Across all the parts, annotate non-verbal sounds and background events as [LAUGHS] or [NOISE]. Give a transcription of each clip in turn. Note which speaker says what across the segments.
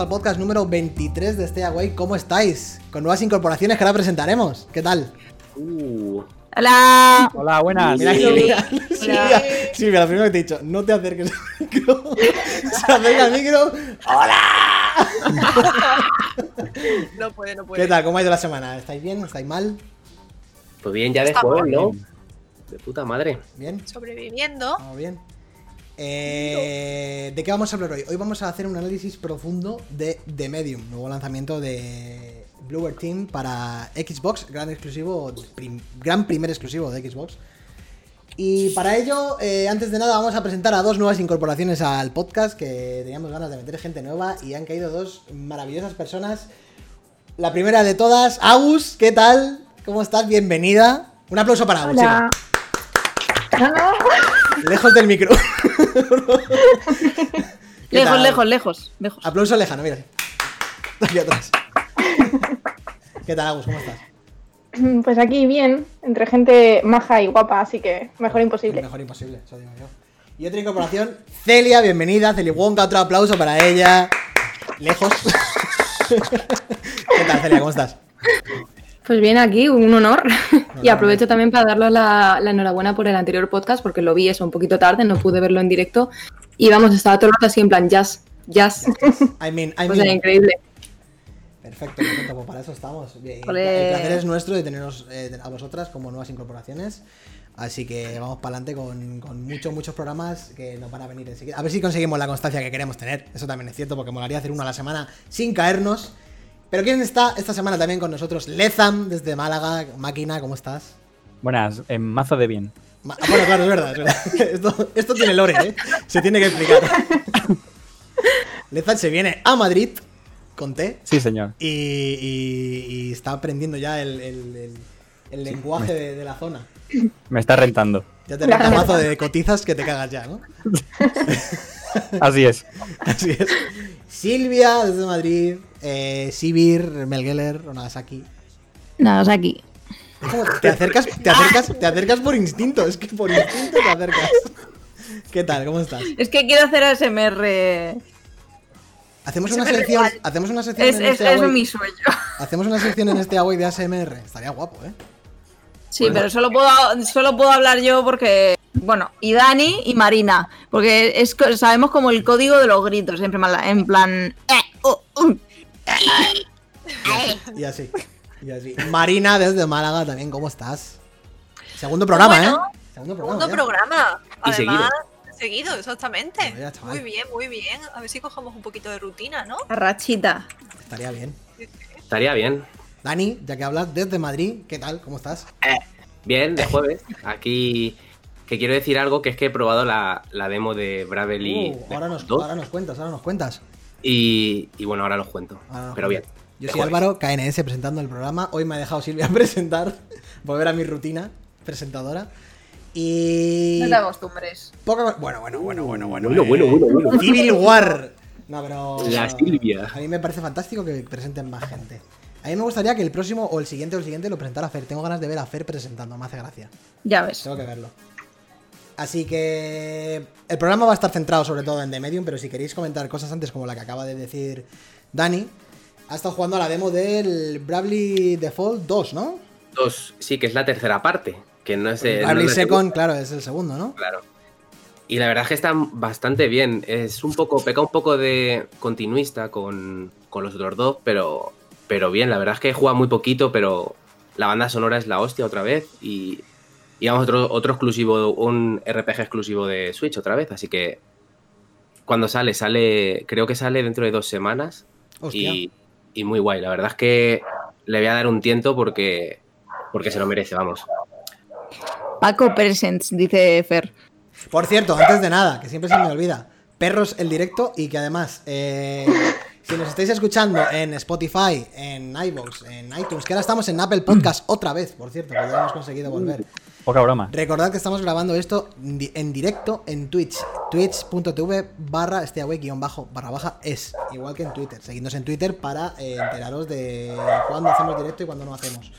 Speaker 1: al podcast número 23 de Stay Away. ¿Cómo estáis? Con nuevas incorporaciones que ahora presentaremos. ¿Qué tal?
Speaker 2: Uh,
Speaker 3: Hola.
Speaker 4: Hola, buenas.
Speaker 1: Mira,
Speaker 3: Sí.
Speaker 1: mira, Silvia, Silvia, lo primero que te he dicho, no te acerques al micro. Se acerca al micro. ¡Hola!
Speaker 3: No puede, no puede.
Speaker 1: ¿Qué tal? ¿Cómo ha ido la semana? ¿Estáis bien? ¿Estáis mal?
Speaker 2: pues bien, ya de jueves, ¿no? De puta madre.
Speaker 1: ¿Bien?
Speaker 3: Sobreviviendo.
Speaker 1: ¿Vamos bien? Eh, ¿De qué vamos a hablar hoy? Hoy vamos a hacer un análisis profundo de The Medium, nuevo lanzamiento de Bluer Team para Xbox, gran exclusivo, prim- gran primer exclusivo de Xbox. Y para ello, eh, antes de nada, vamos a presentar a dos nuevas incorporaciones al podcast que teníamos ganas de meter gente nueva y han caído dos maravillosas personas. La primera de todas, Agus, ¿qué tal? ¿Cómo estás? Bienvenida. Un aplauso para Agus.
Speaker 5: Hola.
Speaker 1: Lejos del micro. [LAUGHS] ¿Qué
Speaker 5: Lejos,
Speaker 1: tal?
Speaker 5: lejos, lejos, lejos.
Speaker 1: Aplauso lejano, mira. Aquí atrás. ¿Qué tal, Agus? ¿Cómo estás?
Speaker 6: Pues aquí bien, entre gente maja y guapa, así que mejor imposible.
Speaker 1: Mejor imposible, eso digo yo. Y otra incorporación, Celia, bienvenida. Celi Wonka, otro aplauso para ella. Lejos. [LAUGHS] ¿Qué tal, Celia? ¿Cómo estás?
Speaker 7: Pues bien, aquí un honor. y aprovecho también para darle la, la enhorabuena por el anterior podcast, porque lo vi eso un poquito tarde, no pude verlo en directo. Y vamos, estaba todo el rato así en plan jazz, jazz.
Speaker 1: I mean, I
Speaker 7: O sea,
Speaker 1: mean.
Speaker 7: increíble.
Speaker 1: Perfecto, perfecto, pues para eso estamos. El placer es nuestro de teneros eh, a vosotras como nuevas incorporaciones. Así que vamos para adelante con, con muchos, muchos programas que nos van a venir enseguida. A ver si conseguimos la constancia que queremos tener. Eso también es cierto, porque molaría hacer uno a la semana sin caernos. Pero ¿quién está esta semana también con nosotros? Lezam, desde Málaga. Máquina, ¿cómo estás?
Speaker 4: Buenas, en mazo de bien.
Speaker 1: Ma- ah, Bueno, claro, es verdad. es verdad. [LAUGHS] Esto, esto tiene lore, ¿eh? Se tiene que explicar. [LAUGHS] Lezam se viene a Madrid con T.
Speaker 4: Sí, señor.
Speaker 1: Y, y- y está aprendiendo ya el, el- el- el lenguaje de, de la zona.
Speaker 4: Me está rentando.
Speaker 1: Ya te un mazo de cotizas que te cagas ya, ¿no? [LAUGHS] [LAUGHS]
Speaker 4: Así es.
Speaker 1: Así es. Silvia, desde Madrid. Eh, Sibir, Melgeller, Onagasaki.
Speaker 7: Nada, o sea, aquí.
Speaker 1: Es como te acercas, te acercas, te acercas por instinto. Es que por instinto te acercas. ¿Qué tal? ¿Cómo estás?
Speaker 5: Es que quiero hacer ASMR.
Speaker 1: Hacemos una sección. Hacemos una sección
Speaker 5: Es,
Speaker 1: en
Speaker 5: es,
Speaker 1: este
Speaker 5: es mi sueño. [LAUGHS]
Speaker 1: Hacemos una sección en este Away de ASMR. Estaría guapo, ¿eh?
Speaker 5: Sí, pero solo puedo, solo puedo hablar yo porque. Bueno, y Dani y Marina. Porque es, sabemos como el código de los gritos. Siempre mal- en plan. eh, uh, uh. [LAUGHS]
Speaker 1: Y así. Y así. Marina desde Málaga también, ¿cómo estás? Segundo programa,
Speaker 3: Bueno,
Speaker 1: ¿eh? Segundo programa.
Speaker 3: Segundo programa.
Speaker 2: Y
Speaker 3: Además, seguido, exactamente.
Speaker 1: Bueno, ya, chaval.
Speaker 3: muy bien, muy bien. A ver si cogemos un poquito de rutina, ¿no?
Speaker 5: La rachita.
Speaker 1: Estaría bien.
Speaker 2: Estaría bien.
Speaker 1: Dani, ya que hablas desde Madrid, ¿qué tal? ¿Cómo estás?
Speaker 2: Bien, de jueves. Aquí. Que quiero decir algo que es que he probado la, la demo de Bravely
Speaker 1: Uh, ahora, nos,
Speaker 2: 2,
Speaker 1: ahora nos cuentas, ahora nos cuentas.
Speaker 2: y, y bueno, ahora los cuento.
Speaker 1: Ahora nos
Speaker 2: pero bien.
Speaker 1: Yo soy
Speaker 2: jueves.
Speaker 1: Álvaro, KNS, presentando el programa. Hoy me ha dejado Silvia [LAUGHS] presentar, volver a mi rutina presentadora. Y...
Speaker 5: No te acostumbres.
Speaker 1: Poca- Bueno, bueno, bueno, bueno, bueno.
Speaker 2: Bueno, bueno,
Speaker 1: eh.
Speaker 2: bueno, bueno.
Speaker 1: Civil War. No, pero...
Speaker 2: La Silvia.
Speaker 1: A mí me parece fantástico que presenten más gente. A mí me gustaría que el próximo o el siguiente o el siguiente lo presentara Fer. Tengo ganas de ver a Fer presentando, me hace gracia.
Speaker 5: Ya ves.
Speaker 1: Tengo que verlo. Así que el programa va a estar centrado sobre todo en The Medium, pero si queréis comentar cosas antes como la que acaba de decir Dani, ha estado jugando a la demo del Bravely Default 2, ¿no?
Speaker 2: Dos, sí, que es la tercera parte. Que no es el.
Speaker 1: Bravely
Speaker 2: no
Speaker 1: Second, claro, es el segundo, ¿no?
Speaker 2: Claro. Y la verdad es que están bastante bien. Es un poco, peca un poco de continuista con, con los otros dos, pero, pero bien. La verdad es que juega muy poquito, pero la banda sonora es la hostia otra vez. Y, y vamos, otro, otro exclusivo, un RPG exclusivo de Switch otra vez. Así que cuando sale, sale, creo que sale dentro de dos semanas.
Speaker 1: Hostia.
Speaker 2: Y, y muy guay. La verdad es que le voy a dar un tiento porque, porque se lo merece, vamos.
Speaker 5: Paco Presents, dice Fer.
Speaker 1: Por cierto, antes de nada, que siempre se me olvida, perros el directo y que además, eh, si nos estáis escuchando en Spotify, en iVoox, en iTunes, que ahora estamos en Apple Podcast otra vez, por cierto, que ya hemos conseguido volver.
Speaker 4: Poca broma.
Speaker 1: Recordad que estamos grabando esto en directo en Twitch, twitch.tv barra bajo barra baja es, igual que en Twitter. Seguidnos en Twitter para eh, enteraros de cuándo hacemos directo y cuándo no hacemos.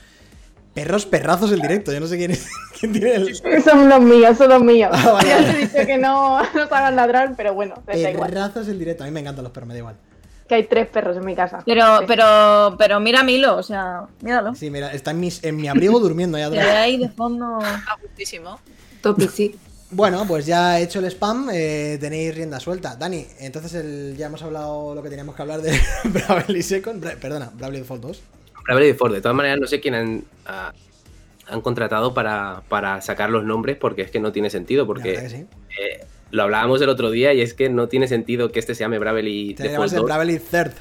Speaker 1: Perros perrazos el directo, yo no sé quién es, [LAUGHS] quién tiene el...
Speaker 6: Son los míos, son los míos.
Speaker 1: Ah, vale,
Speaker 6: ya os he dicho que no [LAUGHS] nos hagan ladrar, pero bueno, da igual.
Speaker 1: Perrazos el directo, a mí me encantan los perros, me da igual.
Speaker 6: Que hay tres perros en mi casa.
Speaker 5: Pero,
Speaker 6: Sí.
Speaker 5: pero, pero mira a Milo, o sea, míralo.
Speaker 1: Sí, mira, está en, mis- en mi abrigo durmiendo
Speaker 5: ve
Speaker 1: atrás.
Speaker 5: ahí de fondo.
Speaker 3: A gustísimo.
Speaker 7: Topic, sí.
Speaker 1: Bueno, pues ya he hecho el spam, eh, tenéis rienda suelta. Dani, entonces el- ya hemos hablado lo que teníamos que hablar de [LAUGHS] Bravely Second. Bra- perdona, Bravely Default 2.
Speaker 2: Bravely Default, de todas maneras, no sé quién han, ah, han contratado para, para sacar los nombres porque es que no tiene sentido. Porque
Speaker 1: sí.
Speaker 2: eh, lo hablábamos el otro día y es que no tiene sentido que este se llame Bravely
Speaker 1: que
Speaker 2: Default
Speaker 1: llamarse
Speaker 2: 2.
Speaker 1: Bravely Third.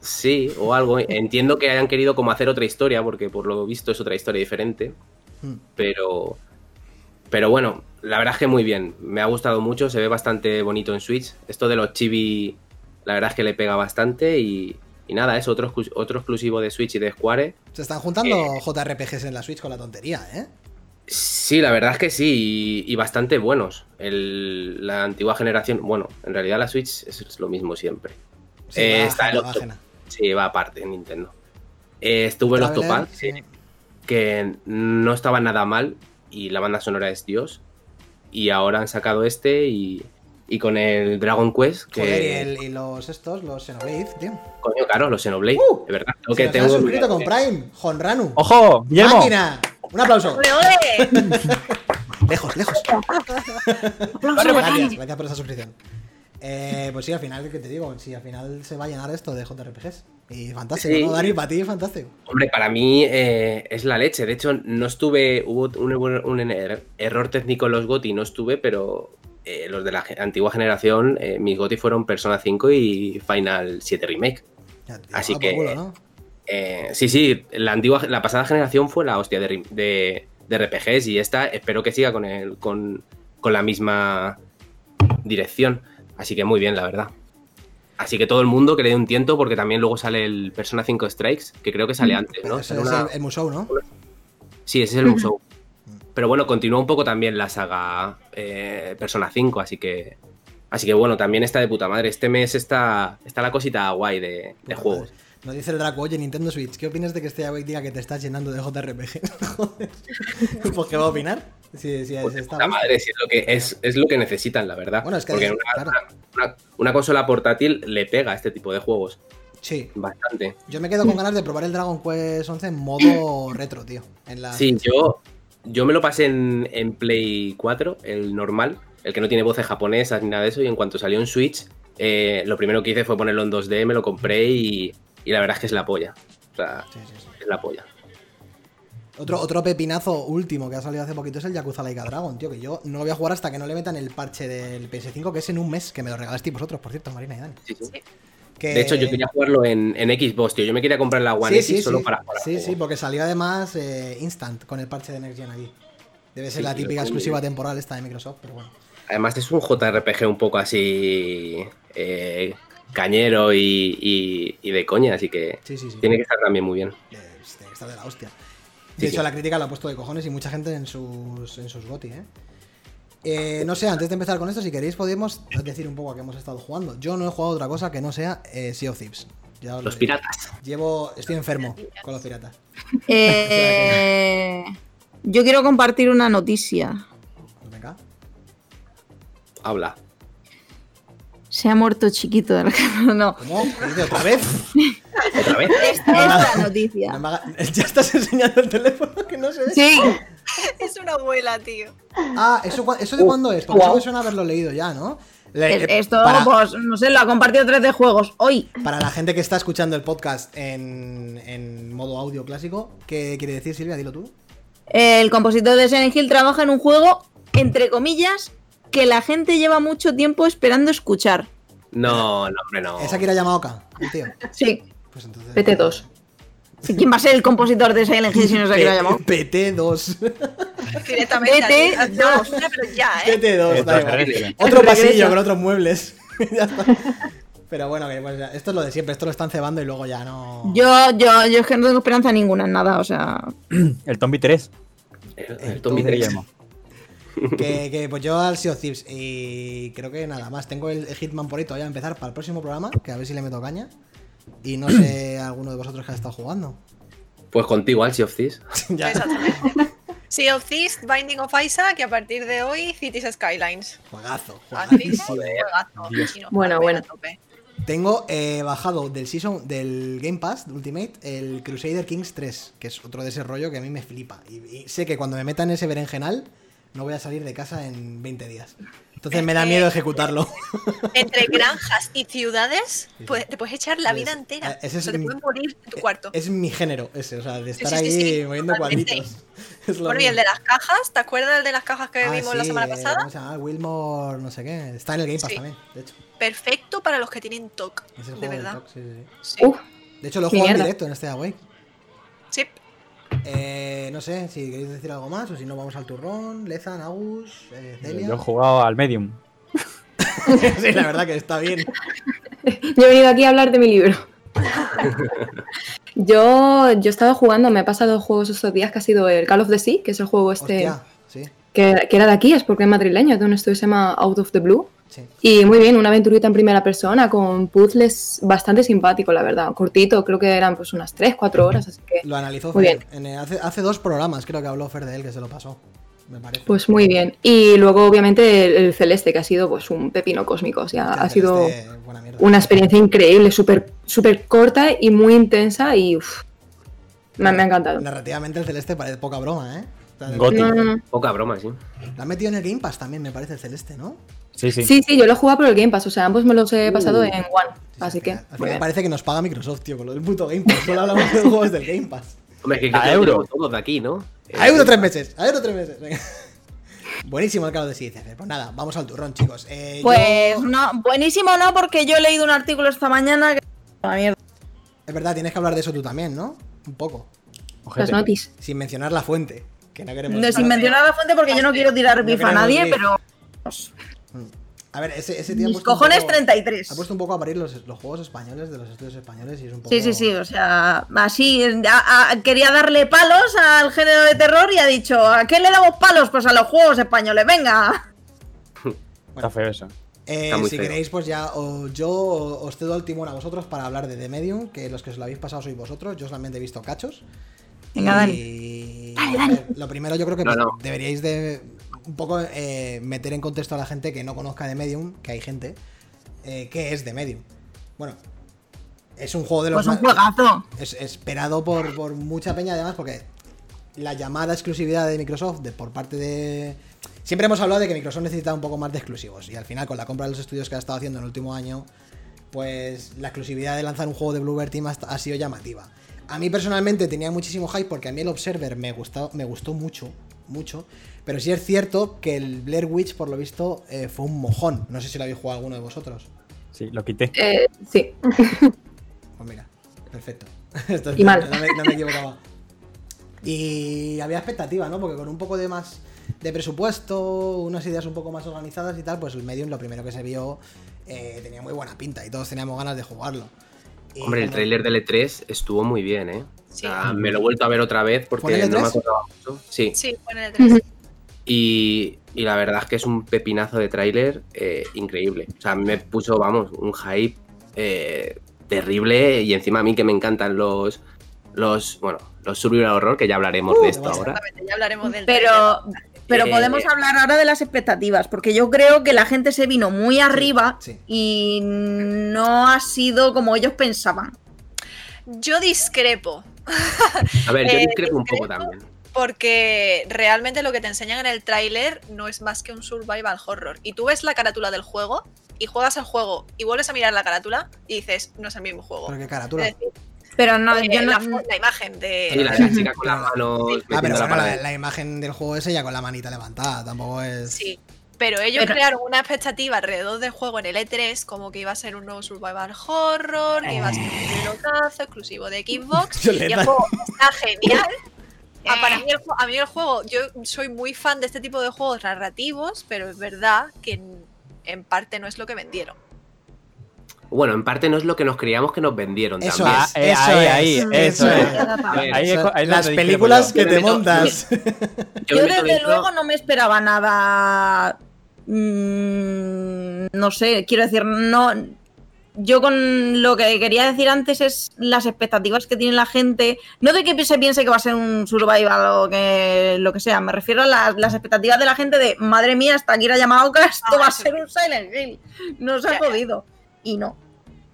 Speaker 2: Sí, o algo. Entiendo que hayan querido como hacer otra historia, porque por lo visto es otra historia diferente.
Speaker 1: Hmm.
Speaker 2: Pero. Pero bueno, la verdad es que muy bien. Me ha gustado mucho, se ve bastante bonito en Switch. Esto de los chibi, la verdad es que le pega bastante. Y, y nada, es otro, otro exclusivo de Switch y de Square.
Speaker 1: Se están juntando JRPGs en la Switch con la tontería, ¿eh?
Speaker 2: Sí, la verdad es que sí, y, y bastante buenos. El- la antigua generación, bueno, en realidad la Switch es, lo mismo siempre.
Speaker 1: Sí,
Speaker 2: Eh,
Speaker 1: va
Speaker 2: está el
Speaker 1: va.
Speaker 2: Sí, va aparte en Nintendo. Eh, estuve en
Speaker 1: sí.
Speaker 2: que no estaba nada mal y la banda sonora es Dios. Y ahora han sacado este y, y con el Dragon Quest, que
Speaker 1: Joder, y, el- y los estos, los Xenoblade, tío.
Speaker 2: coño, claro, los Xenoblade,
Speaker 1: Uh,
Speaker 2: de verdad. Tengo
Speaker 1: Se
Speaker 2: que tengo
Speaker 1: suscrito con Prime, Honranu.
Speaker 4: ¡Ojo! ¡Guillermo!
Speaker 1: ¡Máquina! Un aplauso.
Speaker 3: ¡Ole, ole! [LAUGHS]
Speaker 1: Lejos, lejos.
Speaker 5: Aplauso.
Speaker 1: Gracias, gracias por esa suscripción. Eh, pues sí, al final, ¿qué te digo? Sí, al final se va a llenar esto de JRPGs. Y fantástico,
Speaker 2: Sí.
Speaker 1: ¿no, Dani? Para ti, fantástico.
Speaker 2: Hombre, para mí eh, es la leche. De hecho, no estuve. Hubo un, un er- error técnico en los GOTI, no estuve, pero eh, los de la antigua generación, eh, mis GOTI fueron Persona 5 y Final 7 Remake. Así
Speaker 1: por
Speaker 2: que-
Speaker 1: culo, ¿no?
Speaker 2: Eh, sí, sí, la antigua, la pasada generación fue la hostia de, de, de RPGs y esta espero que siga con, el, con, con la misma dirección. Así que muy bien, la verdad. Así que todo el mundo que le dé un tiento porque también luego sale el Persona 5 Strikes, que creo que sale antes, ¿no?
Speaker 1: Es
Speaker 2: una-
Speaker 1: el, el Musou, ¿no?
Speaker 2: Sí, ese es el Musou. Pero bueno, continúa un poco también la saga eh, Persona 5, así que. Así que bueno, también está de puta madre. Este mes está, está la cosita guay de, juegos.
Speaker 1: Nos dice el Draco, oye, Nintendo Switch, ¿qué opinas de que este Awake diga que te estás llenando de JRPG? [LAUGHS] Joder. [LAUGHS] pues, ¿qué va a opinar? Si, si
Speaker 2: Pues
Speaker 1: está
Speaker 2: puta madre, si es lo que es, es lo que necesitan, la verdad.
Speaker 1: Bueno, es que
Speaker 2: Porque
Speaker 1: es-
Speaker 2: una,
Speaker 1: claro.
Speaker 2: una- una consola portátil le pega a este tipo de juegos.
Speaker 1: Sí,
Speaker 2: Bastante.
Speaker 1: yo me quedo con ganas de probar el Dragon Quest 11 en modo [CLEARS THROAT] retro, tío. En la...
Speaker 2: Sí, yo, yo me lo pasé en, en Play 4, el normal, el que no tiene voces japonesas ni nada de eso, y en cuanto salió en Switch, eh, lo primero que hice fue ponerlo en 2D, me lo compré y, y la verdad es que es la polla. O sea,
Speaker 1: Sí, sí, sí.
Speaker 2: es la polla.
Speaker 1: Otro, otro pepinazo último que ha salido hace poquito es el Yakuza Laika Dragon, tío, que yo no lo voy a jugar hasta que no le metan el parche del PS5, que es en un mes, que me lo regalasteis vosotros, por cierto, Marina y Dani.
Speaker 2: Sí, sí.
Speaker 1: Que-
Speaker 2: De hecho, yo quería jugarlo en, en Xbox, tío. Yo me quería comprar la One
Speaker 1: Sí,
Speaker 2: X
Speaker 1: sí,
Speaker 2: solo
Speaker 1: sí.
Speaker 2: para jugar.
Speaker 1: Sí,
Speaker 2: juego.
Speaker 1: sí, porque salió además eh, Instant con el parche de Next Gen allí. Debe ser la típica exclusiva
Speaker 2: bien.
Speaker 1: temporal esta de Microsoft, pero bueno.
Speaker 2: Además, es un JRPG un poco así. eh, cañero y, y- y de coña, así que
Speaker 1: Sí, sí, sí.
Speaker 2: tiene que estar también muy bien.
Speaker 1: Eh, tiene que estar de la hostia. De hecho, la crítica la ha puesto de cojones y mucha gente en sus, en sus GOTY, ¿eh? Eh, No sé, antes de empezar con esto, si queréis podemos decir un poco a qué hemos estado jugando. Yo no he jugado otra cosa que no sea eh, Sea of Thieves. Ya os lo
Speaker 2: Los piratas.
Speaker 1: Llevo, estoy enfermo con los piratas.
Speaker 5: Eh, yo quiero compartir una noticia.
Speaker 1: Venga.
Speaker 2: Habla.
Speaker 5: Se ha muerto chiquito de la [LAUGHS] cama. No.
Speaker 1: ¿Cómo? ¿Dice ¿Otra vez?
Speaker 2: ¿Otra vez?
Speaker 5: Esta es la noticia.
Speaker 1: No [LAUGHS] ¿Ya estás enseñando el teléfono que no se ve?
Speaker 5: Sí,
Speaker 3: Es una abuela, tío.
Speaker 1: Ah, ¿eso, cua- ¿eso de cuándo es? Porque eso me suena haberlo leído ya, ¿no? Le-
Speaker 5: es-
Speaker 1: eh,
Speaker 5: esto,
Speaker 1: para,
Speaker 5: pues, no sé, lo ha compartido 3D Juegos hoy.
Speaker 1: para la gente que está escuchando el podcast en, en modo audio clásico, ¿qué quiere decir Silvia? Dilo tú.
Speaker 5: El compositor de Silent Hill trabaja en un juego, entre comillas, que la gente lleva mucho tiempo esperando escuchar.
Speaker 2: No, no, hombre, no.
Speaker 1: ¿Es Akira Yamaoka, el tío?
Speaker 5: Sí.
Speaker 1: Pues entonces...
Speaker 7: PT2.
Speaker 5: ¿Quién va a ser el compositor de Silent Hill si no se quiere llamar?
Speaker 1: PT2.
Speaker 3: Directamente.
Speaker 5: Vete,
Speaker 3: así,
Speaker 5: no.
Speaker 3: hazlo, pero ya, ¿eh?
Speaker 1: PT2, da igual.
Speaker 4: Regresa.
Speaker 1: Otro
Speaker 5: Regresa.
Speaker 1: pasillo con otros muebles. [LAUGHS] Ya está. Pero bueno, que pues esto es lo de siempre, esto lo están cebando y luego ya no.
Speaker 5: Yo, yo, yo es que no tengo esperanza ninguna en nada, o sea. [CLEARS THROAT]
Speaker 4: El Tombi 3.
Speaker 2: El,
Speaker 1: El
Speaker 2: el Tommy
Speaker 1: Tommy
Speaker 2: Drake.
Speaker 1: Que, que, pues yo al Sea of Thieves y creo que nada más. Tengo el Hitman por ahí todavía a empezar para el próximo programa, que a ver si le meto caña. Y no sé [CLEARS THROAT] alguno de vosotros que ha estado jugando.
Speaker 2: Pues contigo, al Sea of Thieves. [LAUGHS] [LAUGHS]
Speaker 1: ya.
Speaker 3: Exactamente. Sea of Thieves, Binding of Isaac y a partir de hoy Cities Skylines.
Speaker 1: Juegazo, juegazo.
Speaker 3: juegazo.
Speaker 7: Bueno, bueno.
Speaker 3: tope.
Speaker 1: Tengo eh, bajado del season del Game Pass de Ultimate el Crusader Kings 3, que es otro de ese rollo que a mí me flipa. Y, y sé que cuando me meta en ese berenjenal no voy a salir de casa en 20 días. Entonces me da
Speaker 3: que-
Speaker 1: miedo ejecutarlo.
Speaker 3: Entre granjas y ciudades, pues, te puedes echar la vida entera.
Speaker 1: eh, ese
Speaker 3: o sea,
Speaker 1: es
Speaker 3: te
Speaker 1: mi-
Speaker 3: puedes morir en tu cuarto.
Speaker 1: Es mi género ese, o sea, de estar
Speaker 3: sí, sí,
Speaker 1: ahí
Speaker 3: sí,
Speaker 1: moviendo cuadritos. [LAUGHS] Es lo
Speaker 3: Bueno, y
Speaker 1: mío.
Speaker 3: el de las cajas, ¿te acuerdas el de las cajas que
Speaker 1: Ah,
Speaker 3: vimos la semana
Speaker 1: eh,
Speaker 3: pasada?
Speaker 1: ¿Cómo se llama? Wilmore, no sé qué. Está en el Game Pass
Speaker 3: Sí.
Speaker 1: también, de hecho.
Speaker 3: Perfecto para los que tienen TOC, de
Speaker 1: del
Speaker 3: verdad.
Speaker 1: De hecho, lo he jugado en directo en este Awake.
Speaker 3: Sí.
Speaker 1: Eh, no sé si queréis decir algo más o si no vamos al turrón. Lezan, Agus, eh, Celia.
Speaker 4: Yo he jugado al Medium. [LAUGHS]
Speaker 1: sí, la verdad que está bien.
Speaker 7: Yo he venido aquí a hablar de mi libro. yo, yo he estado jugando, me he pasado juegos estos días que ha sido el Call of the Sea, que es el juego este
Speaker 1: Hostia, sí,
Speaker 7: que, que era de aquí, es porque es madrileño, es de un estudio que se llama Out of the Blue.
Speaker 1: Sí.
Speaker 7: Y muy bien, una aventurita en primera persona con puzzles bastante simpático, la verdad. Cortito, creo que eran pues unas 3, 4 horas, así que
Speaker 1: Lo analizó
Speaker 7: Muy
Speaker 1: Fer.
Speaker 7: bien.
Speaker 1: En el- hace, hace dos programas creo que habló Fer de él, que se lo pasó. Me parece.
Speaker 7: pues muy bien. Y luego obviamente el, el Celeste, que ha sido pues un pepino cósmico, o sea, ha sido una experiencia increíble, súper súper corta y muy intensa y uf, me, me ha encantado.
Speaker 1: Narrativamente el Celeste parece poca broma, ¿eh?
Speaker 4: Goti.
Speaker 7: No, no, no.
Speaker 2: Poca broma, sí.
Speaker 1: La han metido en el Game Pass también, me parece, el Celeste, ¿no?
Speaker 4: Sí, sí.
Speaker 7: Sí, sí, yo lo he jugado por el Game Pass, o sea, ambos me los he pasado en One,
Speaker 1: Sí, sí,
Speaker 7: así que... bien.
Speaker 1: parece que nos paga Microsoft, tío, con lo del puto Game Pass. Solo hablamos de juegos del Game Pass.
Speaker 2: Hombre, es que
Speaker 4: A euro.
Speaker 2: todos de aquí, ¿no?
Speaker 1: A euro tres meses, a euro tres meses. Venga. [LAUGHS] Buenísimo el caldo de sí, Pues nada, vamos al turrón, chicos. Eh,
Speaker 5: Pues
Speaker 1: yo-
Speaker 5: no, buenísimo no, porque yo he leído un artículo esta mañana que... Mierda.
Speaker 1: Es verdad, tienes que hablar de eso tú también, ¿no? Un poco.
Speaker 4: Ojete.
Speaker 7: Las notis.
Speaker 1: Sin mencionar la fuente. Que no queremos.
Speaker 5: No, sin mencionar la fuente porque yo no quiero tirar
Speaker 1: No
Speaker 5: bifa a nadie, pero
Speaker 1: A ver, ese, ese tío ha
Speaker 5: mis
Speaker 1: puesto un
Speaker 5: cojones
Speaker 1: poco-
Speaker 5: 33.
Speaker 1: Ha puesto un poco a parir los, los juegos españoles de los estudios españoles y es un poco.
Speaker 5: Sí, sí, sí, o sea, así, a- a- quería darle palos al género de terror y ha dicho, ¿a qué le damos palos? Pues a los juegos españoles, venga. [LAUGHS]
Speaker 4: Está feo eso.
Speaker 1: Eh,
Speaker 2: Está muy
Speaker 1: si
Speaker 2: feo.
Speaker 1: queréis, pues ya o yo os cedo el timón a vosotros para hablar de The Medium, que los que os lo habéis pasado sois vosotros. Yo solamente he visto cachos.
Speaker 5: Venga,
Speaker 1: y... a ver, Lo primero yo creo que
Speaker 2: No,
Speaker 1: pues,
Speaker 2: no.
Speaker 1: deberíais de un poco eh, meter en contexto a la gente que no conozca The Medium, que hay gente, eh, ¿qué es The Medium? Bueno, es un juego de los
Speaker 5: Pues un
Speaker 1: es esperado por, por mucha peña además porque la llamada exclusividad de Microsoft de, por parte de... Siempre hemos hablado de que Microsoft necesita un poco más de exclusivos y al final con la compra de los estudios que ha estado haciendo en el último año, pues la exclusividad de lanzar un juego de Bluebird Team ha, ha sido llamativa. A mí personalmente tenía muchísimo hype porque a mí el Observer me gustó, me gustó mucho, mucho, pero sí es cierto que el Blair Witch por lo visto eh, fue un mojón. No sé si lo habéis jugado alguno de vosotros.
Speaker 4: Sí, lo quité.
Speaker 7: Eh, sí.
Speaker 1: Pues mira, perfecto. [LAUGHS] Esto-
Speaker 7: Y mal.
Speaker 1: No me, no me equivocaba. Y había expectativa, ¿no? Porque con un poco de más de presupuesto, unas ideas un poco más organizadas y tal, pues el Medium, lo primero que se vio, eh, tenía muy buena pinta y todos teníamos ganas de jugarlo.
Speaker 2: Hombre, el
Speaker 1: como-
Speaker 2: tráiler del E3 estuvo muy bien, ¿eh? O
Speaker 3: Sí.
Speaker 2: sea, me lo he vuelto a ver otra vez
Speaker 1: ¿Fue en
Speaker 2: porque no me
Speaker 1: E3?
Speaker 2: acordaba mucho. Sí.
Speaker 3: Sí, el 3.
Speaker 2: Y, y la verdad es que es un pepinazo de tráiler eh, increíble. O sea, me puso, vamos, un hype eh, terrible y encima a mí que me encantan los, los, bueno, los survival horror, que ya hablaremos
Speaker 1: Uh,
Speaker 2: de esto
Speaker 1: vamos.
Speaker 2: ahora.
Speaker 3: Exactamente, ya hablaremos del
Speaker 5: Pero, pero
Speaker 2: Eh,
Speaker 5: podemos hablar ahora de las expectativas, porque yo creo que la gente se vino muy arriba
Speaker 1: sí.
Speaker 5: y no ha sido como ellos pensaban.
Speaker 3: Yo discrepo,
Speaker 2: A ver, yo [LAUGHS]
Speaker 3: Eh,
Speaker 2: discrepo un poco
Speaker 3: discrepo.
Speaker 2: también.
Speaker 3: porque realmente lo que te enseñan en el tráiler no es más que un survival horror. Y tú ves la carátula del juego y juegas el juego y vuelves a mirar la carátula y dices, no es el mismo juego.
Speaker 1: Pero qué
Speaker 3: Es
Speaker 1: carátula.
Speaker 3: decir,
Speaker 5: Pero no,
Speaker 3: eh,
Speaker 5: yo no,
Speaker 3: la, imagen de...
Speaker 2: Sí, la de la chica con las manos
Speaker 1: Ah, pero
Speaker 2: la
Speaker 1: bueno, la,
Speaker 2: pared.
Speaker 1: la imagen del juego es ella con la manita levantada, tampoco es...
Speaker 3: Sí. Pero ellos
Speaker 5: Pero-
Speaker 3: crearon una expectativa alrededor del juego en el E3 como que iba a ser un nuevo survival horror, que iba a ser un pelotazo exclusivo de Xbox. [LAUGHS] y el juego está genial. [LAUGHS] Ah, para mí el, a mí el juego, yo soy muy fan de este tipo de juegos narrativos, pero es verdad que en, en parte no es lo que vendieron.
Speaker 2: Bueno, en parte no es lo que nos creíamos que nos vendieron
Speaker 1: Eso
Speaker 2: también.
Speaker 1: es,
Speaker 4: Ah, eh,
Speaker 1: eso
Speaker 4: ahí,
Speaker 1: es,
Speaker 4: ahí,
Speaker 1: eso
Speaker 4: eso
Speaker 1: es.
Speaker 4: es. Ahí es- es
Speaker 1: las películas que te montas. [LAUGHS]
Speaker 2: Yo
Speaker 5: desde luego no me esperaba nada. mm, no sé, quiero decir, no. Yo con lo que quería decir antes es las expectativas que tiene la gente. No de que se piense que va a ser un survival o que lo que sea. Me refiero a las, las expectativas de la gente de madre mía, hasta aquí la Yamaoka, esto
Speaker 3: Ah,
Speaker 5: va a
Speaker 3: eso
Speaker 5: ser un Silent Hill. Nos ha
Speaker 3: Ya.
Speaker 5: Y no.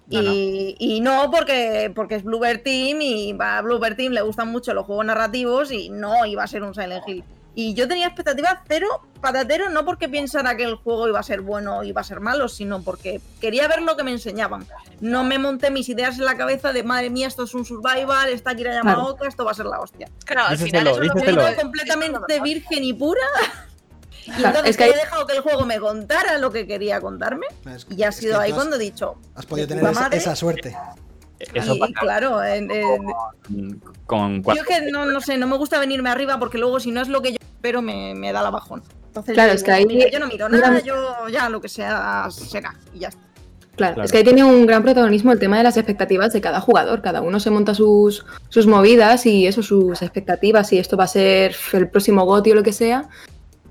Speaker 5: Y, y no porque, porque es Bluebird Team y a Bluebird Team le gustan mucho los juegos narrativos y no iba a ser un Silent Hill. Y yo tenía expectativas cero patatero, no porque pensara que el juego iba a ser bueno o iba a ser malo, sino porque quería ver lo que me enseñaban. No me monté mis ideas en la cabeza de madre mía, esto es un survival, está Kira Yamaoka, esto va a ser la hostia.
Speaker 3: Claro, al final es digo,
Speaker 5: completamente virgen y pura. Y
Speaker 7: Claro,
Speaker 5: entonces
Speaker 7: es que
Speaker 5: he dejado que el juego me contara lo que quería contarme.
Speaker 1: Es-
Speaker 5: Y ha sido ahí
Speaker 1: has-
Speaker 5: cuando he dicho.
Speaker 1: Has podido tener esa, esa suerte.
Speaker 4: Eso
Speaker 5: y,
Speaker 4: pasa
Speaker 5: claro, en- en-
Speaker 4: con
Speaker 5: yo es que no, no sé, no me gusta venirme arriba porque luego si no es lo que yo espero me, me da la bajón. Entonces,
Speaker 7: Claro,
Speaker 5: yo
Speaker 7: es que
Speaker 5: digo,
Speaker 7: ahí-
Speaker 5: mira, yo no miro nada, yo ya lo que sea será y ya está.
Speaker 7: Claro,
Speaker 4: Claro.
Speaker 7: es que ahí tiene un gran protagonismo el tema de las expectativas de cada jugador. Cada uno se monta sus, sus movidas y eso, sus expectativas, y esto va a ser el próximo GOTY o lo que sea.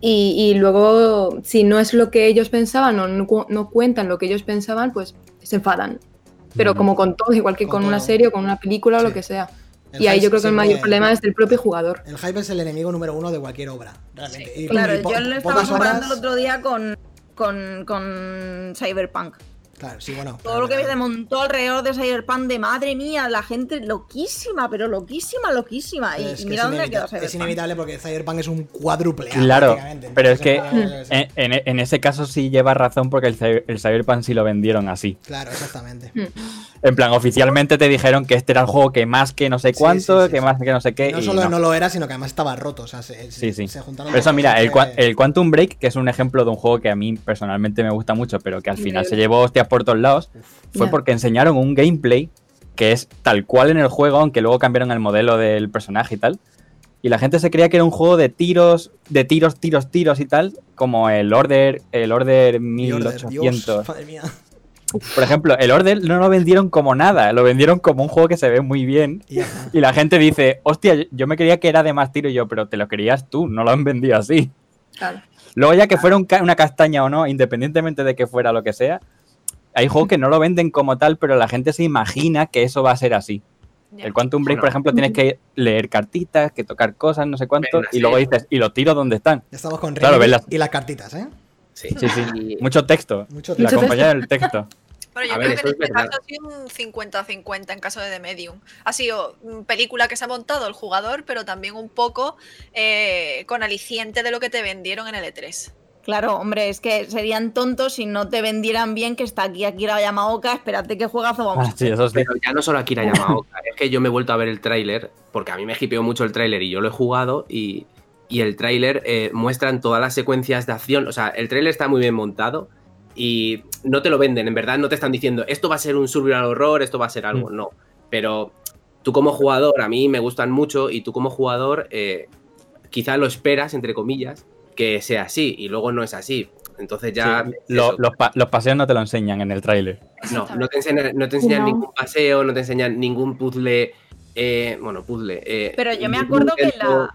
Speaker 7: Y, y luego, si no es lo que ellos pensaban o no, cu- no cuentan lo que ellos pensaban, pues se enfadan. Pero
Speaker 4: Mm.
Speaker 7: como con todo, igual que
Speaker 1: Con
Speaker 7: con, una serie o con una película o lo que sea.
Speaker 1: El
Speaker 7: y ahí yo creo que el mayor problema es del propio jugador.
Speaker 1: El hype es el enemigo número uno de cualquier obra, realmente. Y-
Speaker 5: Claro,
Speaker 1: y
Speaker 5: yo lo estaba comparando
Speaker 1: horas-
Speaker 5: el otro día con, con, con Cyberpunk.
Speaker 1: Claro, sí, bueno.
Speaker 5: Todo lo que se montó alrededor de Cyberpunk de madre mía, la gente loquísima, pero loquísima, loquísima. Y,
Speaker 1: Es
Speaker 5: mira
Speaker 1: es,
Speaker 5: dónde ha quedado
Speaker 1: es
Speaker 5: Cyberpunk.
Speaker 1: inevitable porque Cyberpunk es un cuádruple A,
Speaker 4: Claro, pero es que en, en- en ese caso sí lleva razón porque el, el Cyberpunk sí lo vendieron así.
Speaker 1: Claro, exactamente.
Speaker 4: En plan, oficialmente te dijeron que este era el juego que más que no sé cuánto,
Speaker 1: sí, sí,
Speaker 4: que
Speaker 1: sí.
Speaker 4: más que no sé qué.
Speaker 1: no
Speaker 4: y
Speaker 1: solo
Speaker 4: no.
Speaker 1: no. lo era, sino que además estaba roto. O sea, se,
Speaker 4: Sí, sí.
Speaker 1: se juntaron
Speaker 4: Pero eso, mira, el,
Speaker 1: que-
Speaker 4: el Quantum Break, que es un ejemplo de un juego que a mí personalmente me gusta mucho, pero que al final se llevó hostias por todos lados, fue porque enseñaron un gameplay que es tal cual en el juego, aunque luego cambiaron el modelo del personaje y tal. Y la gente se creía que era un juego de tiros, de tiros, tiros, tiros y tal, como el Order, el Order
Speaker 1: Y Order,
Speaker 4: 1800.
Speaker 1: Dios, madre mía.
Speaker 4: Por ejemplo, el Order no lo vendieron como nada, lo vendieron como un juego que se ve muy bien.
Speaker 1: Y
Speaker 4: la gente dice, hostia, yo- me creía que era de más tiro y yo, pero te lo querías tú, no lo han vendido así.
Speaker 7: Claro.
Speaker 4: Luego ya que fuera un ca- una castaña o no, independientemente de que fuera lo que sea, hay juegos que no lo venden como tal, pero la gente se imagina que eso va a ser así. El Quantum Break,
Speaker 2: Bueno.
Speaker 4: por ejemplo, tienes que leer cartitas, que tocar cosas, no sé cuánto,
Speaker 2: Venga,
Speaker 4: y
Speaker 2: sí.
Speaker 4: luego dices, ¿y los tiros dónde están?
Speaker 1: Ya estamos con
Speaker 4: Claro,
Speaker 1: y las cartitas, ¿eh?
Speaker 2: Sí,
Speaker 4: Sí, sí. Mucho texto.
Speaker 1: Mucho
Speaker 4: La
Speaker 7: Mucho
Speaker 4: compañía del texto.
Speaker 3: Bueno, yo
Speaker 2: A
Speaker 3: creo
Speaker 2: ver,
Speaker 3: que en este caso ha sido un 50-50 en caso de The Medium. Ha sido película que se ha montado el jugador, pero también un poco eh, con aliciente de lo que te vendieron en el E E3.
Speaker 5: Claro, hombre, es que serían tontos si no te vendieran bien que está aquí Akira Yamaoka, espérate qué juegazo vamos a
Speaker 4: Ah, sí, eso sí.
Speaker 2: Pero ya no solo Akira Yamaoka, es que yo me he vuelto a ver el tráiler, porque a mí me hipeó mucho el tráiler y yo lo he jugado y, y el tráiler eh, muestran todas las secuencias de acción, o sea, el tráiler está muy bien montado y no te lo venden, en verdad no te están diciendo esto va a ser un survival horror, esto va a ser algo,
Speaker 4: Mm.
Speaker 2: no, pero tú como jugador, a mí me gustan mucho y tú como jugador eh, quizá lo esperas, entre comillas, que sea así y luego no es así. Entonces ya...
Speaker 4: Sí, lo- los, pa- los paseos no te lo enseñan en el tráiler.
Speaker 2: No, no te enseñan, no te enseñan
Speaker 7: No.
Speaker 2: ningún paseo, no te enseñan ningún puzzle. eh, bueno, puzzle. eh,
Speaker 5: Pero yo me acuerdo que la,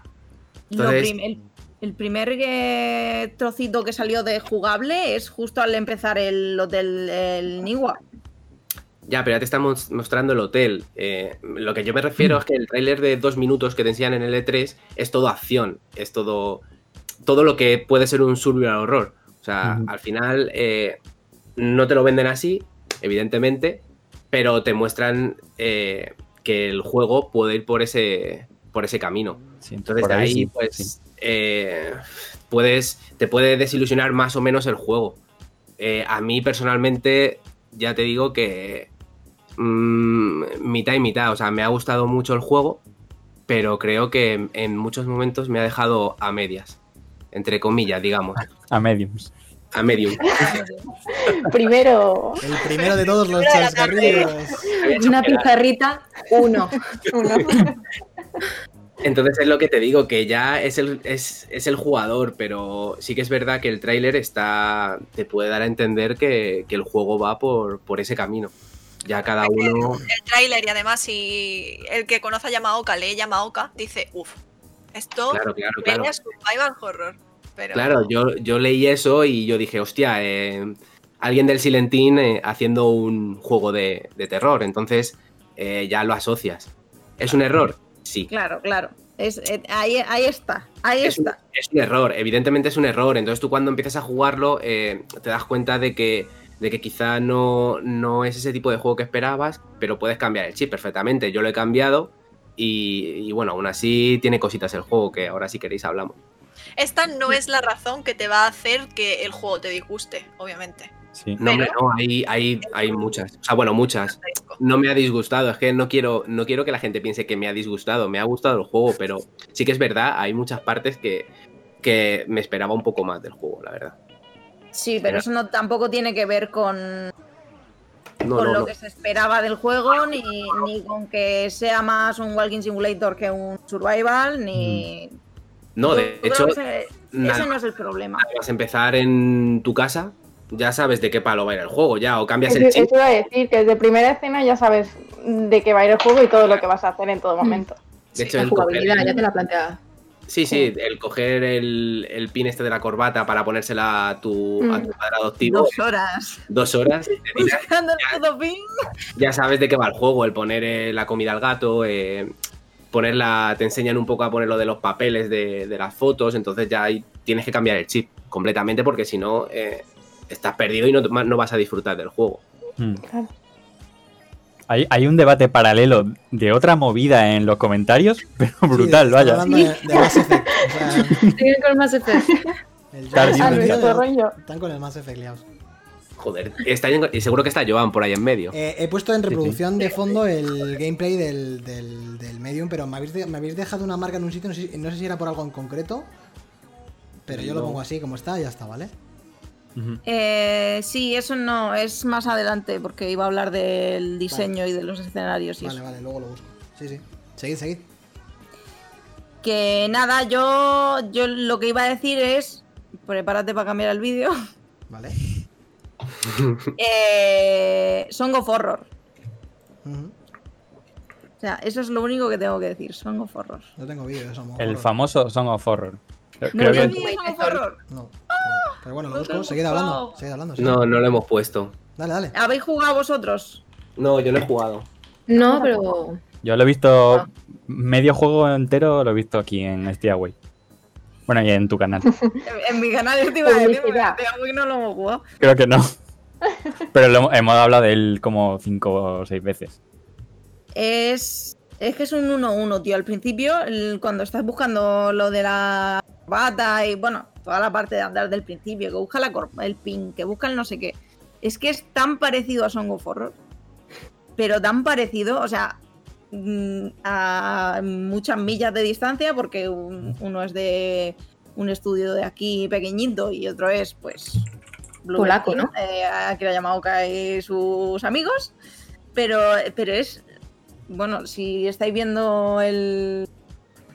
Speaker 2: Entonces-
Speaker 5: el, el primer eh, trocito que salió de jugable es justo al empezar el hotel el Niwa.
Speaker 2: Ya, pero ya te estamos mostrando el hotel. Eh, lo que yo me refiero es que el tráiler de dos minutos que te enseñan en el E3 es todo acción, es todo, todo lo que puede ser un survival horror. O sea,
Speaker 4: Ujú.
Speaker 2: al final eh, no te lo venden así, evidentemente, pero te muestran que el juego puede ir por ese, por ese camino.
Speaker 4: Sí,
Speaker 2: Entonces de ahí,
Speaker 4: sí,
Speaker 2: pues,
Speaker 4: sí.
Speaker 2: eh, puedes, te puede desilusionar más o menos el juego. Eh, a mí personalmente, ya te digo que mm, mitad y mitad. O sea, me ha gustado mucho el juego, pero creo que en, muchos momentos me ha dejado a medias. Entre comillas, digamos.
Speaker 4: A mediums.
Speaker 2: A medium. [LAUGHS]
Speaker 6: Primero,
Speaker 1: El primero de todos los chascarrillos.
Speaker 7: Una pizarrita, uno. [LAUGHS]
Speaker 6: uno.
Speaker 2: Entonces es lo que te digo, que ya es el, es, es el jugador, pero sí que es verdad que el tráiler está. te puede dar a entender que, que el juego va por, por ese camino. Ya cada uno.
Speaker 3: El tráiler y además si el que conoce a Yamaoka lee Yamaoka, dice, uff, esto
Speaker 2: Claro, claro, claro.
Speaker 3: a survival horror. Pero
Speaker 2: Claro, yo, yo leí eso y yo dije, hostia, eh, alguien del Silentín eh, haciendo un juego de, de terror. Entonces eh, ya lo asocias. ¿Es un error? Sí.
Speaker 5: Claro, claro. Es, eh, ahí, ahí está, ahí
Speaker 2: Es un,
Speaker 5: está.
Speaker 2: es un error, evidentemente es un error. Entonces tú cuando empiezas a jugarlo eh, te das cuenta de que de que quizá no, no es ese tipo de juego que esperabas, pero puedes cambiar el chip perfectamente. Yo lo he cambiado y, y bueno, aún así tiene cositas el juego que ahora si queréis hablamos.
Speaker 3: Esta no es la razón que te va a hacer que el juego te disguste, obviamente.
Speaker 4: Sí.
Speaker 2: No, hombre,
Speaker 3: Pero-
Speaker 2: no, hay, hay, hay muchas. O sea, bueno, muchas. No me ha disgustado, es que no quiero, no quiero que la gente piense que me ha disgustado. Me ha gustado el juego, pero sí que es verdad, hay muchas partes que, que me esperaba un poco más del juego, la verdad.
Speaker 5: Sí, pero eso no tampoco tiene que ver con,
Speaker 2: No,
Speaker 5: con
Speaker 2: no,
Speaker 5: lo
Speaker 2: no.
Speaker 5: que se esperaba del juego, ni, ni con que sea más un walking simulator que un survival, ni...
Speaker 2: No,
Speaker 5: Yo
Speaker 2: de hecho,
Speaker 5: ese, ese no es el problema.
Speaker 2: vas a empezar en tu casa, ya sabes de qué palo va a ir el juego, ya, o cambias el chip.
Speaker 6: eso iba a decir, que desde primera escena ya sabes de qué va a ir el juego y todo lo que vas a hacer en todo momento.
Speaker 2: De hecho,
Speaker 7: La
Speaker 2: el coger,
Speaker 7: jugabilidad ya te la plantea.
Speaker 2: sí, sí, el coger el, el pin este de la corbata para ponérsela a tu, a tu
Speaker 6: Mm.
Speaker 2: padre adoptivo,
Speaker 5: Dos horas.
Speaker 2: dos horas, [LAUGHS]
Speaker 5: Buscando el puto pin.
Speaker 2: ya sabes de qué va el juego, el poner eh, la comida al gato, eh, ponerla, te enseñan un poco a poner lo de los papeles de, de las fotos, entonces ya ahí tienes que cambiar el chip completamente porque si no eh, estás perdido y no, no vas a disfrutar del juego.
Speaker 4: Mm.
Speaker 6: Claro.
Speaker 4: Hay, hay un debate paralelo de otra movida en los comentarios, [LAUGHS] pero brutal,
Speaker 1: Sí,
Speaker 4: vaya.
Speaker 1: de, de Mass Effect. O sea, [LAUGHS]
Speaker 7: Siguen con Mass Effect.
Speaker 1: el
Speaker 6: rollo.
Speaker 1: Están con el Mass Effect liados.
Speaker 2: Joder, está, y seguro que está Joan por ahí en medio.
Speaker 1: Eh, he puesto en reproducción de fondo el gameplay del, del, del Medium, pero me habéis, de- me habéis dejado una marca en un sitio, no sé, no sé si era por algo en concreto, pero yo lo pongo así como está y ya está, ¿vale?
Speaker 5: Eh, sí, eso no, es más adelante, porque iba a hablar del diseño y de los escenarios y
Speaker 1: Vale,
Speaker 5: eso.
Speaker 1: vale, luego lo busco. Sí, sí. Seguid, seguid.
Speaker 5: Que nada, yo, yo lo que iba a decir es. Prepárate para cambiar el vídeo.
Speaker 1: Vale. [LAUGHS]
Speaker 5: Eh, Song of Horror. O sea, eso es lo único que tengo que decir. Song of Horror.
Speaker 1: No tengo vídeo, eso.
Speaker 4: El famoso Song of Horror. Creo
Speaker 5: ¿No
Speaker 4: que-?
Speaker 1: No. Pero bueno, lo busco. Seguid hablando. Seguid hablando. sí.
Speaker 2: No, no lo hemos puesto.
Speaker 1: Dale, dale.
Speaker 5: ¿Habéis jugado vosotros?
Speaker 2: No, yo no he jugado.
Speaker 7: No, pero.
Speaker 4: Yo lo he visto, medio juego entero lo he visto aquí en Stiaway. Bueno, y en tu canal. [LAUGHS]
Speaker 5: En, en mi canal yo te iba a decir, que no lo hemos jugado.
Speaker 4: Creo que no. [LAUGHS] Pero lo hemos- hemos hablado de él como cinco o seis veces.
Speaker 5: Es. Es que es un 1-1, tío. Al principio, el- cuando estás buscando lo de la bata y bueno, toda la parte de andar del principio, que busca la el pin, que busca el no sé qué. Es que es tan parecido a Song of Horror. Pero tan parecido, o sea, mm, a muchas millas de distancia, porque un- uno es de un estudio de aquí pequeñito y otro es, pues. Blue
Speaker 7: Polaco, ¿no?
Speaker 5: eh, Akira Yamaoka y sus amigos. Pero, pero es. Bueno, si estáis viendo el,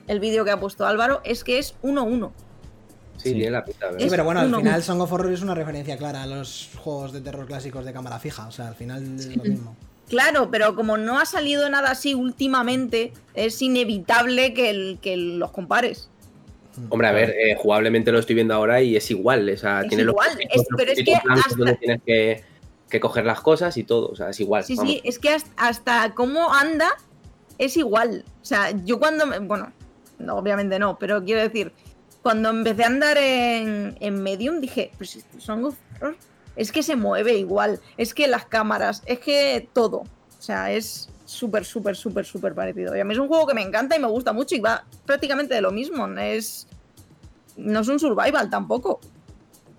Speaker 5: el vídeo que ha puesto Álvaro, es que es 1-1.
Speaker 2: Sí,
Speaker 4: Sí.
Speaker 2: tiene la pinta, ¿verdad?
Speaker 1: Sí, pero bueno, al
Speaker 5: uno
Speaker 1: final
Speaker 5: mucho.
Speaker 1: Song of Horror es una referencia clara a los juegos de terror clásicos de cámara fija. O sea, al final es lo mismo.
Speaker 5: Claro, pero como no ha salido nada así últimamente, es inevitable que, el- que los compares.
Speaker 2: Hombre, a ver, eh, jugablemente lo estoy viendo ahora y es igual. O sea,
Speaker 5: Es
Speaker 2: tiene
Speaker 5: igual,
Speaker 2: los,
Speaker 5: es- pero es que hasta-
Speaker 2: donde tienes que, que coger las cosas y todo. O sea, es igual.
Speaker 5: Sí,
Speaker 2: vamos.
Speaker 5: sí, es que hasta, hasta cómo anda es igual. O sea, yo cuando. me- bueno, no, obviamente no, pero quiero decir, cuando empecé a andar en, en Medium dije, pues Song of Horror. Es que se mueve igual, es que las cámaras, es que todo. O sea, es súper, súper, súper, súper parecido. Y a mí es un juego que me encanta y me gusta mucho y va prácticamente de lo mismo. Es. No es un survival tampoco.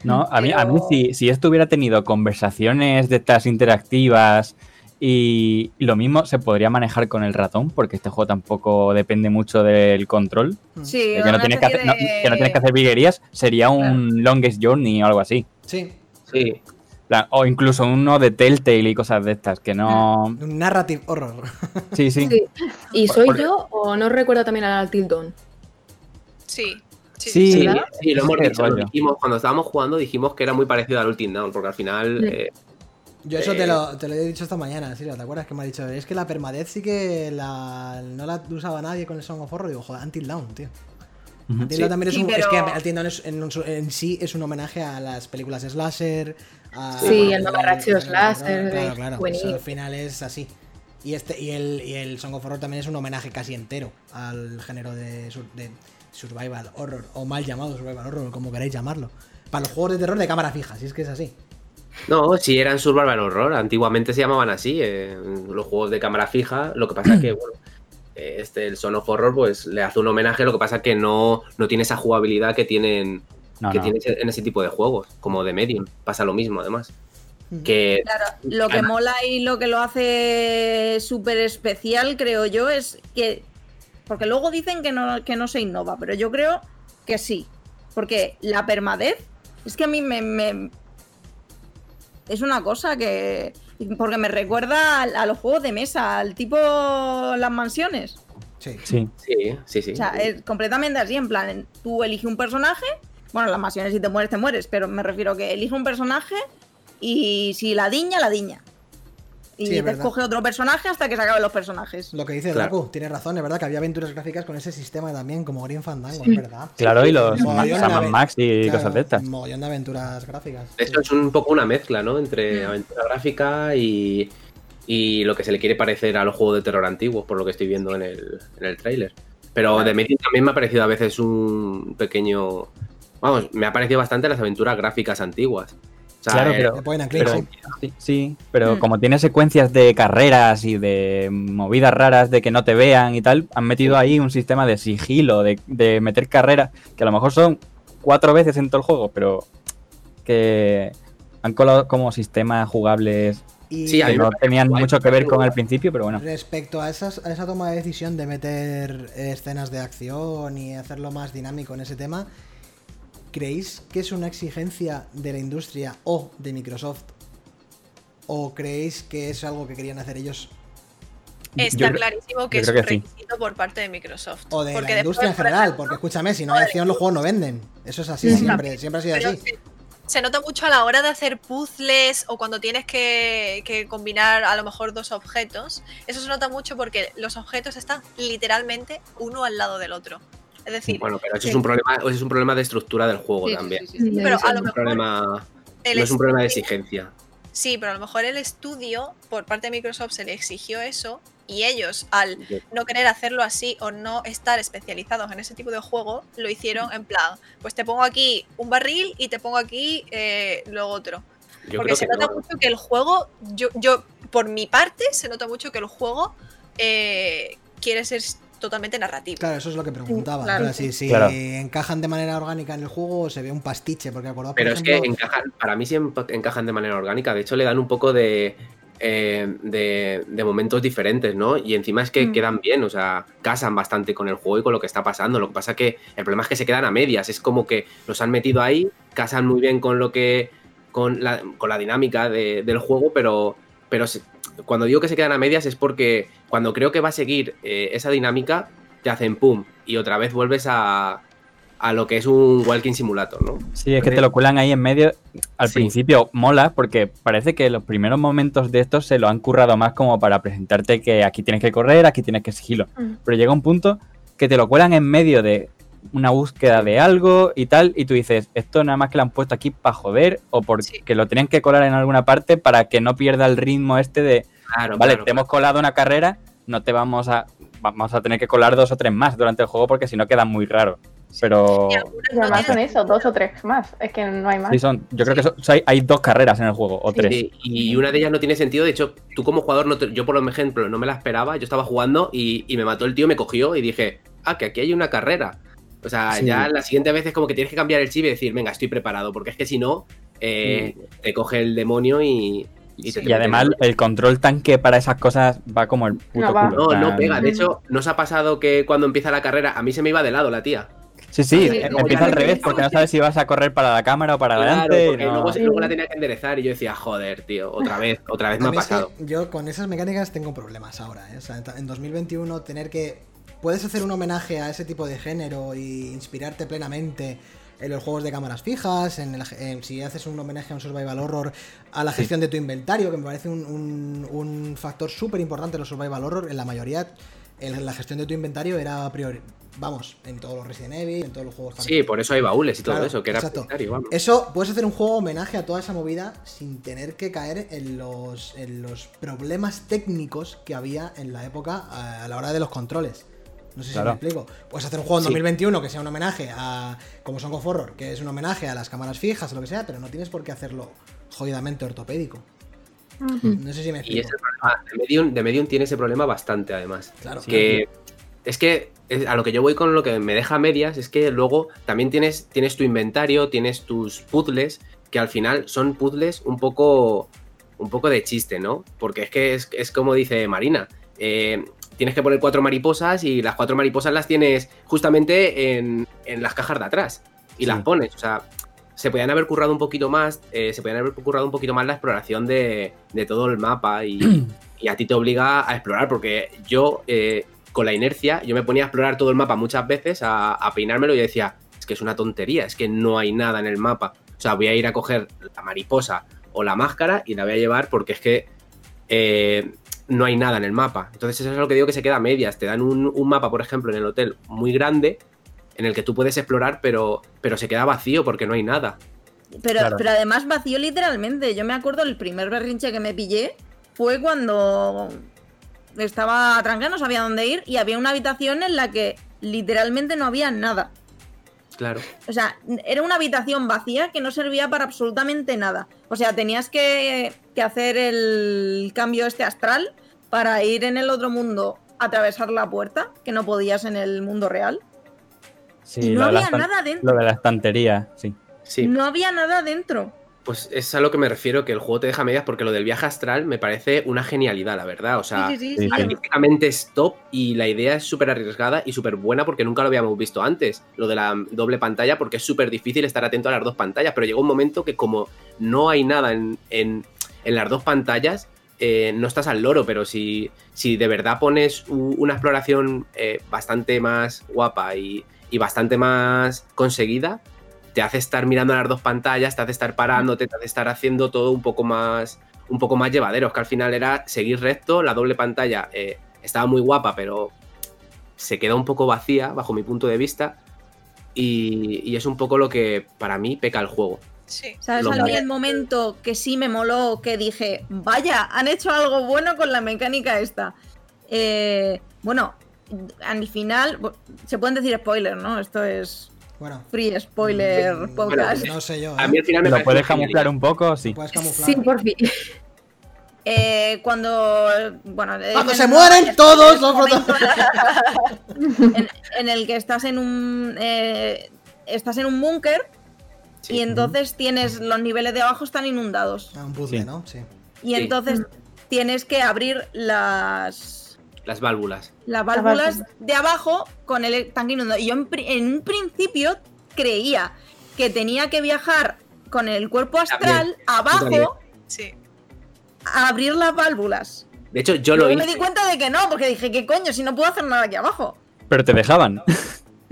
Speaker 4: ¿No? A mí, a mí si, si esto hubiera tenido conversaciones de estas interactivas y lo mismo se podría manejar con el ratón, porque este juego tampoco depende mucho del control.
Speaker 5: Sí,
Speaker 4: que, no tienes que, hacer, no-
Speaker 5: de-
Speaker 4: que no tienes que hacer viguerías, sería un longest journey o algo así.
Speaker 1: Sí,
Speaker 2: Sí,
Speaker 4: O incluso uno de Telltale y cosas de estas, que no...
Speaker 1: un narrative horror.
Speaker 4: Sí, sí.
Speaker 7: Sí. ¿Y
Speaker 2: Por-
Speaker 7: soy
Speaker 2: por-
Speaker 7: yo o no recuerda también a Until Dawn?
Speaker 3: Sí. Sí.
Speaker 4: Sí,
Speaker 2: sí, sí, lo hemos dicho. lo
Speaker 4: rollo.
Speaker 2: dijimos, cuando estábamos jugando dijimos que era muy parecido al Ultimate Down, porque al final
Speaker 7: Mm.
Speaker 2: eh,
Speaker 1: Yo eso
Speaker 2: Eh.
Speaker 1: te, lo, te lo he dicho esta mañana, Silvia, ¿te acuerdas que me ha dicho? Es que la permadez sí que la, no la usaba nadie con el Song of Horror. Digo, joder, Until Dawn, tío.
Speaker 2: Sí.
Speaker 1: Dawn también es
Speaker 5: Sí,
Speaker 1: un... Es
Speaker 5: pero-
Speaker 1: que Until Dawn es- en, un- en sí es un homenaje a las películas slasher, a...
Speaker 7: Sí,
Speaker 1: a-
Speaker 7: el mamarracheo
Speaker 1: a-
Speaker 7: slasher,
Speaker 1: Claro, claro. Eso al final es así. Y, este, y, el, y el Song of Horror también es un homenaje casi entero al género de, sur- de survival horror, o mal llamado survival horror, como queráis llamarlo. Para los juegos de terror de cámara fija, si es que es así.
Speaker 2: No, si eran Survival Horror, antiguamente se llamaban así, eh, los juegos de cámara fija, lo que pasa que, bueno, eh, este, el Son of Horror, pues le hace un homenaje, lo que pasa que no, no tiene esa jugabilidad que tienen,
Speaker 4: No,
Speaker 2: que
Speaker 4: no.
Speaker 2: tiene en ese tipo de juegos, como de Medium, pasa lo mismo además. Que
Speaker 5: Claro, lo que mola y lo que lo hace súper especial, creo yo, es que. Porque luego dicen que no, que no se innova, pero yo creo que sí. Porque la permadez es que a mí me. me- es una cosa que. Porque me recuerda a, a los juegos de mesa, al tipo las mansiones.
Speaker 1: Sí.
Speaker 4: Sí.
Speaker 2: sí, sí, sí.
Speaker 5: O sea, es completamente así, en plan, tú eliges un personaje, bueno, las mansiones si te mueres, te mueres, pero me refiero que elige un personaje y si la diña, la diña. Y
Speaker 1: Sí, es
Speaker 5: te escoge otro personaje hasta que se acaben los personajes.
Speaker 1: Lo que dice
Speaker 2: Claro.
Speaker 1: Draco, tienes razón, es verdad que había aventuras gráficas con ese sistema también, como Green Fandango, es verdad.
Speaker 4: Claro, y los
Speaker 1: Mogollón de
Speaker 4: Sam
Speaker 1: aven-
Speaker 4: Max y
Speaker 1: Claro,
Speaker 4: cosas de estas.
Speaker 1: Un mogollón de aventuras gráficas.
Speaker 2: Esto es un poco una mezcla, ¿no? Entre
Speaker 5: Mm.
Speaker 2: aventura gráfica y, y lo que se le quiere parecer a los juegos de terror antiguos, por lo que estoy viendo en el, en el tráiler. Pero de Medium también me ha parecido a veces un pequeño... Vamos, me ha parecido bastante las aventuras gráficas antiguas. Sea,
Speaker 4: Claro,
Speaker 2: eh,
Speaker 4: pero-
Speaker 1: De point and click,
Speaker 4: pero-
Speaker 1: sí.
Speaker 4: Pero
Speaker 5: Mm.
Speaker 4: como tiene secuencias de carreras y de movidas raras de que no te vean y tal, han metido ahí un sistema de sigilo, de, de meter carreras, que a lo mejor son cuatro veces en todo el juego, pero que han colado como sistemas jugables
Speaker 1: Y
Speaker 2: Sí, a
Speaker 4: que no tenían mucho que ver con el principio, pero bueno.
Speaker 1: respecto a, esas, a esa toma de decisión de meter escenas de acción y hacerlo más dinámico en ese tema, ¿creéis que es una exigencia de la industria o de Microsoft? ¿O creéis que es algo que querían hacer ellos
Speaker 3: Está
Speaker 4: Yo
Speaker 3: clarísimo que es un
Speaker 4: que sí.
Speaker 3: requisito por parte de Microsoft.
Speaker 1: o de
Speaker 3: Porque
Speaker 1: la industria en general?
Speaker 3: ejemplo,
Speaker 1: Porque escúchame, si no hay acción los juegos no venden. Eso es así, siempre, siempre ha sido
Speaker 3: pero
Speaker 1: así.
Speaker 3: se, se nota mucho a la hora de hacer puzzles o cuando tienes que, que combinar a lo mejor dos objetos. Eso se nota mucho porque los objetos están literalmente uno al lado del otro. Es decir,
Speaker 2: Bueno, pero eso
Speaker 3: Sí.
Speaker 2: es un problema, eso es un problema de estructura del juego
Speaker 8: Sí,
Speaker 2: también.
Speaker 8: sí, sí, sí.
Speaker 3: pero a lo
Speaker 2: es un
Speaker 3: mejor
Speaker 2: problema,
Speaker 3: el
Speaker 2: no es un problema de exigencia.
Speaker 3: Sí, pero a lo mejor el estudio, por parte de Microsoft, se le exigió eso y ellos, al no querer hacerlo así o no estar especializados en ese tipo de juego, lo hicieron en plan, pues te pongo aquí un barril y te pongo aquí eh, lo otro.
Speaker 2: Yo
Speaker 3: Porque se nota
Speaker 2: no.
Speaker 3: mucho que el juego, yo, yo, por mi parte, se nota mucho que el juego eh, quiere ser totalmente narrativo.
Speaker 1: Claro, eso es lo que preguntaba.
Speaker 5: Claro.
Speaker 1: Si si
Speaker 4: Claro.
Speaker 1: encajan de manera orgánica en el juego o se ve un pastiche, porque acordaos, por
Speaker 2: Pero es
Speaker 1: ejemplo,
Speaker 2: que encajan, para mí sí encajan de manera orgánica. De hecho, le dan un poco de, eh, de, de momentos diferentes, ¿no? Y encima es que
Speaker 5: Mm.
Speaker 2: quedan bien, o sea, casan bastante con el juego y con lo que está pasando. Lo que pasa que el problema es que se quedan a medias. Es como que los han metido ahí, casan muy bien con lo que. con la, con la dinámica de- del juego, pero. pero se- cuando digo que se quedan a medias es porque cuando creo que va a seguir eh, esa dinámica, te hacen pum. Y otra vez vuelves a. a lo que es un walking simulator, ¿no?
Speaker 4: Sí, es que te lo cuelan ahí en medio. Al
Speaker 2: Sí.
Speaker 4: principio mola porque parece que los primeros momentos de estos se lo han currado más como para presentarte que aquí tienes que correr, aquí tienes que sigilo.
Speaker 6: Mm.
Speaker 4: Pero llega un punto que te lo cuelan en medio de una búsqueda de algo y tal, y tú dices, esto nada más que lo han puesto aquí para joder o porque
Speaker 3: Sí.
Speaker 4: lo tenían que colar en alguna parte para que no pierda el ritmo este de,
Speaker 2: Claro,
Speaker 4: vale,
Speaker 2: claro,
Speaker 4: te hemos colado una carrera, no te vamos a, vamos a tener que colar dos o tres más durante el juego porque si no queda muy raro. Pero
Speaker 6: además son eso, dos o tres más. Es que no hay más.
Speaker 4: sí son, yo creo que son- hay, hay dos carreras en el juego, o tres.
Speaker 2: Sí, y una de ellas no tiene sentido. De hecho, tú como jugador, no te- yo por ejemplo no me la esperaba. Yo estaba jugando y, y me mató el tío, me cogió y dije, ah, que aquí hay una carrera. O sea,
Speaker 4: Sí.
Speaker 2: ya la siguiente vez es como que tienes que cambiar el chip y decir, venga, estoy preparado. Porque es que si no, eh, te coge el demonio y, y te
Speaker 4: Y además el control tanque para esas cosas va como el puto
Speaker 6: No
Speaker 4: culo.
Speaker 2: No, no pega. De hecho, ¿nos ha pasado que cuando empieza la carrera, a mí se me iba de lado la tía?
Speaker 4: Sí, sí,
Speaker 8: Sí,
Speaker 4: eh, empieza al revés porque no sabes si vas a correr para la cámara o para
Speaker 2: Claro,
Speaker 4: adelante.
Speaker 2: porque
Speaker 4: no.
Speaker 2: luego, luego la tenía que enderezar y yo decía, joder, tío, otra vez, otra vez me
Speaker 1: A
Speaker 2: ha
Speaker 1: mí es que
Speaker 2: pasado.
Speaker 1: yo con esas mecánicas tengo problemas ahora. ¿eh? O sea, en 2021 tener que... Puedes hacer un homenaje a ese tipo de género y inspirarte plenamente en los juegos de cámaras fijas, en, el- en- si haces un homenaje a un survival horror, a la gestión de tu inventario, que me parece un, un- un factor súper importante en los survival horror. En la mayoría, la gestión de tu inventario era priori... Vamos, en todos los Resident Evil, en todos los juegos...
Speaker 2: Sí, por eso hay baúles y todo
Speaker 1: Claro,
Speaker 2: eso, que era vamos.
Speaker 1: Eso, puedes hacer un juego homenaje a toda esa movida sin tener que caer en los, en los problemas técnicos que había en la época a, a la hora de los controles. No sé
Speaker 4: Claro.
Speaker 1: si me explico. Puedes hacer un juego en
Speaker 2: Sí.
Speaker 1: 2021 que sea un homenaje a, como Song of Horror, que es un homenaje a las cámaras fijas o lo que sea, pero no tienes por qué hacerlo jodidamente ortopédico. No sé si me
Speaker 2: Y
Speaker 1: explico.
Speaker 2: ese problema de Medium, de Medium tiene ese problema bastante, además.
Speaker 1: Claro.
Speaker 2: que es que es- a lo que yo voy con lo que me deja a medias es que luego también tienes, tienes tu inventario, tienes tus puzzles, que al final son puzzles un poco, un poco de chiste, ¿no? Porque es que es, es como dice Marina. eh, tienes que poner cuatro mariposas y las cuatro mariposas las tienes justamente en, en las cajas de atrás. Y
Speaker 4: Sí.
Speaker 2: las pones. O sea, se podían haber currado un poquito más. eh, se podían haber currado un poquito más la exploración de, de todo el mapa. Y, [CLEARS THROAT] y a ti te obliga a explorar. Porque yo, eh, con la inercia, yo me ponía a explorar todo el mapa muchas veces, a, a peinármelo y decía, es que es una tontería, es que no hay nada en el mapa. O sea, voy a ir a coger la mariposa o la máscara y la voy a llevar porque es que eh, no hay nada en el mapa. Entonces eso es lo que digo que se queda a medias. Te dan un, un mapa, por ejemplo, en el hotel muy grande en el que tú puedes explorar, pero, pero se queda vacío porque no hay nada.
Speaker 5: Pero,
Speaker 4: Claro.
Speaker 5: pero además vacío literalmente. Yo me acuerdo el primer berrinche que me pillé fue cuando estaba tranquila, no sabía dónde ir y había una habitación en la que literalmente no había nada.
Speaker 2: Claro.
Speaker 5: O sea, era una habitación vacía que no servía para absolutamente nada. O sea, tenías que, que hacer el cambio este astral para ir en el otro mundo, atravesar la puerta, que no podías en el mundo real.
Speaker 4: Sí,
Speaker 5: y no
Speaker 4: lo de la
Speaker 5: había nada dentro.
Speaker 4: Lo de la estantería, sí.
Speaker 2: Sí.
Speaker 5: No había nada dentro.
Speaker 2: Pues es a lo que me refiero, que el juego te deja medias porque lo del viaje astral me parece una genialidad, la verdad. O sea,
Speaker 5: sí, sí, sí,
Speaker 4: sí,
Speaker 5: sí.
Speaker 4: sí.
Speaker 2: artísticamente es top y la idea es súper arriesgada y súper buena porque nunca lo habíamos visto antes, lo de la doble pantalla, porque es súper difícil estar atento a las dos pantallas, pero llegó un momento que como no hay nada en, en- en las dos pantallas, eh, no estás al loro, pero si, si de verdad pones u- una exploración eh, bastante más guapa y, y bastante más conseguida, te hace estar mirando a las dos pantallas, te hace estar parándote, te hace estar haciendo todo un poco más un poco más llevadero, es que al final era seguir recto, la doble pantalla eh, estaba muy guapa, pero se queda un poco vacía bajo mi punto de vista y, y es un poco lo que para mí peca el juego.
Speaker 3: Sí.
Speaker 5: ¿Sabes?
Speaker 2: Lo
Speaker 5: A mí el momento que sí me moló, que dije, vaya, han hecho algo bueno con la mecánica esta. Eh, bueno, al final, se pueden decir spoilers, ¿no? Esto es
Speaker 1: Bueno,
Speaker 5: free spoiler
Speaker 1: Mm,
Speaker 5: podcast.
Speaker 1: no sé yo.
Speaker 2: A
Speaker 1: ¿eh?
Speaker 2: mí al final me
Speaker 4: ¿Lo puedes camuflar un poco? Sí.
Speaker 1: Puedes camuflar.
Speaker 7: Sí, por fin. [LAUGHS]
Speaker 5: Eh, cuando. Bueno,
Speaker 1: Cuando se mueren
Speaker 5: en-
Speaker 1: todos
Speaker 5: en
Speaker 1: los [LAUGHS]
Speaker 5: en, en el que estás en un. eh, estás en un búnker
Speaker 2: Sí.
Speaker 5: y entonces tienes. Los niveles de abajo están inundados.
Speaker 1: Ah, un puzzle,
Speaker 4: Sí.
Speaker 1: ¿no? Sí.
Speaker 5: Y
Speaker 2: Sí.
Speaker 5: entonces tienes que abrir las.
Speaker 2: Las válvulas.
Speaker 5: las válvulas de abajo con el tanque inundado. Y yo en, un principio creía que tenía que viajar con el cuerpo astral
Speaker 2: también.
Speaker 5: abajo
Speaker 3: Sí.
Speaker 5: a abrir las válvulas.
Speaker 2: De hecho, yo lo
Speaker 5: Luego me
Speaker 2: hice.
Speaker 5: di cuenta de que no, porque dije, ¿qué coño? Si no puedo hacer nada aquí abajo.
Speaker 4: Pero te dejaban. [LAUGHS]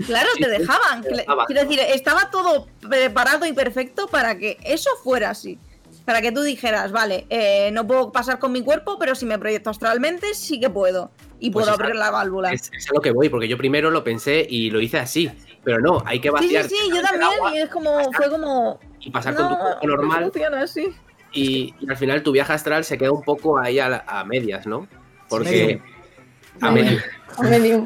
Speaker 5: Claro,
Speaker 2: Sí,
Speaker 5: te dejaban.
Speaker 2: te dejaban.
Speaker 5: quiero decir, estaba todo preparado y perfecto para que eso fuera así. Para que tú dijeras, vale, eh, no puedo pasar con mi cuerpo, pero si me proyecto astralmente, sí que puedo. Y
Speaker 2: Pues
Speaker 5: puedo
Speaker 2: esa-
Speaker 5: abrir la válvula.
Speaker 2: Es, es a lo que voy, porque yo primero lo pensé y lo hice así. Pero no, hay que
Speaker 5: Sí, sí,
Speaker 2: vaciar
Speaker 5: sí, yo también.
Speaker 2: agua
Speaker 5: Y es como, fue como.
Speaker 2: y pasar con tu cuerpo
Speaker 5: no
Speaker 2: normal.
Speaker 5: funciona así.
Speaker 2: Y, y al final tu viaje astral se queda un poco ahí a, la- a medias, ¿no? Porque.
Speaker 1: Medium.
Speaker 2: A
Speaker 6: Medium.
Speaker 2: medias.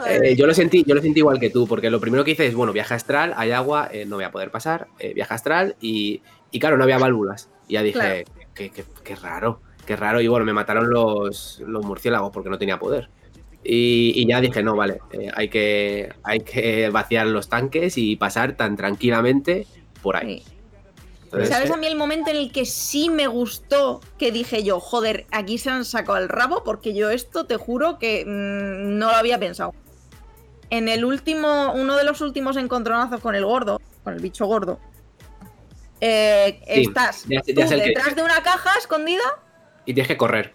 Speaker 6: A.
Speaker 2: Eh, yo lo sentí, yo lo sentí igual que tú, porque lo primero que hice es, bueno, viaje astral, hay agua, eh, no voy a poder pasar, eh, viaje astral, y, y claro, no había válvulas. Y ya dije,
Speaker 5: Claro.
Speaker 2: qué, qué- qué raro, qué raro. Y bueno, me mataron los, los murciélagos porque no tenía poder. Y, y ya dije, no, vale, eh, hay, que, hay que vaciar los tanques y pasar tan tranquilamente por ahí.
Speaker 5: Sí.
Speaker 2: Entonces,
Speaker 5: ¿Sabes
Speaker 2: eh,
Speaker 5: a mí el momento en el que sí me gustó que dije yo, joder, aquí se han sacado el rabo porque yo esto te juro que mm, no lo había pensado. En el último, uno de los últimos encontronazos con el gordo, con el bicho gordo, eh,
Speaker 2: Sí,
Speaker 5: estás
Speaker 2: ya
Speaker 5: tú
Speaker 2: que
Speaker 5: detrás de una caja escondida,
Speaker 2: Y tienes que correr.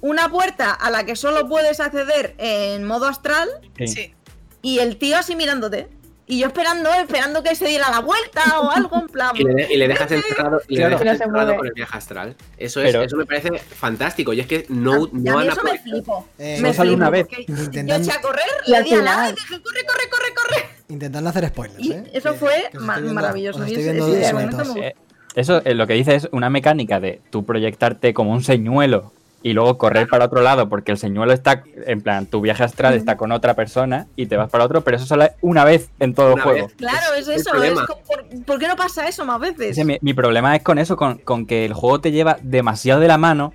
Speaker 5: una puerta a la que solo puedes acceder en modo astral.
Speaker 4: Sí.
Speaker 5: y el tío así mirándote. Y yo esperando, esperando que se diera la vuelta o algo en plan.
Speaker 2: Y le, y le dejas [LAUGHS] encerrado, y le
Speaker 4: Claro.
Speaker 2: dejas
Speaker 6: No se
Speaker 2: encerrado
Speaker 6: mueve.
Speaker 2: con el viaje astral. Eso, es,
Speaker 4: Pero-
Speaker 2: eso me parece fantástico. Y es que no,
Speaker 5: a,
Speaker 2: no
Speaker 5: a mí
Speaker 2: han
Speaker 5: eso me flipo.
Speaker 1: Eh,
Speaker 5: me
Speaker 4: sale una vez.
Speaker 5: porque Yo
Speaker 1: Intentando-
Speaker 5: eché a correr,
Speaker 6: Y
Speaker 5: le di a la
Speaker 6: final-
Speaker 5: y dije, corre, corre, corre, corre.
Speaker 1: Intentando hacer spoilers,
Speaker 5: Y
Speaker 1: ¿eh?
Speaker 5: eso fue
Speaker 1: que os
Speaker 5: ma-
Speaker 1: estoy viendo-
Speaker 5: maravilloso.
Speaker 1: estoy viendo
Speaker 5: me-
Speaker 4: Eh, Eso eh, lo que dice es una mecánica de tú proyectarte como un señuelo y luego correr para otro lado porque el señuelo está, en plan, tu viaje astral está con otra persona y te vas para otro, pero eso solo es una vez en todo el juego.
Speaker 2: vez.
Speaker 5: Claro, es, eso.
Speaker 2: problema.
Speaker 5: es ¿por, por qué no pasa eso más veces?
Speaker 4: Ese, mi, mi problema es con eso, con, con que el juego te lleva demasiado de la mano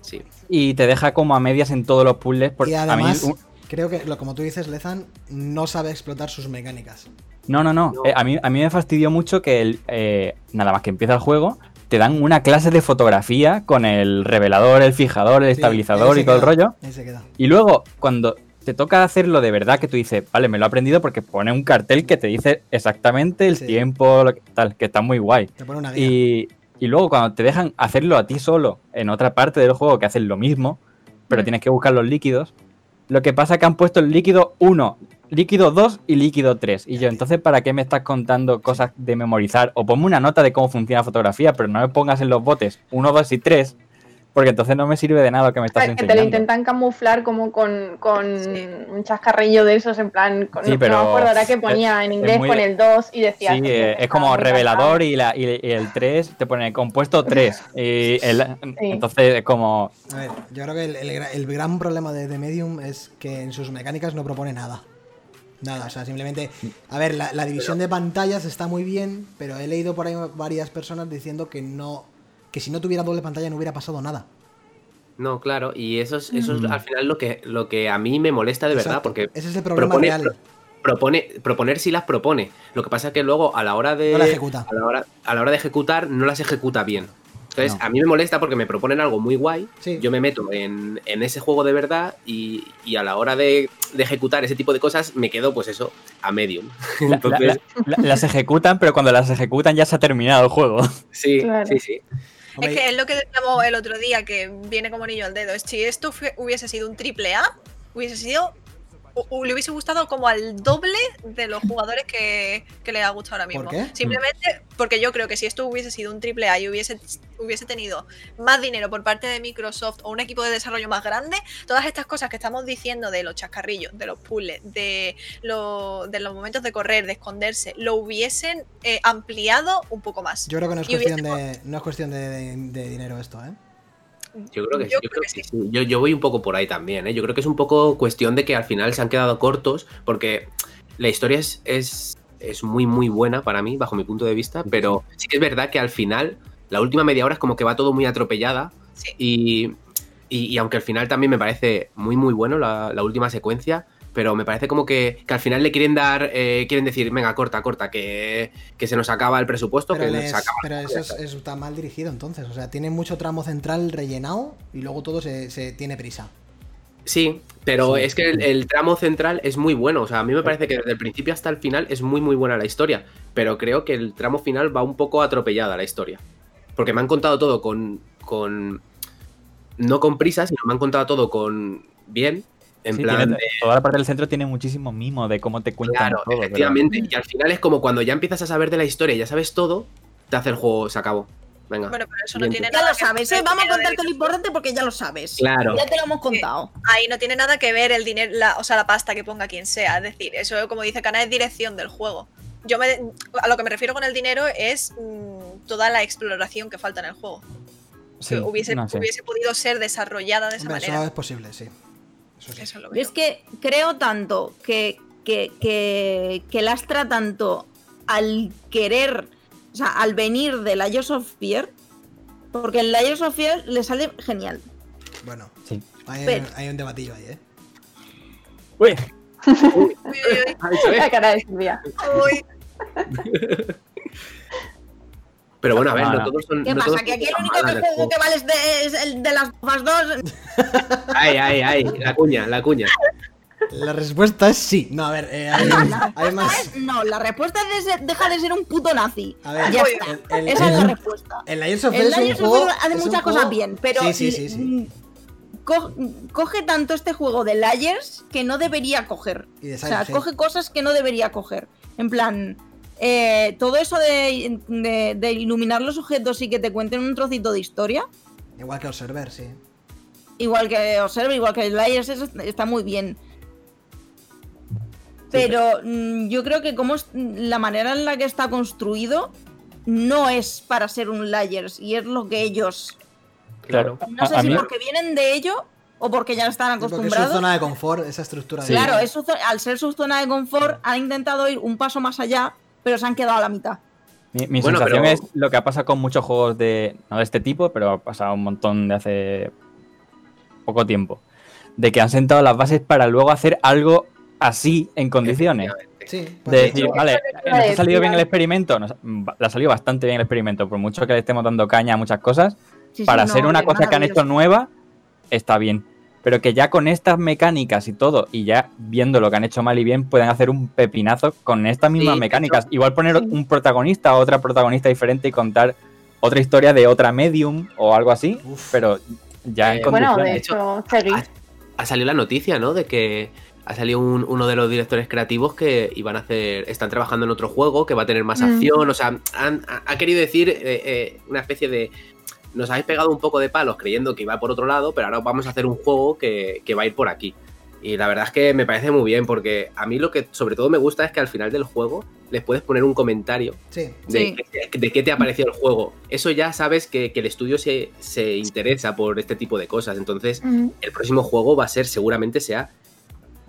Speaker 2: Sí.
Speaker 4: y te deja como a medias en todos los puzzles. Porque
Speaker 1: Y
Speaker 4: a mí
Speaker 1: además,
Speaker 4: un-
Speaker 1: creo que, lo, como tú dices, Lezan no sabe explotar sus mecánicas.
Speaker 4: No, no, no.
Speaker 2: No.
Speaker 4: Eh, a, mí, a mí me fastidió mucho que el, eh, nada más que empieza el juego, te dan una clase de fotografía con el revelador, el fijador, el
Speaker 1: Sí,
Speaker 4: estabilizador y todo el rollo.
Speaker 1: Ahí se queda.
Speaker 4: Y luego, cuando te toca hacerlo de verdad, que tú dices, vale, me lo he aprendido porque pone un cartel que te dice exactamente el
Speaker 1: Sí.
Speaker 4: tiempo, lo que- tal, que está muy guay.
Speaker 1: Te pone una guía.
Speaker 4: Y, y luego cuando te dejan hacerlo a ti solo en otra parte del juego que hacen lo mismo, pero
Speaker 5: Mm.
Speaker 4: tienes que buscar los líquidos, lo que pasa es que han puesto el líquido 1, líquido 2 y líquido 3. Y yo, entonces, ¿para qué me estás contando cosas de memorizar? O ponme una nota de cómo funciona la fotografía, pero no me pongas en los botes 1, 2 y 3, porque entonces no me sirve de nada lo que me estás
Speaker 6: que te lo
Speaker 4: enseñando.
Speaker 6: intentan camuflar como con, con
Speaker 3: Sí.
Speaker 6: un chascarrillo de esos, en plan. Con,
Speaker 4: Sí,
Speaker 6: no-
Speaker 4: pero
Speaker 6: no me acuerdo ahora que
Speaker 4: es-
Speaker 6: ponía en
Speaker 4: es
Speaker 6: inglés
Speaker 4: muy-
Speaker 6: con el 2 y decía.
Speaker 4: Sí, eh, es como revelador y, la, y, y el 3 te pone compuesto 3. Y el- Entonces es como...
Speaker 1: A ver, yo creo que el, el el gran problema de The Medium es que en sus mecánicas no propone nada. Nada, o sea, simplemente. A ver, la, la división de pantallas está muy bien, pero he leído por ahí varias personas diciendo que no. Que si no tuviera doble pantalla no hubiera pasado nada.
Speaker 2: No, claro, y eso es, eso es
Speaker 4: Mm.
Speaker 2: al final lo que, lo que a mí me molesta de verdad, porque
Speaker 1: Ese es el problema
Speaker 2: propone,
Speaker 1: real.
Speaker 2: pro- propone, proponer sí las propone. Lo que pasa es que luego a la hora de.
Speaker 1: No la ejecuta.
Speaker 2: A la hora, a la hora de ejecutar, no las ejecuta bien. Entonces,
Speaker 4: No.
Speaker 2: a mí me molesta porque me proponen algo muy guay.
Speaker 1: Sí.
Speaker 2: Yo me meto en, en ese juego de verdad y, y a la hora de, de ejecutar ese tipo de cosas me quedo, pues eso, a medium.
Speaker 4: la- [LAUGHS] la-
Speaker 2: Entonces,
Speaker 4: la- las ejecutan, pero cuando las ejecutan ya se ha terminado el juego.
Speaker 2: sí,
Speaker 6: Claro.
Speaker 2: sí, sí.
Speaker 3: Es que es lo que decíamos el otro día, que viene como anillo al dedo. Es si esto fue- hubiese sido un triple A, hubiese sido. Le hubiese gustado como al doble de los jugadores que, que le ha gustado ahora mismo.
Speaker 1: ¿Por qué?
Speaker 3: Simplemente porque yo creo que si esto hubiese sido un triple A y hubiese, hubiese tenido más dinero por parte de Microsoft o un equipo de desarrollo más grande, todas estas cosas que estamos diciendo de los chascarrillos, de los puzzles, de, lo- de los momentos de correr, de esconderse, lo hubiesen eh, ampliado un poco más.
Speaker 1: yo creo que no es
Speaker 3: y
Speaker 1: cuestión de, no es cuestión de, de- de dinero esto, ¿eh?
Speaker 2: Yo creo que sí.
Speaker 3: Yo
Speaker 2: Yo,
Speaker 3: creo
Speaker 2: creo
Speaker 3: que
Speaker 2: que
Speaker 3: sí.
Speaker 2: sí. Yo, yo voy un poco por ahí también. ¿eh? Yo creo que es un poco cuestión de que al final se han quedado cortos porque la historia es, es, es muy, muy buena para mí, bajo mi punto de vista, pero sí que es verdad que al final, la última media hora es como que va todo muy atropellada
Speaker 3: Sí.
Speaker 2: y, y- y aunque al final también me parece muy, muy bueno la, la última secuencia, pero me parece como que, que al final le quieren dar, eh, quieren decir, venga, corta, corta, que, que se nos acaba el presupuesto,
Speaker 1: Pero,
Speaker 2: que
Speaker 1: les-
Speaker 2: se acaba.
Speaker 1: pero eso es- es- está mal dirigido entonces. O sea, tiene mucho tramo central rellenado y luego todo se, se tiene prisa.
Speaker 2: Sí, pero
Speaker 1: Sí.
Speaker 2: es que el, el tramo central es muy bueno. O sea, a mí me parece que desde el principio hasta el final es muy, muy buena la historia. Pero creo que el tramo final va un poco atropellada la historia. Porque me han contado todo con. con no con prisa, sino me han contado todo con. bien. En
Speaker 4: Sí,
Speaker 2: plan.
Speaker 4: tiene-
Speaker 2: de-
Speaker 4: toda la parte del centro tiene muchísimo mimo de cómo te cuentan
Speaker 2: claro,
Speaker 4: todo. pero-
Speaker 2: efectivamente. Y al final es como cuando ya empiezas a saber de la historia y ya sabes todo, te hace el juego, se acabó. Venga.
Speaker 3: Bueno, pero eso no tiene
Speaker 5: Ya
Speaker 3: nada
Speaker 5: lo
Speaker 3: que
Speaker 5: sabes, ¿eh? Vamos a contarte lo importante porque ya lo sabes.
Speaker 2: Claro.
Speaker 5: Ya te lo hemos contado.
Speaker 3: Ahí no tiene nada que ver el dinero, la, o sea, la pasta que ponga quien sea. Es decir, eso, como dice Cana, es dirección del juego. Yo me, a lo que me refiero con el dinero es mm, toda la exploración que falta en el juego.
Speaker 4: Sí,
Speaker 3: que hubiese,
Speaker 4: no sé.
Speaker 3: hubiese podido ser desarrollada de esa
Speaker 1: Hombre, eso
Speaker 3: manera.
Speaker 1: es posible, sí. Eso sí.
Speaker 3: Eso lo
Speaker 5: Y
Speaker 3: veo.
Speaker 5: es que creo tanto que, que, que, que lastra tanto al querer, o sea, al venir de la of Fear, porque en Layers of Fear le sale genial.
Speaker 1: Bueno,
Speaker 4: Sí.
Speaker 1: hay,
Speaker 5: Pero-
Speaker 1: hay un debatillo ahí, ¿eh?
Speaker 4: Uy, [LAUGHS]
Speaker 3: Uy, uy,
Speaker 2: ve.
Speaker 6: La cara de Silvia.
Speaker 3: uy, uy. [LAUGHS]
Speaker 2: Pero bueno, a ver,
Speaker 4: No,
Speaker 2: todos son.
Speaker 5: ¿Qué
Speaker 2: no
Speaker 5: pasa?
Speaker 2: todos
Speaker 5: ¿Que aquí el único que juego que vale es de, es el de las 2? [LAUGHS]
Speaker 2: Ay, ay, ay, la cuña, la cuña.
Speaker 1: La respuesta es sí. No, a ver, eh, hay,
Speaker 5: La
Speaker 1: hay
Speaker 5: respuesta
Speaker 1: más.
Speaker 5: es no, la respuesta es de ser- deja de ser un puto nazi.
Speaker 1: A ver,
Speaker 5: ya está.
Speaker 1: el- el-
Speaker 5: Esa es la respuesta.
Speaker 1: El Layers of
Speaker 5: El of
Speaker 1: juego.
Speaker 5: Hace muchas
Speaker 1: juego-
Speaker 5: cosas bien, pero
Speaker 1: Sí, sí, sí. sí.
Speaker 5: mm, co- coge tanto este juego de Layers que no debería coger.
Speaker 1: Y de
Speaker 5: O sea, coge cosas que no debería coger. En plan, eh, todo eso de, de- de iluminar los objetos y que te cuenten un trocito de historia,
Speaker 1: Igual que Observer, sí.
Speaker 5: igual que Observer, igual que Layers, eso está muy bien. Pero mm, yo creo que como es la manera en la que está construido no es para ser un Layers y es lo que ellos
Speaker 4: Claro.
Speaker 5: No sé
Speaker 4: A- a
Speaker 5: si
Speaker 4: mí-
Speaker 5: porque vienen de ello o porque ya están
Speaker 1: Porque es su
Speaker 5: acostumbrados.
Speaker 1: zona de confort, esa estructura. de-
Speaker 5: Claro, es su zo- al ser su zona de confort, han intentado ir un paso más allá, pero se han quedado a la mitad.
Speaker 4: Mi, mi
Speaker 2: Bueno,
Speaker 4: sensación
Speaker 2: pero-
Speaker 4: es lo que ha pasado con muchos juegos de. No de este tipo, pero ha pasado un montón de hace poco tiempo. De que han sentado las bases para luego hacer algo así en condiciones.
Speaker 1: Sí,
Speaker 4: De
Speaker 1: pues,
Speaker 4: decir, vale, nos ha salido bien el experimento, nos- le ha salido bastante bien el experimento, por mucho que le estemos dando caña a muchas cosas,
Speaker 5: Sí, sí,
Speaker 4: para
Speaker 5: no,
Speaker 4: ser una cosa que han hecho nueva, está bien. Pero que ya con estas mecánicas y todo, y ya viendo lo que han hecho mal y bien, pueden hacer un pepinazo con estas mismas mecánicas. Igual poner
Speaker 6: sí.
Speaker 4: un protagonista o otra protagonista diferente y contar otra historia de otra medium o algo así,
Speaker 1: Uf.
Speaker 4: pero ya en
Speaker 2: Eh,
Speaker 6: Bueno,
Speaker 4: condiciones.
Speaker 6: de hecho,
Speaker 2: ha, ha salido la noticia, ¿no? De que ha salido un- uno de los directores creativos que iban a hacer, están trabajando en otro juego que va a tener más
Speaker 6: Mm.
Speaker 2: acción, o sea, han- ha, ha querido decir eh, eh, una especie de, nos habéis pegado un poco de palos creyendo que iba por otro lado, pero ahora vamos a hacer un juego que, que va a ir por aquí. Y la verdad es que me parece muy bien, porque a mí lo que sobre todo me gusta es que al final del juego les puedes poner un comentario
Speaker 1: sí.
Speaker 2: de,
Speaker 5: Sí.
Speaker 2: qué- de qué te ha parecido el juego. Eso ya sabes que, que el estudio se, se interesa por este tipo de cosas. Entonces, el próximo juego va a ser, seguramente sea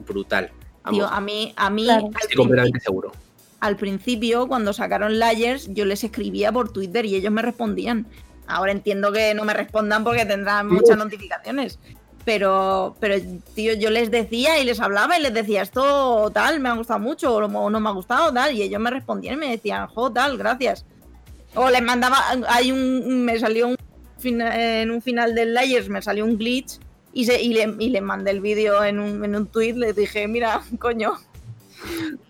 Speaker 2: brutal. Vamos,
Speaker 5: Tío, a mí, a mí
Speaker 6: Claro.
Speaker 2: estoy completamente
Speaker 5: principio,
Speaker 2: seguro.
Speaker 5: al principio, cuando sacaron Layers, yo les escribía por Twitter y ellos me respondían. Ahora entiendo que no me respondan porque tendrán muchas notificaciones. Pero, pero, tío, yo les decía y les hablaba y les decía esto tal, me ha gustado mucho, o no, me ha gustado, tal. Y ellos me respondían y me decían, jo, tal, gracias. O les mandaba, hay un, me salió un, en un final del Layers, me salió un glitch y, se, y, le, y le mandé el vídeo en un, en un tweet, les dije, mira, coño.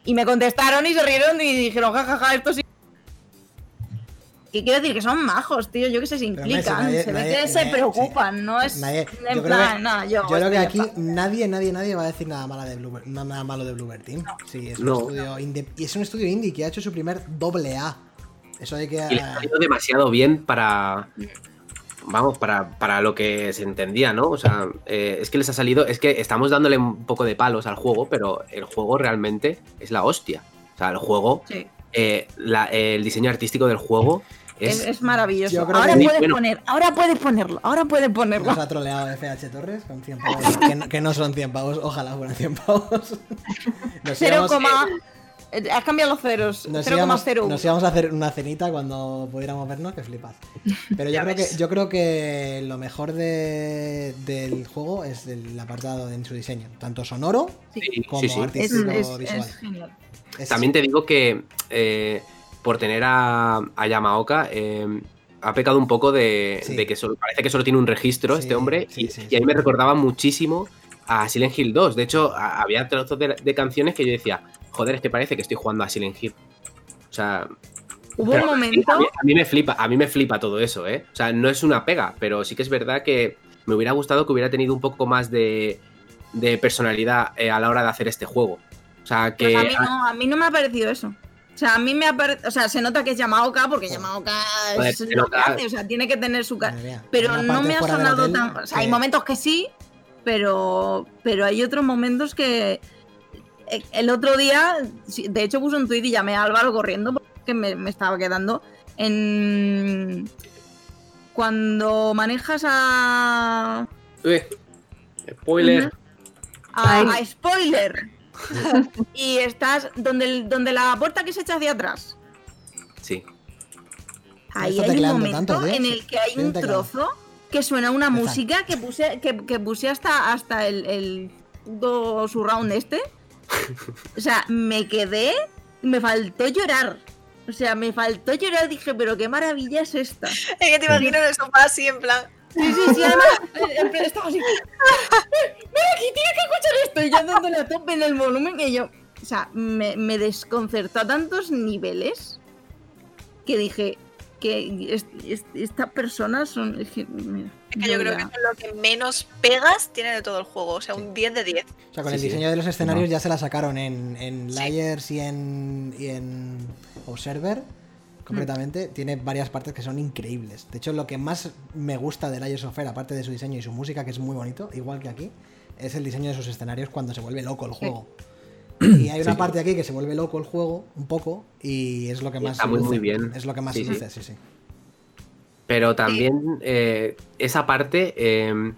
Speaker 5: Y me contestaron y se rieron y dijeron, jajaja, esto sí. ¿Qué quiero decir? Que son majos, tío. Yo que sé, se implican.
Speaker 1: nadie-
Speaker 5: se ve
Speaker 1: nadie-
Speaker 5: que se preocupan, no es
Speaker 1: Nadie-
Speaker 5: en
Speaker 1: yo creo
Speaker 5: plan,
Speaker 1: que-
Speaker 5: nada, yo.
Speaker 1: Yo creo que aquí nadie, nadie, nadie va a decir nada, mala de Bluebird, nada malo de Bluebird Team. Sí, es un,
Speaker 2: No.
Speaker 1: estudio y es un estudio indie que ha hecho su primer doble A. Eso hay que...
Speaker 2: Y le ha salido demasiado bien para. Vamos, para, para lo que se entendía, ¿no? O sea, eh, es que les ha salido. Es que estamos dándole un poco de palos al juego, pero el juego realmente es la hostia. O sea, el juego,
Speaker 5: Sí,
Speaker 2: eh, la- el diseño artístico del juego
Speaker 5: es,
Speaker 2: es.
Speaker 5: es maravilloso. Ahora puedes
Speaker 2: Bueno.
Speaker 5: poner, ahora puedes ponerlo, ahora puedes ponerlo.
Speaker 1: Nos ha troleado FH Torres con 100 pavos. que, no, que no son 100 pavos, ojalá fueran 100 pavos. [LAUGHS] Nos
Speaker 5: Cero
Speaker 1: íbamos,
Speaker 5: coma- eh, Has cambiado los ceros.
Speaker 1: nos íbamos-
Speaker 5: 0,01.
Speaker 1: nos íbamos a hacer una cenita cuando pudiéramos vernos, que flipas. Pero yo creo que, yo creo que lo mejor de- del juego es el apartado en su diseño, tanto sonoro
Speaker 2: Sí,
Speaker 1: como
Speaker 2: sí, sí.
Speaker 1: Artístico
Speaker 5: es-
Speaker 1: visual.
Speaker 5: es genial.
Speaker 1: Es-
Speaker 2: También te digo que eh, por tener a, a Yamaoka eh, ha pecado un poco de,
Speaker 1: Sí.
Speaker 2: de que solo- parece que solo tiene un registro
Speaker 1: Sí,
Speaker 2: este hombre
Speaker 1: sí,
Speaker 2: y,
Speaker 1: sí,
Speaker 2: y a mí me recordaba muchísimo a Silent Hill 2. De hecho, a- había trozos de, de canciones que yo decía, joder, es que parece que estoy jugando a Silent Hill. O sea,
Speaker 5: Hubo un
Speaker 2: a mí-
Speaker 5: momento.
Speaker 2: A mí, a mí me flipa, a mí me flipa todo eso, ¿eh? O sea, no es una pega, pero sí que es verdad que me hubiera gustado que hubiera tenido un poco más de, de personalidad eh, a la hora de hacer este juego. O sea, que
Speaker 5: Pues a, mí no, a mí no me ha parecido eso. O sea, a mí me ha parecido. O sea, se nota que es Yamaoka porque Yamaoka
Speaker 2: Joder,
Speaker 5: es
Speaker 2: se
Speaker 5: lo que hace. O sea, tiene que tener su cara. Pero no me ha sonado
Speaker 1: hotel
Speaker 5: tan. O sea, hay momentos que sí, pero, pero hay otros momentos que. eh, El otro día, de hecho, puse un tweet y llamé a Álvaro corriendo porque me, me estaba quedando en. Cuando manejas a.
Speaker 2: Uy, spoiler.
Speaker 5: a spoiler. [LAUGHS] y estás donde, el- donde la puerta que se echa hacia atrás.
Speaker 2: Sí.
Speaker 5: Ahí
Speaker 1: está
Speaker 5: hay un momento
Speaker 1: tanto,
Speaker 5: en el que hay un trozo que suena una música que puse, que, que puse hasta, hasta el, el puto surround este. O sea, me quedé, me faltó llorar. O sea, me faltó llorar, dije, pero qué maravilla es esta.
Speaker 3: Es que te imagino en el sofá así, en plan.
Speaker 5: Sí, sí, además, en plan, estaba así. Ven aquí, tienes que escuchar esto. Y yo dándole a tope en el volumen que yo. O sea, me, me desconcertó a tantos niveles que dije que es- es- estas personas son. es que, mira,
Speaker 3: Es que yo creo que es lo que menos pegas tiene de todo el juego. O sea, un 10 de 10.
Speaker 1: O sea, con
Speaker 2: Sí,
Speaker 1: el
Speaker 2: sí.
Speaker 1: diseño de los escenarios
Speaker 4: No.
Speaker 1: ya se la sacaron en, en
Speaker 3: Sí.
Speaker 1: Layers y en, y en Observer. Completamente. Tiene varias partes que son increíbles. De hecho, lo que más me gusta de Layers of Fear, aparte de su diseño y su música, que es muy bonito, igual que aquí, es el diseño de sus escenarios cuando se vuelve loco el juego. Y hay una
Speaker 2: Sí.
Speaker 1: parte aquí que se vuelve loco el juego, un poco, y es lo que más
Speaker 2: está muy, bien.
Speaker 1: Es lo que más
Speaker 2: Sí, sí.
Speaker 1: luce, sí, sí.
Speaker 2: Pero también eh, esa parte, eh,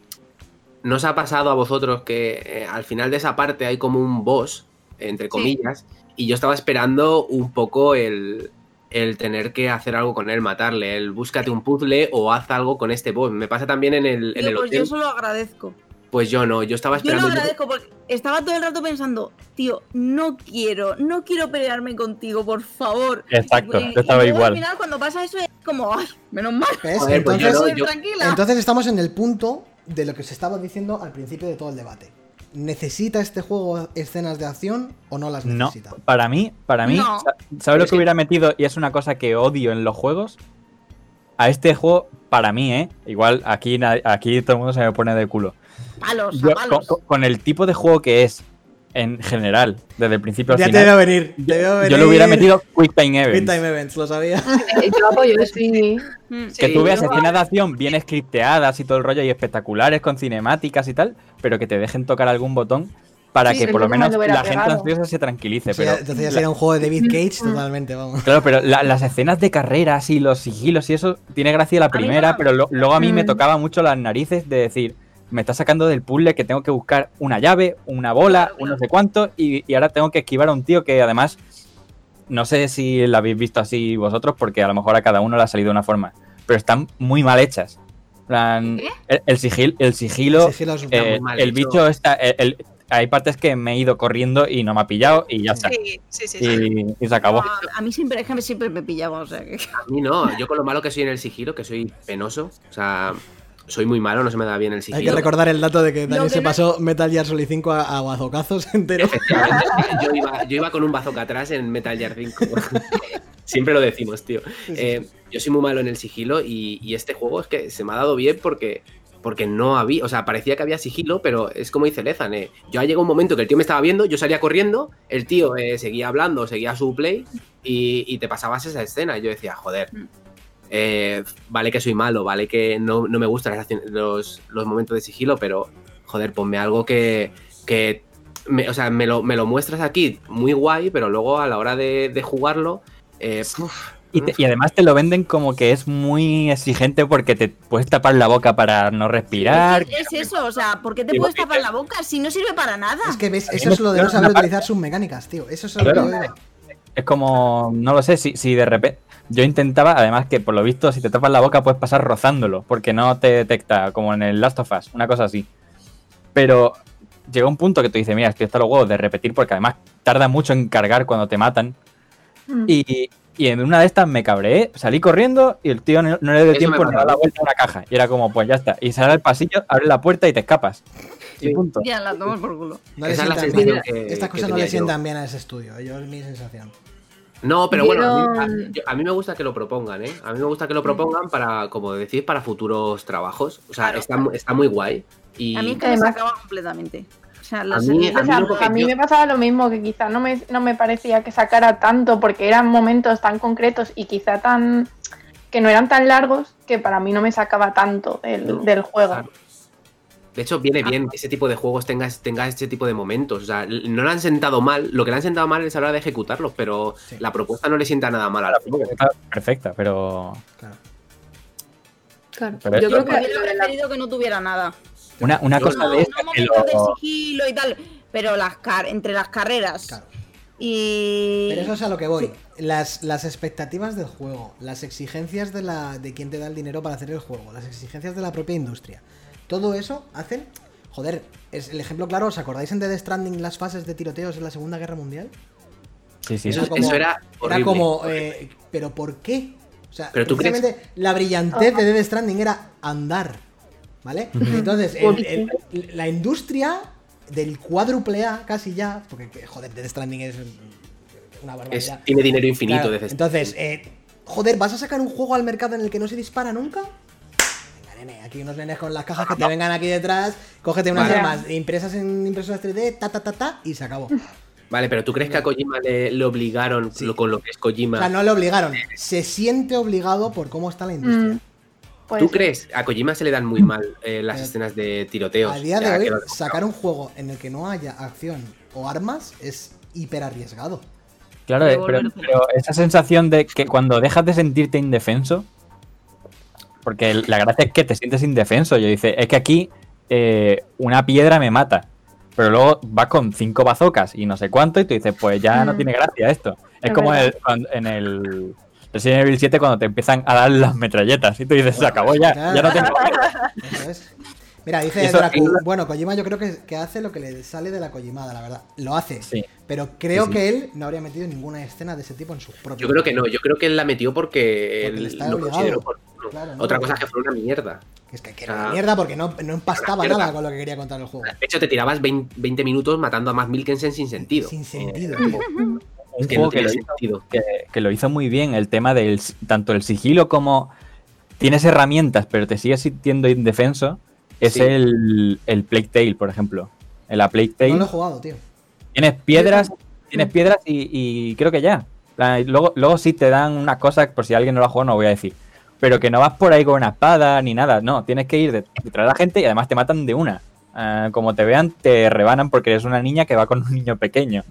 Speaker 2: ¿no os ha pasado a vosotros que eh, al final de esa parte hay como un boss, entre comillas, y yo estaba esperando un poco el, el tener que hacer algo con él, matarle, el búscate un puzzle o haz algo con este boss. Me pasa también en el, en el
Speaker 5: pues
Speaker 2: hotel.
Speaker 5: yo solo agradezco.
Speaker 2: Pues yo no, yo estaba
Speaker 5: Yo lo
Speaker 2: esperando.
Speaker 5: agradezco porque estaba todo el rato pensando, tío, no quiero, no quiero pelearme contigo, por favor.
Speaker 4: Exacto,
Speaker 5: Y-
Speaker 4: yo estaba
Speaker 5: y
Speaker 4: igual.
Speaker 5: Al final, cuando pasa eso, es como, ay, menos mal.
Speaker 1: ¿Ves?
Speaker 2: Joder, pues yo no- yo-
Speaker 1: entonces estamos en el punto de lo que se estaba diciendo al principio de todo el debate. ¿Necesita este juego escenas de acción o no las
Speaker 4: No,
Speaker 1: necesita?
Speaker 4: para mí, para mí,
Speaker 5: No.
Speaker 4: sa- ¿sabes lo que hubiera metido? Y es una cosa que odio en los juegos. A este juego, para mí, ¿eh? Igual aquí, aquí todo el mundo se me pone de culo.
Speaker 5: Palos,
Speaker 4: Yo,
Speaker 5: a palos.
Speaker 4: con, con- con el tipo de juego que es, en general, desde el principio al
Speaker 1: Ya te
Speaker 4: final,
Speaker 1: veo venir. Te veo venir.
Speaker 4: yo le hubiera metido Quick Time Events.
Speaker 1: Quick Time Events, lo sabía. [LAUGHS]
Speaker 7: Yo apoyo.
Speaker 6: Sí.
Speaker 5: Mm.
Speaker 4: Que
Speaker 2: Sí,
Speaker 4: tú veas escenas de acción bien scripteadas y todo el rollo y espectaculares con cinemáticas y tal, pero que te dejen tocar algún botón para
Speaker 6: Sí,
Speaker 4: que por lo menos
Speaker 6: me lo hubiera
Speaker 4: la gente ansiosa se tranquilice. Pero
Speaker 1: entonces ya
Speaker 4: la-
Speaker 1: sería un juego de David Cage totalmente, vamos.
Speaker 4: Claro, pero la- las escenas de carreras y los sigilos y eso tiene gracia la primera,
Speaker 5: no.
Speaker 4: pero lo- luego a mí me
Speaker 6: Mm.
Speaker 4: tocaba mucho las narices de decir, me está sacando del puzzle que tengo que buscar una llave, una bola, un no sé cuánto, y, y ahora tengo que esquivar a un tío que además, no sé si la habéis visto así vosotros, porque a lo mejor a cada uno le ha salido de una forma, pero están muy mal hechas. Plan, el, el sigil- el sigilo,
Speaker 1: El sigilo
Speaker 4: eh,
Speaker 2: muy mal
Speaker 4: el bicho está... el- el- hay partes que me he ido corriendo y no me ha pillado y ya está.
Speaker 3: Sí, sí, sí. sí.
Speaker 4: Y, y se acabó.
Speaker 5: A, a mí siempre, siempre me pillaba, o sea que...
Speaker 2: A mí no, yo con lo malo que soy en el sigilo, que soy penoso, o sea, soy muy malo, no se me da bien el
Speaker 1: Hay
Speaker 2: sigilo.
Speaker 1: que recordar el dato de que
Speaker 5: que
Speaker 1: se
Speaker 5: no-
Speaker 1: pasó Metal Gear Solid 5 a, a guazocazos [LAUGHS] entero.
Speaker 2: Efectivamente, yo, iba, yo iba con un bazooka atrás en Metal Gear 5. [LAUGHS] Siempre lo decimos, tío. Eh, yo soy muy malo en el sigilo y, y este juego es que se me ha dado bien porque, porque no había, o sea, parecía que había sigilo, pero es como dice Lezan, eh, yo llegó un momento que el tío me estaba viendo, yo salía corriendo, el tío eh, seguía hablando, seguía su play y, y te pasabas esa escena. Y yo decía, joder, eh, vale que soy malo, vale que no, no me gustan los, los momentos de sigilo, pero joder, ponme algo que, que me, o sea, me lo, me lo muestras aquí muy guay, pero luego a la hora de, de jugarlo, eh, puf,
Speaker 4: Y, te- y además te lo venden como que es muy exigente porque te puedes tapar la boca para no respirar.
Speaker 5: Es eso, o sea, ¿por qué te puedes tapar la boca si no sirve para nada?
Speaker 1: Es que ves, eso es lo de no saber utilizar sus mecánicas, tío. Eso es lo que
Speaker 4: Claro. Es como, no lo sé, si, si de repente... Yo intentaba, además que por lo visto, si te tapas la boca puedes pasar rozándolo, porque no te detecta, como en el Last of Us, una cosa así. Pero llega un punto que tú dices, mira, estoy hasta los huevos de repetir, porque además tarda mucho en cargar cuando te matan.
Speaker 6: Mm.
Speaker 4: Y, y en una de estas me cabreé, salí corriendo y el tío no, no le dio
Speaker 2: Eso
Speaker 4: tiempo
Speaker 2: pasa.
Speaker 4: dar la vuelta a una caja. Y era como, pues ya está. Y sale al pasillo, abre la puerta y te escapas. Y
Speaker 2: Sí.
Speaker 4: punto.
Speaker 5: Ya, la tomas por culo.
Speaker 1: No
Speaker 2: Esa es la
Speaker 1: sientan bien.
Speaker 2: que-
Speaker 1: Estas
Speaker 2: que
Speaker 1: cosas no le
Speaker 2: tenía yo.
Speaker 1: sientan bien a ese estudio. Yo es mi sensación.
Speaker 2: No, pero bueno, a mí, a- a me gusta que lo propongan, ¿eh? A mí me gusta que lo propongan para, como decís, para futuros trabajos. O sea,
Speaker 3: Claro.
Speaker 2: está, mu- está muy guay. Y
Speaker 5: A mí es que
Speaker 6: Además-
Speaker 5: me sacaba completamente. O sea, las
Speaker 2: mí-
Speaker 6: O sea,
Speaker 2: no, porque
Speaker 6: a mí me pasaba lo mismo, que quizá no me, no me parecía que sacara tanto, porque eran momentos tan concretos y quizá tan. que no eran tan largos, que para mí no me sacaba tanto del,
Speaker 2: No,
Speaker 6: del juego.
Speaker 2: claro. De hecho, viene bien que ese tipo de juegos tenga, tenga ese tipo de momentos. O sea, no le han sentado mal. Lo que le han sentado mal es a la hora de ejecutarlos, pero
Speaker 1: Sí.
Speaker 2: la propuesta no le sienta nada mal al juego.
Speaker 4: Está perfecta, pero
Speaker 1: Claro.
Speaker 7: Claro.
Speaker 4: Pero
Speaker 7: Yo creo que
Speaker 5: hubiera
Speaker 7: lo la-
Speaker 5: preferido que no tuviera nada.
Speaker 4: una, una
Speaker 2: Yo
Speaker 4: cosa
Speaker 5: No,
Speaker 4: de
Speaker 5: no
Speaker 4: que
Speaker 5: momentos de
Speaker 4: lo...
Speaker 5: sigilo y tal, pero las car entre las carreras
Speaker 1: Claro.
Speaker 5: y...
Speaker 1: Pero eso es a lo que voy. Las, las expectativas del juego, las exigencias de, la, de quién te da el dinero para hacer el juego, las exigencias de la propia industria. Todo eso hacen. Joder, es el ejemplo claro. ¿Os acordáis en Dead Stranding las fases de tiroteos en la Segunda Guerra Mundial?
Speaker 4: Sí, sí,
Speaker 2: Eso,
Speaker 1: Era como-
Speaker 2: eso era
Speaker 1: Era
Speaker 2: horrible.
Speaker 1: como. eh, ¿Pero por qué? O sea,
Speaker 2: Pero tú crees-
Speaker 1: precisamente la brillantez de Dead Stranding era andar. ¿Vale? Entonces, el- el- la industria del cuádruple A, casi ya, porque joder, Dead Stranding es una
Speaker 2: Es-
Speaker 1: barbaridad.
Speaker 2: tiene dinero infinito
Speaker 1: Claro. Entonces, eh, joder, ¿vas a sacar un juego al mercado en el que no se dispara nunca? Nene, aquí unos nenes con las cajas que te vengan aquí detrás, cógete unas
Speaker 6: Vale.
Speaker 1: armas impresas en impresoras 3D, ta, ta, ta, ta, y se acabó.
Speaker 2: Vale, pero ¿tú crees que a Kojima le, le obligaron
Speaker 1: Sí.
Speaker 2: lo- con lo que es
Speaker 1: O
Speaker 2: Kojima?
Speaker 1: sea, no le obligaron, se siente obligado por cómo está la industria.
Speaker 6: Mm, pues,
Speaker 2: ¿Tú crees? A Kojima se le dan muy mal eh, las
Speaker 1: Eh,
Speaker 2: escenas de tiroteos.
Speaker 1: A día de hoy, sacar un juego en el que no haya acción o armas es hiper arriesgado.
Speaker 4: Claro, eh, pero esa sensación de que cuando dejas de sentirte indefenso, Porque la gracia es que te sientes indefenso. Yo dice, es que aquí eh, una piedra me mata. Pero luego vas con cinco bazocas y no sé cuánto, y tú dices, pues ya no
Speaker 6: Mm.
Speaker 4: tiene gracia esto. Es
Speaker 6: Es
Speaker 4: como el- cuando- en el Resident Evil 7 cuando te empiezan a dar las metralletas y tú dices, se acabó ya, ya no tengo.
Speaker 1: Eso es. Mira, dice
Speaker 4: Eso-
Speaker 1: Dracu, bueno, Kojima yo creo que, que hace lo que le sale de la Kojimada, la verdad. Lo hace.
Speaker 4: Sí.
Speaker 1: Pero creo
Speaker 4: Sí, sí.
Speaker 1: que él no habría metido ninguna escena de ese tipo en sus propios.
Speaker 2: Yo creo que no, yo creo que él la metió porque,
Speaker 1: Porque
Speaker 2: él
Speaker 1: está
Speaker 2: lo
Speaker 1: obligado.
Speaker 2: consideró por-.
Speaker 1: Claro, no,
Speaker 2: Otra
Speaker 1: no.
Speaker 2: cosa es que fue una mierda.
Speaker 1: Es que, que
Speaker 2: Ah.
Speaker 1: era una mierda porque no, no empastaba nada con lo que quería contar el juego.
Speaker 2: De hecho, te tirabas 20, 20 minutos matando a Matt Milkensen sin sentido.
Speaker 1: Sin sentido.
Speaker 2: Eh,
Speaker 4: Un
Speaker 2: es que no
Speaker 4: que, lo hizo,
Speaker 2: sentido.
Speaker 4: que, que lo hizo muy bien, el tema del tanto el sigilo como tienes herramientas, pero te sigues sintiendo indefenso, es
Speaker 2: Sí.
Speaker 4: el, el Plague Tale, por ejemplo. En la Plague Tale
Speaker 1: No lo he jugado, tío.
Speaker 4: tienes piedras, tienes piedras y, y creo que ya. Luego, luego sí te dan unas cosas, por si alguien no lo ha jugado, no voy a decir. Pero que no vas por ahí con una espada ni nada, no, tienes que ir de- detrás de la gente y además te matan de una. Ah, como te vean, te rebanan porque eres una niña que va con un niño pequeño.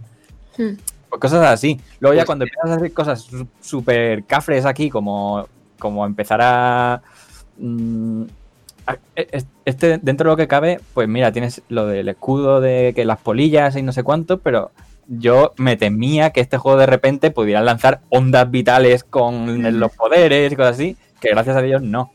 Speaker 7: Hmm.
Speaker 4: Pues cosas así. Luego ya
Speaker 2: Pues
Speaker 4: cuando empiezas a hacer cosas súper cafres aquí, como, como empezar a, mm, a- e- es- Este, dentro de lo que cabe, pues mira, tienes lo del escudo de que las polillas y no sé cuánto, pero yo me temía que este juego de repente pudiera lanzar ondas vitales con los poderes y cosas así, que gracias a Dios no.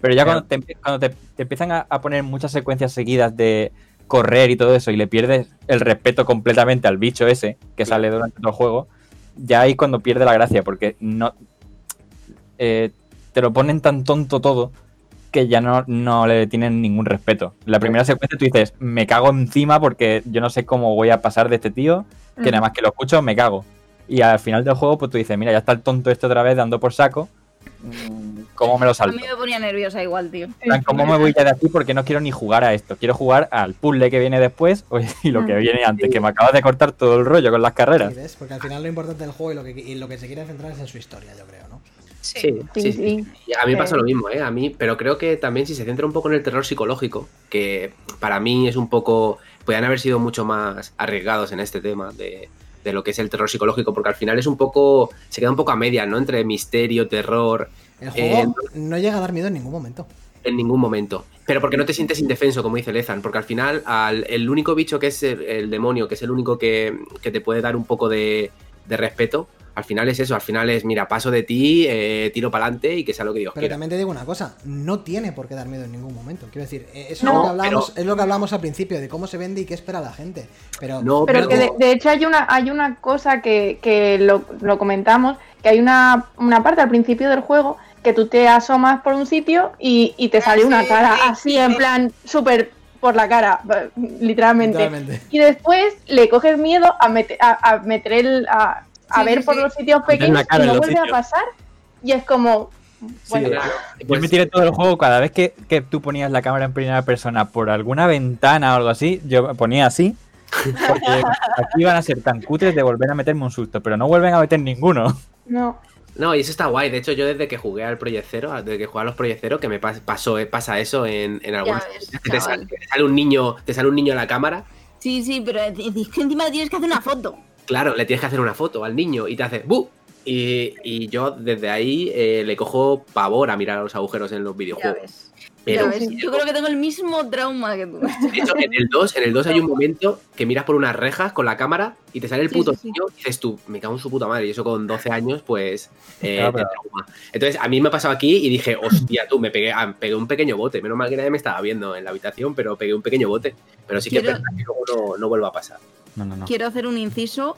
Speaker 4: Pero ya cuando, te, cuando te, te empiezan a, a poner muchas secuencias seguidas de correr y todo eso y le pierdes el respeto completamente al bicho ese que sale durante todo el juego, ya ahí cuando pierde la gracia, porque no eh, te lo ponen tan tonto todo que ya no, no le tienen ningún respeto. La primera secuencia tú dices, me cago encima porque yo no sé cómo voy a pasar de este tío, que nada más que lo escucho me cago. Y al final del juego, pues tú dices, mira, ya está el tonto este otra vez dando por saco. Mm, ¿Cómo me lo
Speaker 5: A
Speaker 4: salto?
Speaker 5: mí me ponía nerviosa igual, tío.
Speaker 4: ¿Cómo me voy ya de aquí? Porque no quiero ni jugar a esto. Quiero jugar al puzzle que viene después y lo que viene antes, que me acabas de cortar todo el rollo con las carreras.
Speaker 1: Sí, ¿ves? Porque al final lo importante del juego y lo que, y lo que se quiere centrar es en su historia, yo creo, ¿no?
Speaker 3: Sí.
Speaker 2: Sí,
Speaker 6: Sí,
Speaker 2: a mí me pasa lo mismo, ¿eh? A mí, pero creo que también si se centra un poco en el terror psicológico, que para mí es un poco. Podrían haber sido mucho más arriesgados en este tema de, de lo que es el terror psicológico, porque al final es un poco. Se queda un poco a medias, ¿no? Entre misterio, terror,
Speaker 1: El
Speaker 2: Eh,
Speaker 1: juego no llega a dar miedo en ningún momento.
Speaker 2: en ningún momento. Pero porque no te sientes indefenso, como dice Lezan, porque al final al, el único bicho que es el, el demonio, que es el único que, que te puede dar un poco de, de respeto, al final es eso, al final es, mira, paso de ti, eh, tiro para adelante y que sea lo que Dios
Speaker 1: Pero
Speaker 2: quiera.
Speaker 1: también te digo una cosa, no tiene por qué dar miedo en ningún momento. Quiero decir, eh, eso
Speaker 2: No,
Speaker 1: es, lo que hablábamos,
Speaker 2: pero-
Speaker 1: es lo que hablábamos al principio, de cómo se vende y qué espera la gente. Pero,
Speaker 2: No,
Speaker 6: Pero
Speaker 2: Pero
Speaker 6: que de, de hecho hay una, hay una cosa que, que lo, lo comentamos, que hay una, una parte al principio del juego que tú te asomas por un sitio y, y te sale una cara
Speaker 3: sí,
Speaker 6: así
Speaker 3: sí.
Speaker 6: en plan súper por la cara, literalmente.
Speaker 1: literalmente.
Speaker 6: Y después le coges miedo a, meter a, a meter el, a, a
Speaker 3: Sí,
Speaker 6: ver
Speaker 3: sí,
Speaker 6: por
Speaker 3: sí.
Speaker 6: los sitios pequeños y no vuelve a pasar. Y es como, bueno,
Speaker 2: claro.
Speaker 4: Yo
Speaker 2: Pues-
Speaker 4: me tiré todo el juego, cada vez que, que tú ponías la cámara en primera persona por alguna ventana o algo así, yo me ponía así. Porque [LAUGHS] aquí van a ser tan cutres de volver a meterme un susto, pero no vuelven a meter ninguno.
Speaker 6: no.
Speaker 2: No, y eso está guay. De hecho, yo desde que jugué al Project Zero, desde que jugué a los Project Zero, que me pas- pasó, eh, pasa eso en, en algunas
Speaker 5: ves,
Speaker 2: que te, sale, que te sale un niño, te sale un niño a la cámara.
Speaker 5: Sí, sí, pero es que encima tienes que hacer una foto.
Speaker 2: Claro, le tienes que hacer una foto al niño y te hace ¡bu! Y, y yo desde ahí eh, le cojo pavor a mirar a los agujeros en los videojuegos. Pero,
Speaker 5: Ya ves, Yo creo que tengo el mismo trauma que tú.
Speaker 2: de hecho, en el 2, en el 2 hay un [LAUGHS] momento que miras por unas rejas con la cámara y te sale el puto
Speaker 5: sí, sí.
Speaker 2: niño y dices tú, me cago en su puta madre. Y eso con 12 años, pues, eh,
Speaker 4: Claro,
Speaker 2: te
Speaker 4: pero-
Speaker 2: trauma. Entonces, a mí me ha pasado aquí y dije, hostia, tú, me pegué, ah, pegué un pequeño bote. Menos mal que nadie me estaba viendo en la habitación, pero pegué un pequeño bote. Pero sí que es
Speaker 5: Quiero-
Speaker 2: verdad que luego no, no vuelva a pasar.
Speaker 4: No, no, no.
Speaker 5: Quiero hacer un inciso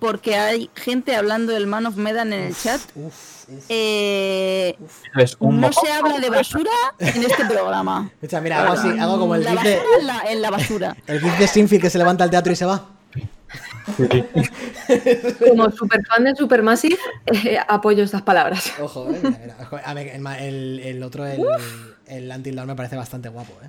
Speaker 5: porque hay gente hablando del Man of Medan en el chat.
Speaker 1: Uf, uf,
Speaker 5: Eh,
Speaker 1: uf.
Speaker 4: Es un
Speaker 5: no se habla de basura en este programa.
Speaker 1: Escucha, mira, hago así, hago como el
Speaker 5: la
Speaker 1: gif de,
Speaker 5: en la, en la basura.
Speaker 1: el gif de Sinfield que se levanta al teatro y se va.
Speaker 7: Como super fan de Supermassive, eh, apoyo estas palabras.
Speaker 1: Ojo, eh, mira, mira. Ojo, a ver, el, ma- el- el otro, el, el Until Dawn me parece bastante guapo, eh.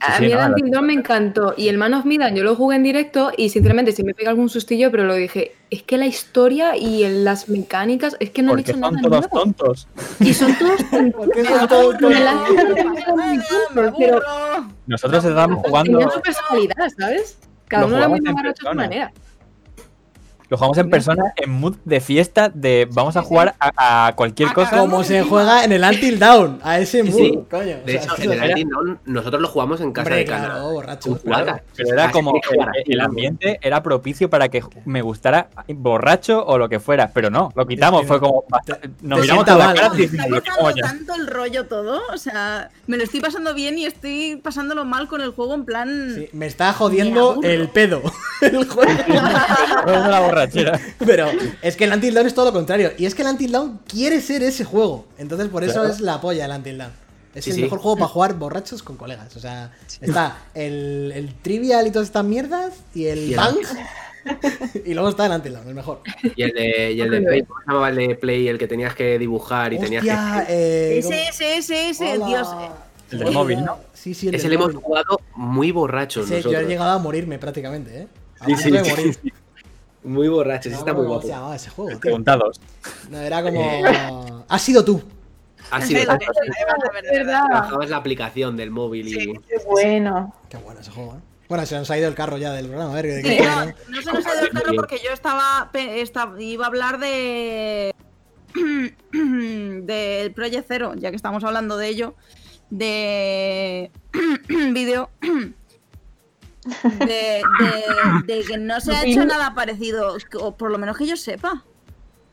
Speaker 7: A
Speaker 4: sí,
Speaker 7: mí el
Speaker 4: no,
Speaker 7: Until Dawn me encantó y el Man of Medan yo lo jugué en directo y sinceramente sí me pega algún sustillo, pero lo dije, es que la historia y las mecánicas es que no han hecho
Speaker 4: son
Speaker 7: nada
Speaker 4: todos
Speaker 7: nuevo.
Speaker 4: tontos.
Speaker 7: Y son todos [LAUGHS]
Speaker 1: Porque son todos tontos.
Speaker 7: Tontos,
Speaker 4: Nosotros estábamos jugando.
Speaker 7: tenían su personalidad, ¿sabes? Cada uno era muy a su manera.
Speaker 4: Lo jugamos en persona, en mood de fiesta, de vamos a jugar a, a cualquier
Speaker 5: A
Speaker 4: cosa.
Speaker 1: Como se juega en el Until Down, a ese mood,
Speaker 2: sí.
Speaker 1: coño. O
Speaker 2: De
Speaker 1: sea,
Speaker 2: hecho,
Speaker 1: eso
Speaker 2: en el Until Dawn nosotros lo jugamos en casa
Speaker 1: Hombre,
Speaker 2: de
Speaker 1: claro,
Speaker 2: Cana.
Speaker 1: borracho.
Speaker 4: Pero era como el, ambiente era propicio para que me gustara borracho o lo que fuera, pero no, lo quitamos,
Speaker 1: Es que
Speaker 4: fue como
Speaker 1: te-
Speaker 4: nos
Speaker 1: te
Speaker 4: miramos a la
Speaker 1: mal.
Speaker 4: cara y
Speaker 5: Me
Speaker 4: dijimos,
Speaker 5: está tanto el rollo todo, o sea, me lo estoy pasando bien y estoy pasándolo mal con el juego en plan...
Speaker 1: Sí, me está jodiendo el pedo. [LAUGHS] el juego. [LAUGHS]
Speaker 4: Borrachera. [LAUGHS]
Speaker 1: Pero es que el Until Dawn es todo lo contrario. Y es que el Until Dawn quiere ser ese juego. Entonces por eso
Speaker 4: Claro.
Speaker 1: es la polla el Until Dawn. Es
Speaker 2: Sí,
Speaker 1: el
Speaker 2: sí.
Speaker 1: mejor juego para jugar borrachos con colegas. O sea, está el, el Trivial y todas estas mierdas. Y el Bang. [LAUGHS] y luego está el Until Dawn, el mejor.
Speaker 2: Y el de, y el de Play, ¿cómo se llamaba el de Play? El que tenías que dibujar y tenías que.
Speaker 1: Eh,
Speaker 5: Ese, ese, ese, ese. Dios.
Speaker 4: El del móvil, ¿no?
Speaker 1: Sí, sí, el
Speaker 2: Ese le hemos jugado muy borrachos
Speaker 1: Sí, yo he llegado a morirme prácticamente, ¿eh? A
Speaker 2: Sí, sí, sí,
Speaker 1: morir.
Speaker 2: Sí. Muy borrachos,
Speaker 1: No,
Speaker 2: está muy
Speaker 1: ¿cómo
Speaker 2: guapo.
Speaker 1: se llamaba ese juego, tío?
Speaker 4: Preguntados.
Speaker 1: No, era [LAUGHS] como. Has sido tú.
Speaker 2: Ha sido
Speaker 3: Sí, sí, sí, verdad.
Speaker 2: Bajabas la aplicación del móvil y.
Speaker 3: Sí.
Speaker 6: Qué bueno.
Speaker 1: Qué bueno ese juego, ¿eh? Bueno, se nos ha ido el carro ya del programa. A ver, ¿de
Speaker 5: Sí,
Speaker 1: qué
Speaker 5: no,
Speaker 1: ¿no?
Speaker 5: no se nos ha ido el carro porque yo estaba, pe- esta- iba a hablar de [CLEARS THROAT] del Project Zero, ya que estamos hablando de ello, de [CLEARS THROAT] vídeo [CLEARS THROAT] de, de- de que no se [LAUGHS] ha hecho nada parecido, o por lo menos que yo sepa.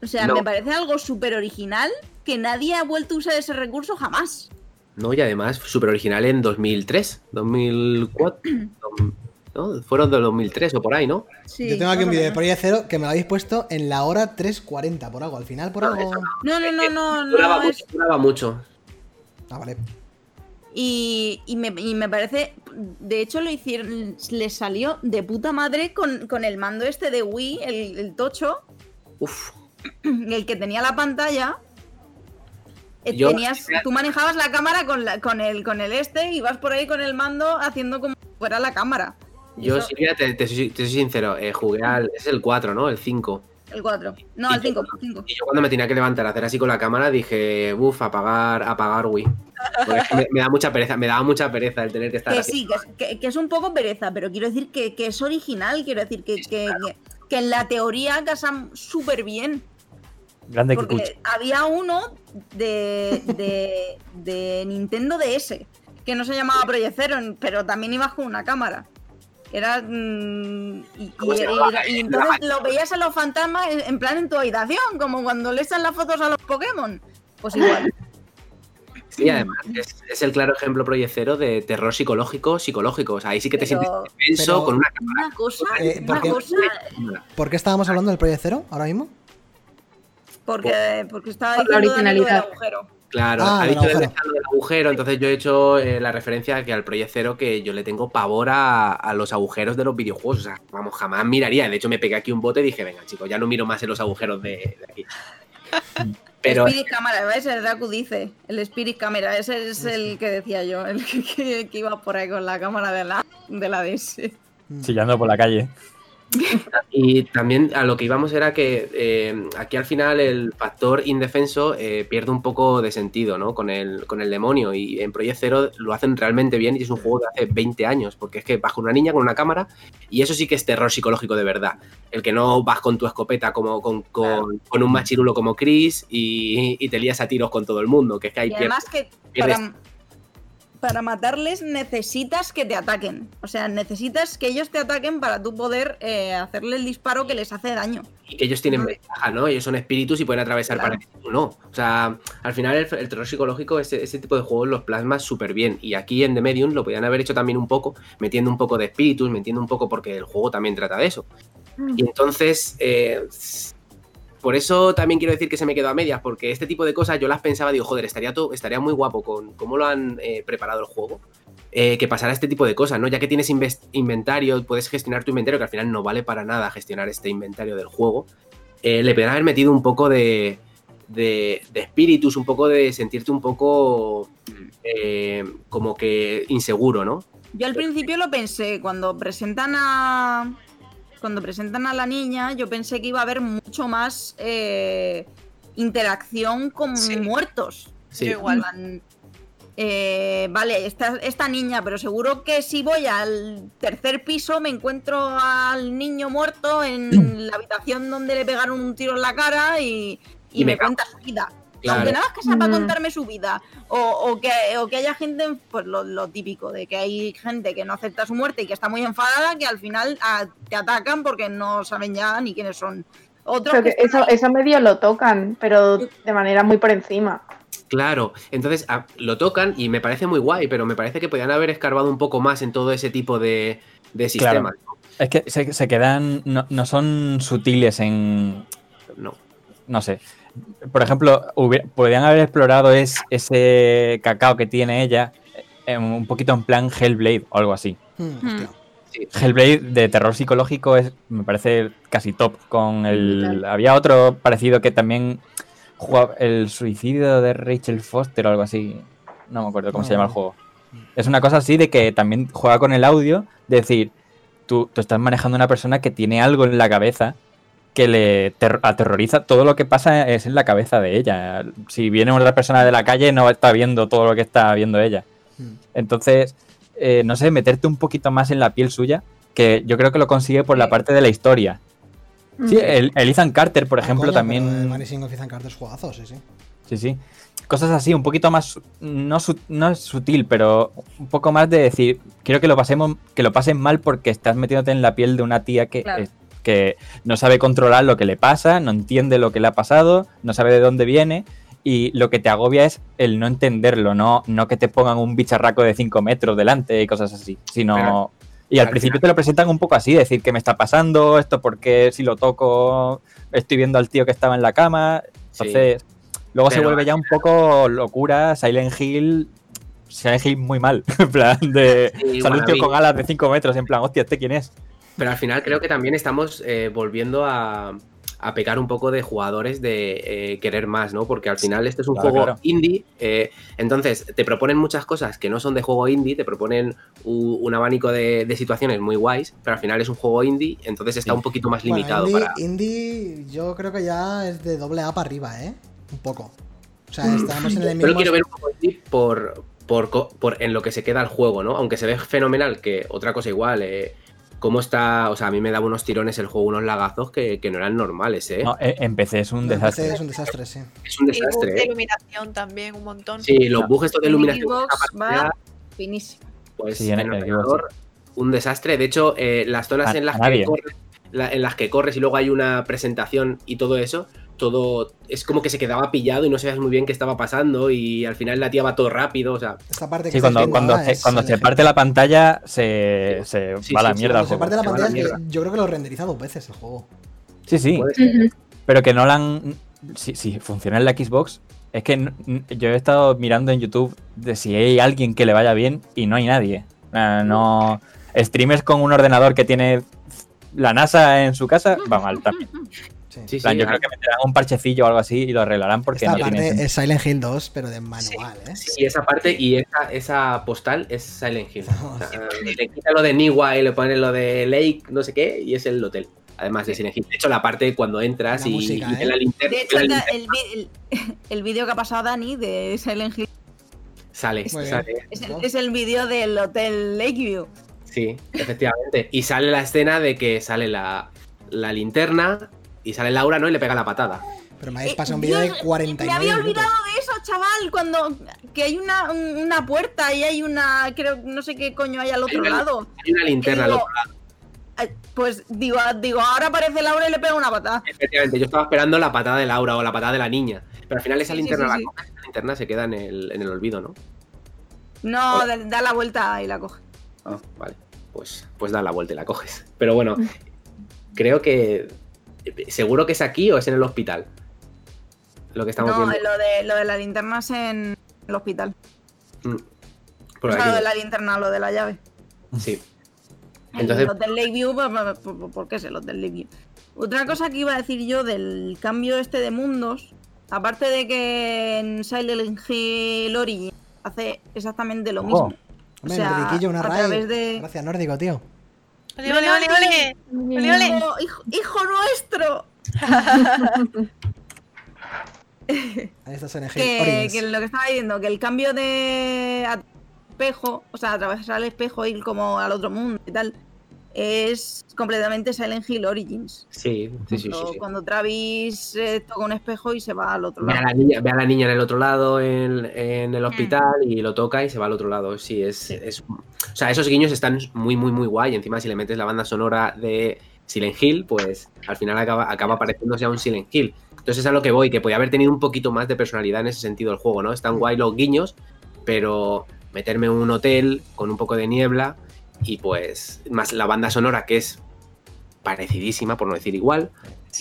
Speaker 5: O sea,
Speaker 2: No.
Speaker 5: me parece algo súper original que nadie ha vuelto a usar ese recurso jamás.
Speaker 2: No, y además, súper original en 2003, 2004. [CLEARS THROAT] ¿no? Fueron de 2003 o por ahí, ¿no?
Speaker 5: Sí,
Speaker 1: Yo tengo aquí un vídeo de. Project Zero que me lo habéis puesto en la hora 3.40 por algo. Al final, por
Speaker 2: No,
Speaker 1: algo.
Speaker 5: No, no, no, no,
Speaker 2: Duraba,
Speaker 5: no es,
Speaker 2: mucho, duraba mucho.
Speaker 1: Ah, vale.
Speaker 5: Y, y me, y me parece, de hecho lo hicieron, les salió de puta madre con, con el mando este de Wii, el, el tocho,
Speaker 2: Uf. [CLEARS THROAT]
Speaker 5: el que tenía la pantalla. Eh,
Speaker 2: Yo-
Speaker 5: tenías, tú manejabas la cámara con, la- con, el, con el este y vas por ahí con el mando haciendo como si fuera la cámara.
Speaker 2: Yo,
Speaker 5: Eso-
Speaker 2: Silvia, te, te soy, te soy sincero, eh, jugué al. Es el 4, ¿no? El 5.
Speaker 5: El 4. No,
Speaker 2: Y
Speaker 5: el
Speaker 2: yo-
Speaker 5: 5. 5.
Speaker 2: Y yo cuando me tenía que levantar a hacer así con la cámara dije, uff, apagar, apagar Wii. Porque me, me da mucha pereza, me daba mucha pereza el tener que estar
Speaker 5: Que
Speaker 2: así.
Speaker 5: sí, que, es- que- que es un poco pereza, pero quiero decir que, que es original, quiero decir que, que, que- que en la teoría casan súper bien.
Speaker 4: Grande que
Speaker 5: Porque había uno de, de, de Nintendo DS que no se llamaba Project Zero, pero también ibas con una cámara. Era. mm, y,
Speaker 2: ¿Cómo
Speaker 5: y- entonces lo veías a los fantasmas en en plan en tu habitación, como cuando le echan las fotos a los Pokémon. Pues igual. [LAUGHS]
Speaker 2: Sí, además es, es el claro ejemplo proyecero de terror psicológico, psicológico. O sea, ahí sí que te
Speaker 5: Pero-
Speaker 2: sientes tenso
Speaker 1: pero-
Speaker 2: con una cámara.
Speaker 5: Una cosa.
Speaker 1: Eh,
Speaker 5: una
Speaker 1: porque-
Speaker 5: cosa.
Speaker 1: ¿Por qué estábamos hablando del Project Zero ahora mismo?
Speaker 5: Porque, porque estaba
Speaker 7: Por la
Speaker 5: diciendo del
Speaker 7: originalidad.
Speaker 5: agujero.
Speaker 2: Claro,
Speaker 1: Ah,
Speaker 2: ha dicho del agujero, entonces yo he hecho eh, la referencia que al Project Zero que yo le tengo pavor a, a los agujeros de los videojuegos. O sea, vamos, jamás miraría. De hecho, me pegué aquí un bote y dije, venga, chicos, ya no miro más en los agujeros de, de aquí. [LAUGHS] Pero
Speaker 5: Spirit Camera, ¿ves? El Raku dice. El Spirit Camera, ese es el que decía yo, el que, [LAUGHS] que- que iba por ahí con la cámara de la, de la DS.
Speaker 4: chillando por la calle.
Speaker 2: Y también a lo que íbamos era que eh, aquí al final el factor indefenso eh, pierde un poco de sentido, ¿no? Con el, con el demonio. Y en Project Zero lo hacen realmente bien y es un juego de hace 20 años, porque es que vas con una niña con una cámara y eso sí que es terror psicológico de verdad. El que no vas con tu escopeta como con, con- con un machirulo como Chris y, y te lías a tiros con todo el mundo, que es que hay
Speaker 5: Y además que para, para matarles necesitas que te ataquen. O sea, necesitas que ellos te ataquen para tú poder eh, hacerle el disparo que les hace daño.
Speaker 2: y que ellos tienen ventaja, ¿no? Ellos son espíritus y pueden atravesar
Speaker 5: Claro.
Speaker 2: paredes. Tú no. O sea, al final el, el terror psicológico, ese, ese tipo de juegos los plasma súper bien. Y aquí en The Medium lo podían haber hecho también un poco, metiendo un poco de espíritus, metiendo un poco porque el juego también trata de eso. Y entonces, eh, por eso también quiero decir que se me quedó a medias, porque este tipo de cosas yo las pensaba, digo, joder, estaría, todo, estaría muy guapo con cómo lo han eh, preparado el juego. eh, que pasara este tipo de cosas, ¿no? Ya que tienes inventario, puedes gestionar tu inventario, que al final no vale para nada gestionar este inventario del juego. eh, le podrían haber metido un poco de, de, de espíritus, un poco de sentirte un poco como que inseguro, ¿no?
Speaker 5: Yo al principio lo pensé, cuando presentan a. Cuando presentan a la niña, yo pensé que iba a haber mucho más eh, interacción con
Speaker 3: Sí.
Speaker 5: muertos.
Speaker 2: Sí.
Speaker 3: Yo igual.
Speaker 5: Eh, vale, esta, esta niña, pero seguro que si voy al tercer piso me encuentro al niño muerto en [CLEARS THROAT] la habitación donde le pegaron un tiro en la cara y, y
Speaker 2: Y me
Speaker 5: me cuenta su vida.
Speaker 2: Claro.
Speaker 5: Aunque nada más que sea para
Speaker 6: Mm.
Speaker 5: contarme su vida. O, o que, o que haya gente, pues lo, lo típico, de que hay gente que no acepta su muerte y que está muy enfadada, que al final ah, te atacan porque no saben ya ni quiénes son. Otros
Speaker 6: Pero
Speaker 5: que
Speaker 6: eso, medio lo tocan, pero de manera muy por encima.
Speaker 2: Claro, entonces a- lo tocan y me parece muy guay, pero me parece que podían haber escarbado un poco más en todo ese tipo de, de sistemas.
Speaker 4: Es que se, se quedan. No, no son sutiles en.
Speaker 2: No.
Speaker 4: No sé. Por ejemplo, podrían haber explorado es, ese cacao que tiene ella. en un poquito en plan Hellblade o algo así.
Speaker 1: Hmm, hostia.
Speaker 4: Hellblade de terror psicológico es, me parece casi top. Con el. Había otro parecido que también jugaba el suicidio de Rachel Foster o algo así. No me acuerdo cómo se llama el juego. Es una cosa así de que también juega con el audio, de decir, tú, tú estás manejando una persona que tiene algo en la cabeza que le ter- aterroriza. Todo lo que pasa es en la cabeza de ella. Si viene otra persona de la calle no está viendo todo lo que está viendo ella.
Speaker 1: Hmm.
Speaker 4: Entonces, eh, no sé, meterte un poquito más en la piel suya, que yo creo que lo consigue por la parte de la historia. Sí,
Speaker 6: Mm.
Speaker 4: el, el Ethan Carter, por
Speaker 1: Ah,
Speaker 4: ejemplo,
Speaker 1: coño,
Speaker 4: también...
Speaker 1: pero El Vanishing of Ethan Carter es juegazo, sí, sí.
Speaker 4: Sí, sí. Cosas así, un poquito más, no, su- no es sutil, pero un poco más de decir, quiero que lo pasemos, que lo pasen mal porque estás metiéndote en la piel de una tía que,
Speaker 5: Claro.
Speaker 4: Que no sabe controlar lo que le pasa, no entiende lo que le ha pasado, no sabe de dónde viene. Y lo que te agobia es el no entenderlo, no, no que te pongan un bicharraco de 5 metros delante y cosas así, sino...
Speaker 2: Pero-
Speaker 4: y al
Speaker 2: al
Speaker 4: principio
Speaker 2: final-
Speaker 4: te lo presentan un poco así, decir que me está pasando, esto porque si lo toco estoy viendo al tío que estaba en la cama.
Speaker 2: Sí.
Speaker 4: Entonces, luego se vuelve ya un poco locura, Silent Hill, Silent Hill muy mal, [LAUGHS] en plan de
Speaker 2: Sí, wannabe.
Speaker 4: con alas de 5 metros, en plan, hostia, ¿este quién es?
Speaker 2: Pero al final creo que también estamos eh, volviendo a, a pecar un poco de jugadores de eh, querer más, ¿no? Porque al final este es un
Speaker 4: Claro,
Speaker 2: juego
Speaker 4: claro.
Speaker 2: indie, eh, entonces te proponen muchas cosas que no son de juego indie, te proponen u- un abanico de, de situaciones muy guays, pero al final es un juego indie, entonces está
Speaker 4: Sí.
Speaker 2: un poquito más
Speaker 1: Bueno,
Speaker 2: limitado
Speaker 1: indie,
Speaker 2: para...
Speaker 1: indie, yo creo que ya es de doble A para arriba, ¿eh? Un poco. O sea,
Speaker 2: Mm.
Speaker 1: estamos en el mismo.
Speaker 2: lo quiero ver un poco indie por, por, co- por en lo que se queda el juego, ¿no? Aunque se ve fenomenal, que otra cosa igual, eh, cómo está, o sea, a mí me daba unos tirones el juego, unos lagazos que, que no eran normales, ¿eh?
Speaker 4: No, eh, en PC es un
Speaker 1: No,
Speaker 4: desastre.
Speaker 1: Es un desastre, sí.
Speaker 2: Es un
Speaker 3: Y bug
Speaker 2: desastre,
Speaker 3: de
Speaker 2: ¿eh?
Speaker 3: iluminación también, un montón.
Speaker 2: Sí, los bugs estos de iluminación,
Speaker 5: va finísimo.
Speaker 2: pues
Speaker 4: Sí, en el
Speaker 2: ordenador, un desastre. De hecho, eh, las zonas
Speaker 4: A-
Speaker 2: en las que corres, la- en las que corres y luego hay una presentación y todo eso, todo es como que se quedaba pillado y no sabías muy bien qué estaba pasando y al final la tía va todo rápido, o sea,
Speaker 1: Esta parte que
Speaker 4: Sí,
Speaker 1: estáis
Speaker 4: cuando, cuando,
Speaker 1: ahora
Speaker 4: se,
Speaker 1: es
Speaker 4: cuando se parte la pantalla se, se
Speaker 2: Sí,
Speaker 4: va la mierda. el
Speaker 1: Cuando se
Speaker 4: juego.
Speaker 1: parte la
Speaker 2: se va a
Speaker 1: pantalla
Speaker 2: la
Speaker 1: es que
Speaker 2: mierda.
Speaker 1: yo creo que lo renderiza dos veces el juego.
Speaker 4: Sí, sí, pero que no la han... Si, si funciona en la Xbox, es que yo he estado mirando en YouTube de si hay alguien que le vaya bien y no hay nadie. Ah, No... Streamers con un ordenador que tiene la NASA en su casa, va mal también. [LAUGHS]
Speaker 1: Sí.
Speaker 2: Sí,
Speaker 4: En plan,
Speaker 2: sí,
Speaker 4: yo creo que meterán un parchecillo o algo así y lo arreglarán porque
Speaker 1: Esta
Speaker 4: no tiene
Speaker 1: parte
Speaker 4: sentido.
Speaker 1: es Silent Hill 2, pero de manual, ¿eh?
Speaker 2: Sí, esa parte y esa, esa postal es Silent Hill. [LAUGHS] O sea, le quita lo de Niwa y le pone lo de Lake, no sé qué, y es el hotel. Además de Silent Hill. De hecho, la parte cuando entras
Speaker 1: La
Speaker 2: y,
Speaker 1: música,
Speaker 2: y
Speaker 1: ¿eh?
Speaker 2: la linterna,
Speaker 5: De hecho, el,
Speaker 2: linterna,
Speaker 5: el, el- [LAUGHS] el vídeo que ha pasado Dani de Silent Hill
Speaker 2: sale,
Speaker 1: Muy bien.
Speaker 2: sale.
Speaker 5: es el, es el vídeo del Hotel Lakeview.
Speaker 2: Sí, efectivamente. Y sale la escena de que sale la, la linterna y sale Laura, ¿no? Y le pega la patada.
Speaker 1: Pero me habéis
Speaker 5: Eh,
Speaker 1: pasado un vídeo de
Speaker 5: Dios,
Speaker 1: 49
Speaker 5: Me había
Speaker 1: minutos.
Speaker 5: olvidado de eso, chaval, cuando que hay una, un- una puerta y hay una, creo, no sé qué coño hay al otro
Speaker 2: Hay una-
Speaker 5: lado.
Speaker 2: Hay una linterna al otro lado.
Speaker 5: Eh, Pues digo, digo, ahora aparece Laura y le pega una patada.
Speaker 2: Efectivamente, yo estaba esperando la patada de Laura o la patada de la niña. Pero al final esa
Speaker 5: Sí,
Speaker 2: linterna
Speaker 5: sí,
Speaker 2: la
Speaker 5: sí.
Speaker 2: la linterna se queda en el, en el olvido, ¿no?
Speaker 5: No, da, da la vuelta y la coge.
Speaker 2: Ah, vale. Pues, pues da la vuelta y la coges. Pero bueno, [LAUGHS] creo que. ¿Seguro que es aquí o es en el hospital? Lo que estamos
Speaker 5: no,
Speaker 2: viendo.
Speaker 5: lo de, lo de la linterna es en el hospital.
Speaker 2: Mm.
Speaker 5: O
Speaker 2: Por
Speaker 5: sea,
Speaker 2: aquí.
Speaker 5: lo de la linterna, lo de la llave.
Speaker 2: Sí.
Speaker 5: Entonces,
Speaker 2: Entonces-
Speaker 5: el Hotel Lakeview, ¿por, por- por- por qué es el Hotel Lakeview? Otra cosa que iba a decir yo del cambio este de mundos, aparte de que en Silent Hill Origin hace exactamente lo
Speaker 4: Ojo.
Speaker 5: mismo.
Speaker 1: Hombre,
Speaker 5: o sea,
Speaker 1: una
Speaker 5: a través de-
Speaker 1: Gracias, nórdico, tío.
Speaker 3: ¡Ole, ole, ole, ole! Ole, ole.
Speaker 5: Hijo, nuestro. [LAUGHS] Que, lo que estaba diciendo, que el cambio de espejo, o sea, atravesar el espejo y ir como al otro mundo y tal, es completamente Silent Hill Origins.
Speaker 2: Sí, sí, sí. sí,
Speaker 5: cuando,
Speaker 2: sí.
Speaker 5: cuando Travis eh, toca un espejo y se va al otro
Speaker 2: Ve a,
Speaker 5: lado.
Speaker 2: la niña, ve a la niña en el otro lado, en, en el hospital, y lo toca y se va al otro lado. Sí, es, es- O sea, esos guiños están muy, muy, muy guay. Encima, si le metes la banda sonora de Silent Hill, pues al final acaba, acaba pareciéndose a un Silent Hill. Entonces es a lo que voy, que podía haber tenido un poquito más de personalidad en ese sentido el juego, ¿no? Están guay los guiños, pero meterme en un hotel con un poco de niebla y pues más la banda sonora que es parecidísima, por no decir igual.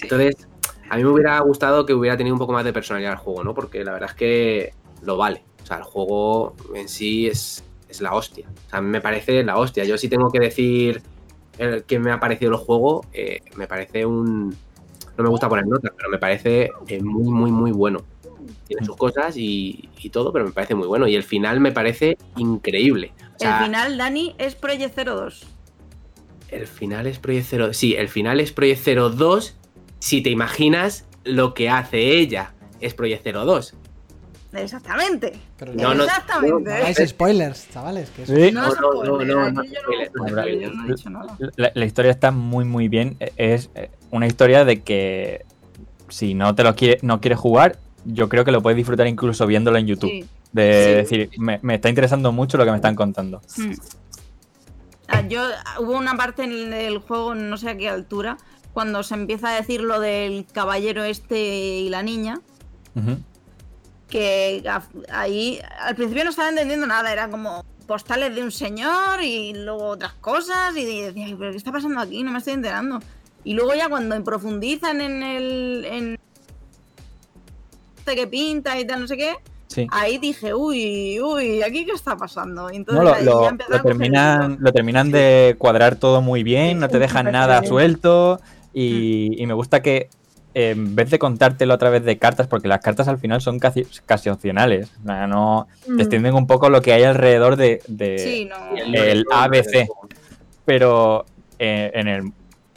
Speaker 2: Entonces, a mí me hubiera gustado que hubiera tenido un poco más de personalidad el juego, ¿no? Porque la verdad es que lo vale. O sea, el juego en sí es, es la hostia. O sea, a mí me parece la hostia. Yo sí tengo que decir el que me ha parecido el juego, eh, me parece un... No me gusta poner notas, pero me parece eh, muy, muy, muy bueno. Tiene sus cosas y, y todo, pero me parece muy bueno. Y el final me parece increíble. O sea,
Speaker 5: el final, Dani, es Project 02.
Speaker 2: el final es Project Zero. Sí, el final es Project Zero 2. Si te imaginas lo que hace ella, es Project Zero 2.
Speaker 5: Exactamente.
Speaker 1: Pero
Speaker 2: No, no,
Speaker 5: Exactamente.
Speaker 1: no hagáis spoilers, chavales. Que eso-
Speaker 4: Sí.
Speaker 5: No,
Speaker 2: No,
Speaker 5: es
Speaker 2: no,
Speaker 5: spoiler,
Speaker 2: no, no, no, no,
Speaker 5: no nada.
Speaker 4: La, historia está muy muy bien. Es eh, una historia de que si no te lo quiere, no quieres jugar, yo creo que lo puedes disfrutar incluso viéndolo en YouTube.
Speaker 5: Sí.
Speaker 4: De
Speaker 5: Sí.
Speaker 4: decir, me, me está interesando mucho lo que me están contando.
Speaker 5: Mm. Ah, yo hubo una parte en el juego, no sé a qué altura, cuando se empieza a decir lo del caballero este y la niña, que ahí al principio no estaba entendiendo nada, era como postales de un señor y luego otras cosas y decía, "Ay, pero ¿qué está pasando aquí? No me estoy enterando. Y luego ya cuando profundizan en el en que pinta y tal, no sé qué,
Speaker 4: Sí.
Speaker 5: ahí dije, uy, uy, aquí qué está pasando. Y entonces
Speaker 4: No, lo,
Speaker 5: ahí
Speaker 4: lo- terminan,
Speaker 5: hilo.
Speaker 4: lo terminan de cuadrar todo muy bien, no te dejan nada
Speaker 6: bien.
Speaker 4: suelto y, y me gusta que eh, en vez de contártelo a través de cartas, porque las cartas al final son casi, casi opcionales, o sea, no
Speaker 6: Mm.
Speaker 4: te extienden un poco lo que hay alrededor de, de-
Speaker 5: Sí, no.
Speaker 4: el ABC. pero eh, en, el,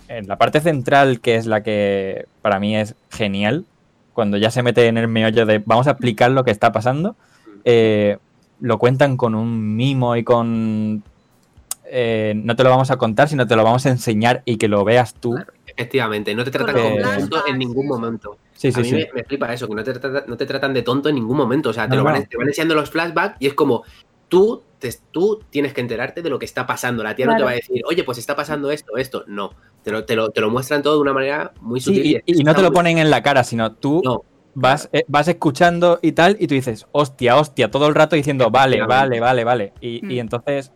Speaker 4: en la parte central, que es la que para mí es genial, cuando ya se mete en el meollo de vamos a explicar lo que está pasando, eh, lo cuentan con un mimo y con... eh, no te lo vamos a contar, sino te lo vamos a enseñar y que lo veas tú.
Speaker 2: Claro. Efectivamente, no te tratan
Speaker 5: Con
Speaker 2: como
Speaker 4: los
Speaker 2: tonto en ningún momento.
Speaker 4: Sí,
Speaker 2: a
Speaker 4: sí,
Speaker 2: mí
Speaker 4: sí.
Speaker 2: me, me flipa eso, que no te, trata- no te tratan de tonto en ningún momento. O sea, te,
Speaker 4: No,
Speaker 2: lo van,
Speaker 4: no.
Speaker 2: te van enseñando los flashbacks y es como tú, te- tú tienes que enterarte de lo que está pasando. La tía no te va a decir, oye, pues está pasando esto, esto. No, te lo, te lo, te lo muestran todo de una manera muy
Speaker 4: Sí,
Speaker 2: sutil.
Speaker 4: y, y no te lo ponen en la cara, sino tú
Speaker 2: No,
Speaker 4: vas, eh, vas escuchando y tal, y tú dices, hostia, hostia, todo el rato diciendo, vale, vale, vale, vale. Y,
Speaker 5: Mm.
Speaker 4: y entonces,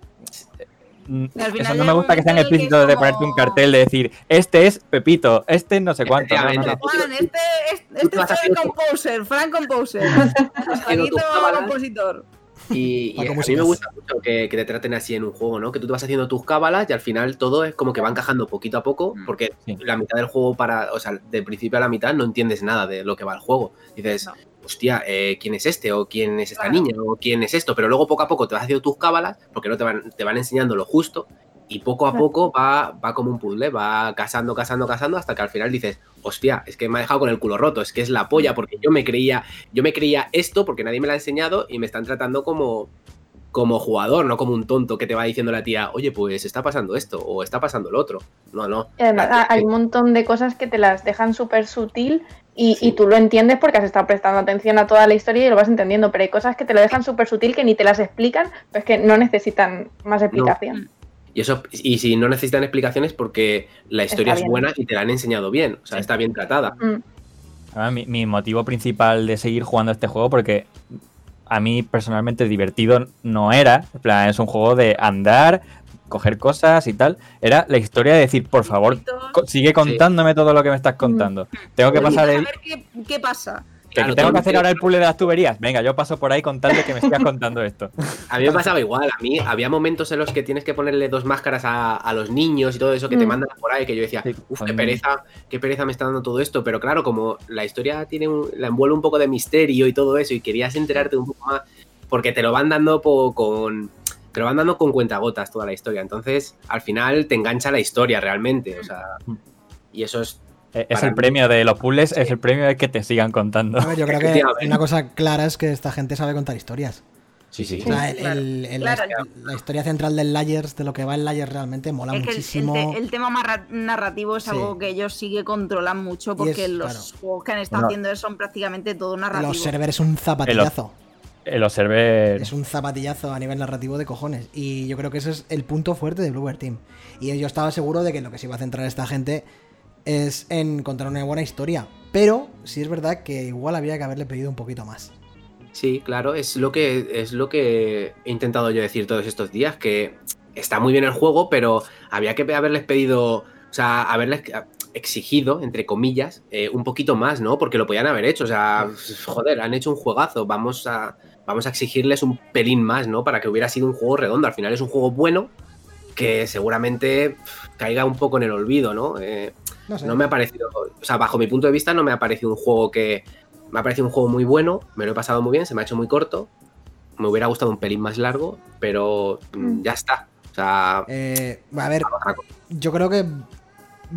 Speaker 4: mm, eso no me gusta que sean explícitos
Speaker 5: es
Speaker 4: de
Speaker 5: como-
Speaker 4: ponerte un cartel de decir, este es Pepito, este no sé cuánto. No, no, no.
Speaker 5: Juan, este, este, este es el composer, Frank Composer. [LAUGHS] Juanito compositor.
Speaker 2: Y, [LAUGHS] y a mí me gusta mucho que, que te traten así en un juego, ¿no? Que tú te vas haciendo tus cábalas y al final todo es como que va encajando poquito a poco,
Speaker 5: Mm.
Speaker 2: porque
Speaker 4: Sí.
Speaker 2: la mitad del juego para, o sea, del principio a la mitad no entiendes nada de lo que va el juego. Dices,
Speaker 5: No.
Speaker 2: hostia, eh, ¿quién es este? O quién es esta
Speaker 5: Claro.
Speaker 2: niña, o quién es esto, pero luego poco a poco te vas haciendo tus cábalas, porque no te van, te van enseñando lo justo, y poco a poco va, va como un puzzle, va casando, casando, casando, hasta que al final dices, hostia, es que me ha dejado con el culo roto, es que es la polla, porque yo me creía, yo me creía esto porque nadie me lo ha enseñado y me están tratando como, como jugador, no como un tonto que te va diciendo la tía, oye, pues está pasando esto, o está pasando lo otro. No, no.
Speaker 6: Y además
Speaker 2: tía-
Speaker 6: hay un montón de cosas que te las dejan súper sutil y, y tú lo entiendes porque has estado prestando atención a toda la historia y lo vas entendiendo, pero hay cosas que te lo dejan súper sutil que ni te las explican, pero es que no necesitan más explicación.
Speaker 2: Y eso, y si no necesitan explicaciones porque la historia es buena y te la han enseñado bien, o sea, está bien tratada.
Speaker 6: Mm.
Speaker 4: Además, mi, mi motivo principal de seguir jugando este juego, porque a mí personalmente divertido no era, en plan, es un juego de andar, coger cosas y tal, era la historia de decir, por favor, sigue contándome todo lo que me estás contando. Tengo que pasar
Speaker 5: a
Speaker 4: el...
Speaker 5: ver qué, qué pasa.
Speaker 4: Que
Speaker 2: Claro,
Speaker 4: tengo que hacer ahora el puzzle de las tuberías. Venga, yo paso por ahí con tal de que me sigas [LAUGHS] contando esto.
Speaker 2: A mí me pasaba igual, a mí había momentos en los que tienes que ponerle dos máscaras a, a los niños y todo eso que te
Speaker 6: Mm.
Speaker 2: mandan por ahí, que yo decía, uff, qué pereza, qué pereza me está dando todo esto, pero claro, como la historia tiene un- la envuelve un poco de misterio y todo eso, y querías enterarte un poco más, porque te lo van dando po- con. Te lo van dando con cuentagotas toda la historia. Entonces, al final te engancha la historia realmente. O sea. Y eso es.
Speaker 4: Eh, Es el
Speaker 2: mí-
Speaker 4: premio de los puzzles, es el premio de que te sigan contando.
Speaker 1: A ver, yo creo que una cosa clara es que esta gente sabe contar historias.
Speaker 2: Sí, sí.
Speaker 1: O sea, el-
Speaker 5: claro,
Speaker 1: el- el-
Speaker 5: claro.
Speaker 1: la, la historia central del Layers, de lo que va en Layers realmente, mola
Speaker 5: Es que el- el,
Speaker 1: muchísimo.
Speaker 5: te- el tema más ra- narrativo es
Speaker 1: Sí.
Speaker 5: algo que ellos sí que controlan mucho porque
Speaker 1: es,
Speaker 5: los
Speaker 1: claro.
Speaker 5: juegos que han estado
Speaker 4: Bueno.
Speaker 5: haciendo son prácticamente todo narrativo.
Speaker 1: Los servers es un zapatillazo.
Speaker 4: El observer.
Speaker 1: Es un zapatillazo a nivel narrativo de cojones. Y yo creo que ese es el punto fuerte de Bluebird Team. Y yo estaba seguro de que lo que se iba a centrar esta gente es en contar una buena historia. Pero sí es verdad que igual había que haberle pedido un poquito más.
Speaker 2: Sí, claro, es lo que es lo que he intentado yo decir todos estos días, que está muy bien el juego, pero había que haberles pedido, o sea, haberles exigido, entre comillas, eh, un poquito más, ¿no? Porque lo podían haber hecho, o sea, joder, han hecho un juegazo, vamos a, vamos a exigirles un pelín más, ¿no? Para que hubiera sido un juego redondo. Al final es un juego bueno que seguramente caiga un poco en el olvido, ¿no? Eh,
Speaker 1: No sé.
Speaker 2: no me ha parecido, o sea, bajo mi punto de vista no me ha parecido un juego que, me ha parecido un juego muy bueno, me lo he pasado muy bien, se me ha hecho muy corto, me hubiera gustado un pelín más largo, pero mm, ya está. O sea,
Speaker 1: Eh, a ver, yo creo que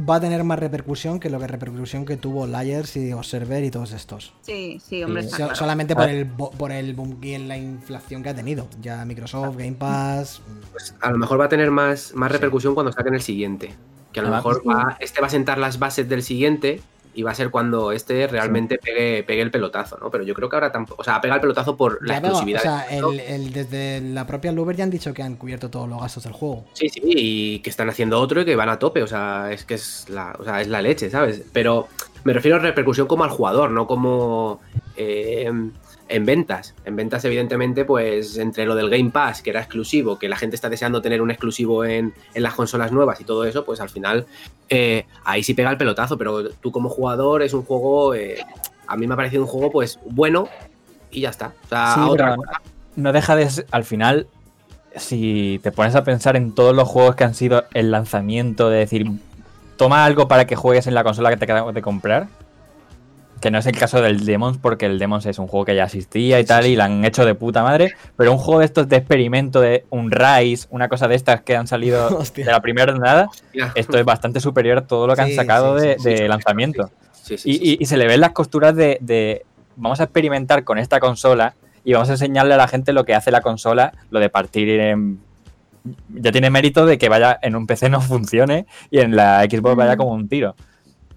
Speaker 1: va a tener más repercusión que lo que repercusión que tuvo Layers y Observer y todos estos.
Speaker 5: Sí, sí, hombre,
Speaker 4: Sí.
Speaker 5: claro.
Speaker 1: Solamente por
Speaker 4: Ah.
Speaker 1: el, bo- por el boom y en la inflación que ha tenido. Ya Microsoft, Game Pass.
Speaker 2: Pues a lo mejor va a tener más, más repercusión cuando saquen el siguiente. Que a lo
Speaker 4: Ah,
Speaker 2: mejor va- este va a sentar las bases del siguiente y va a ser cuando este realmente pegue, pegue el pelotazo, ¿no? Pero yo creo que ahora tampoco. O sea, pega el pelotazo por la exclusividad.
Speaker 1: o sea, el, el- desde la propia Luber ya han dicho que han cubierto todos los gastos del juego.
Speaker 2: Sí, sí, y que están haciendo otro y que van a tope, o sea, es que es la, o sea, es la leche, ¿sabes? Pero me refiero a repercusión como al jugador, no como eh, en ventas. En ventas, evidentemente, pues entre lo del Game Pass, que era exclusivo, que la gente está deseando tener un exclusivo en, en las consolas nuevas y todo eso, pues al final eh, ahí sí pega el pelotazo, pero tú como jugador es un juego, eh, a mí me ha parecido un juego pues bueno y ya está. O sea,
Speaker 4: Sí,
Speaker 2: otra cosa.
Speaker 4: no deja de ser- al final si te pones a pensar en todos los juegos que han sido el lanzamiento de decir toma algo para que juegues en la consola que te acabas de comprar que no es el caso del Demons porque el Demons es un juego que ya existía y tal y lo han hecho de puta madre pero un juego de estos de experimento de un Rise una cosa de estas que han salido [LAUGHS]
Speaker 1: Hostia.
Speaker 4: de la primera nada esto es bastante superior a todo lo que han sacado
Speaker 1: sí,
Speaker 4: de,
Speaker 1: sí,
Speaker 4: de
Speaker 2: sí,
Speaker 4: lanzamiento
Speaker 2: Sí, sí,
Speaker 4: y,
Speaker 2: sí, sí.
Speaker 4: y- y se le ven las costuras de, de, vamos a experimentar con esta consola y vamos a enseñarle a la gente lo que hace la consola, lo de partir en... Ya tiene mérito de que vaya en un PC no [LAUGHS] funcione y en la Xbox vaya
Speaker 5: Mm.
Speaker 4: como un tiro.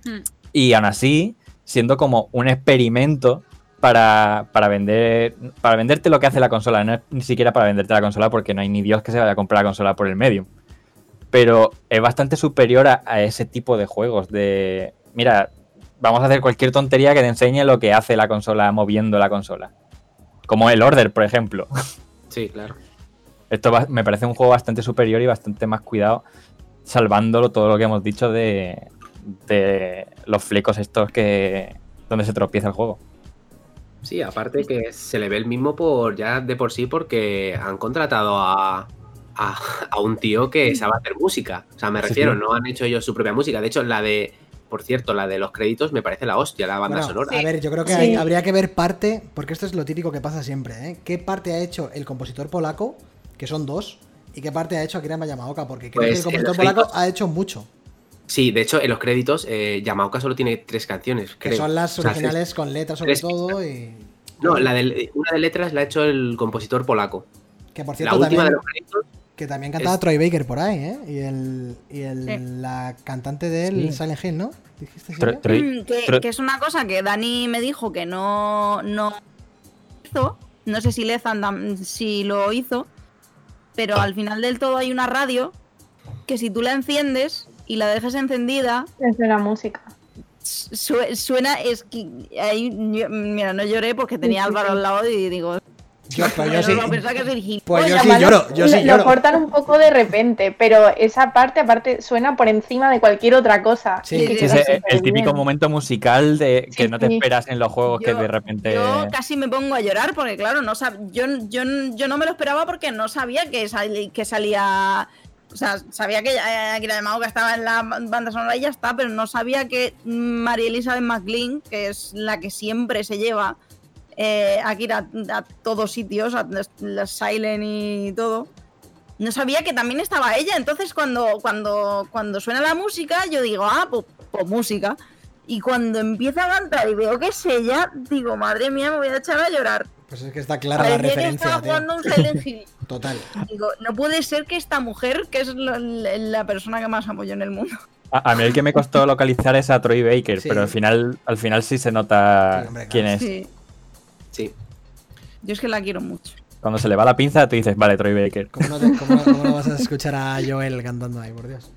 Speaker 5: Mm.
Speaker 4: Y aún así, siendo como un experimento para, para vender para venderte lo que hace la consola, no es ni siquiera para venderte la consola porque no hay ni Dios que se vaya a comprar la consola por el medium. Pero es bastante superior a, a ese tipo de juegos de, mira, vamos a hacer cualquier tontería que te enseñe lo que hace la consola moviendo la consola. Como el Order, por ejemplo. [LAUGHS]
Speaker 2: Sí, claro.
Speaker 4: Esto va- me parece un juego bastante superior y bastante más cuidado, salvándolo todo lo que hemos dicho de, de los flecos estos que donde se tropieza el juego.
Speaker 2: Sí, aparte que se le ve el mismo por ya de por sí porque han contratado a, a, a un tío que sabe hacer música. O sea, me refiero,
Speaker 4: sí.
Speaker 2: no han hecho ellos su propia música. De hecho, la de, por cierto, la de los créditos me parece la hostia, la banda
Speaker 1: Bueno,
Speaker 2: sonora.
Speaker 1: A ver, yo creo que
Speaker 6: Sí.
Speaker 1: hay- habría que ver parte, porque esto es lo típico que pasa siempre, ¿eh? ¿Qué parte ha hecho el compositor polaco, que son dos, y qué parte ha hecho Akira Yamaoka? Porque creo
Speaker 2: Pues,
Speaker 1: que el compositor
Speaker 2: en los
Speaker 1: polaco
Speaker 2: créditos-
Speaker 1: ha hecho mucho.
Speaker 2: Sí, de hecho, en los créditos, eh, Yamaoka solo tiene tres canciones,
Speaker 1: Que
Speaker 2: creo.
Speaker 1: son las
Speaker 2: O sea,
Speaker 1: originales con letras sobre
Speaker 2: tres
Speaker 1: todo y...
Speaker 2: No, la de, una de letras la ha hecho el compositor polaco.
Speaker 1: Que por
Speaker 2: La
Speaker 1: cierto
Speaker 2: de
Speaker 1: también...
Speaker 2: los créditos,
Speaker 1: Que también cantaba
Speaker 2: es-
Speaker 1: Troy Baker por ahí, ¿eh? Y, el, y el-
Speaker 5: Sí.
Speaker 1: la cantante de él,
Speaker 4: Sí.
Speaker 1: Silent Hill, ¿no? ¿Dijiste?
Speaker 4: Troy-
Speaker 5: Mm, que, que es una cosa que Dani me dijo que no, no hizo. No sé si Lezan si lo hizo. Pero al final del todo hay una radio que si tú la enciendes y la dejas encendida,
Speaker 6: Es de la música.
Speaker 5: su- suena. Es que ahí, yo- mira, no lloré porque tenía Álvaro
Speaker 6: sí.
Speaker 5: al lado y digo.
Speaker 1: Yo, pues yo
Speaker 5: "No,
Speaker 1: sí.
Speaker 5: que
Speaker 1: Pues yo sí lloro, yo sí
Speaker 6: lo-
Speaker 1: lloro.
Speaker 6: Lo cortan un poco de repente, pero esa parte aparte suena por encima de cualquier otra cosa.
Speaker 1: Sí, sí,
Speaker 4: Sí, ese- el típico momento musical de que
Speaker 6: Sí,
Speaker 4: no te
Speaker 6: sí.
Speaker 4: esperas en los juegos que de repente.
Speaker 5: Yo casi me pongo a llorar porque, claro, no sab- yo, yo, yo no me lo esperaba porque no sabía que, sali- que salía. O sea, sabía que eh, Akira Yamaoka estaba en la banda sonora y ya está, pero no sabía que María Elizabeth McLean, que es la que siempre se lleva eh, Akira a todos sitios, a la Silent y todo. No sabía que también estaba ella. Entonces, cuando, cuando, cuando suena la música, yo digo, ah, pues, pues música. Y cuando empieza a cantar y veo que es ella, digo, madre mía, me voy a echar a llorar.
Speaker 1: Pues es que está clara la referencia,
Speaker 5: estaba
Speaker 1: tío.
Speaker 5: jugando un Silent Hill. [LAUGHS]
Speaker 1: Total.
Speaker 5: Digo, no puede ser que esta mujer, que es lo- la, la persona que más amo yo en el mundo.
Speaker 4: A, a mí el que me costó localizar es a Troy Baker,
Speaker 1: Sí.
Speaker 4: pero al final, al final sí se nota
Speaker 1: Sí, hombre, claro.
Speaker 4: quién es.
Speaker 5: Sí,
Speaker 2: Sí.
Speaker 5: yo es que la quiero mucho.
Speaker 4: Cuando se le va la pinza, tú dices, vale, Troy Baker.
Speaker 1: ¿Cómo no, te- cómo no- cómo no vas a escuchar a Joel cantando ahí, por Dios?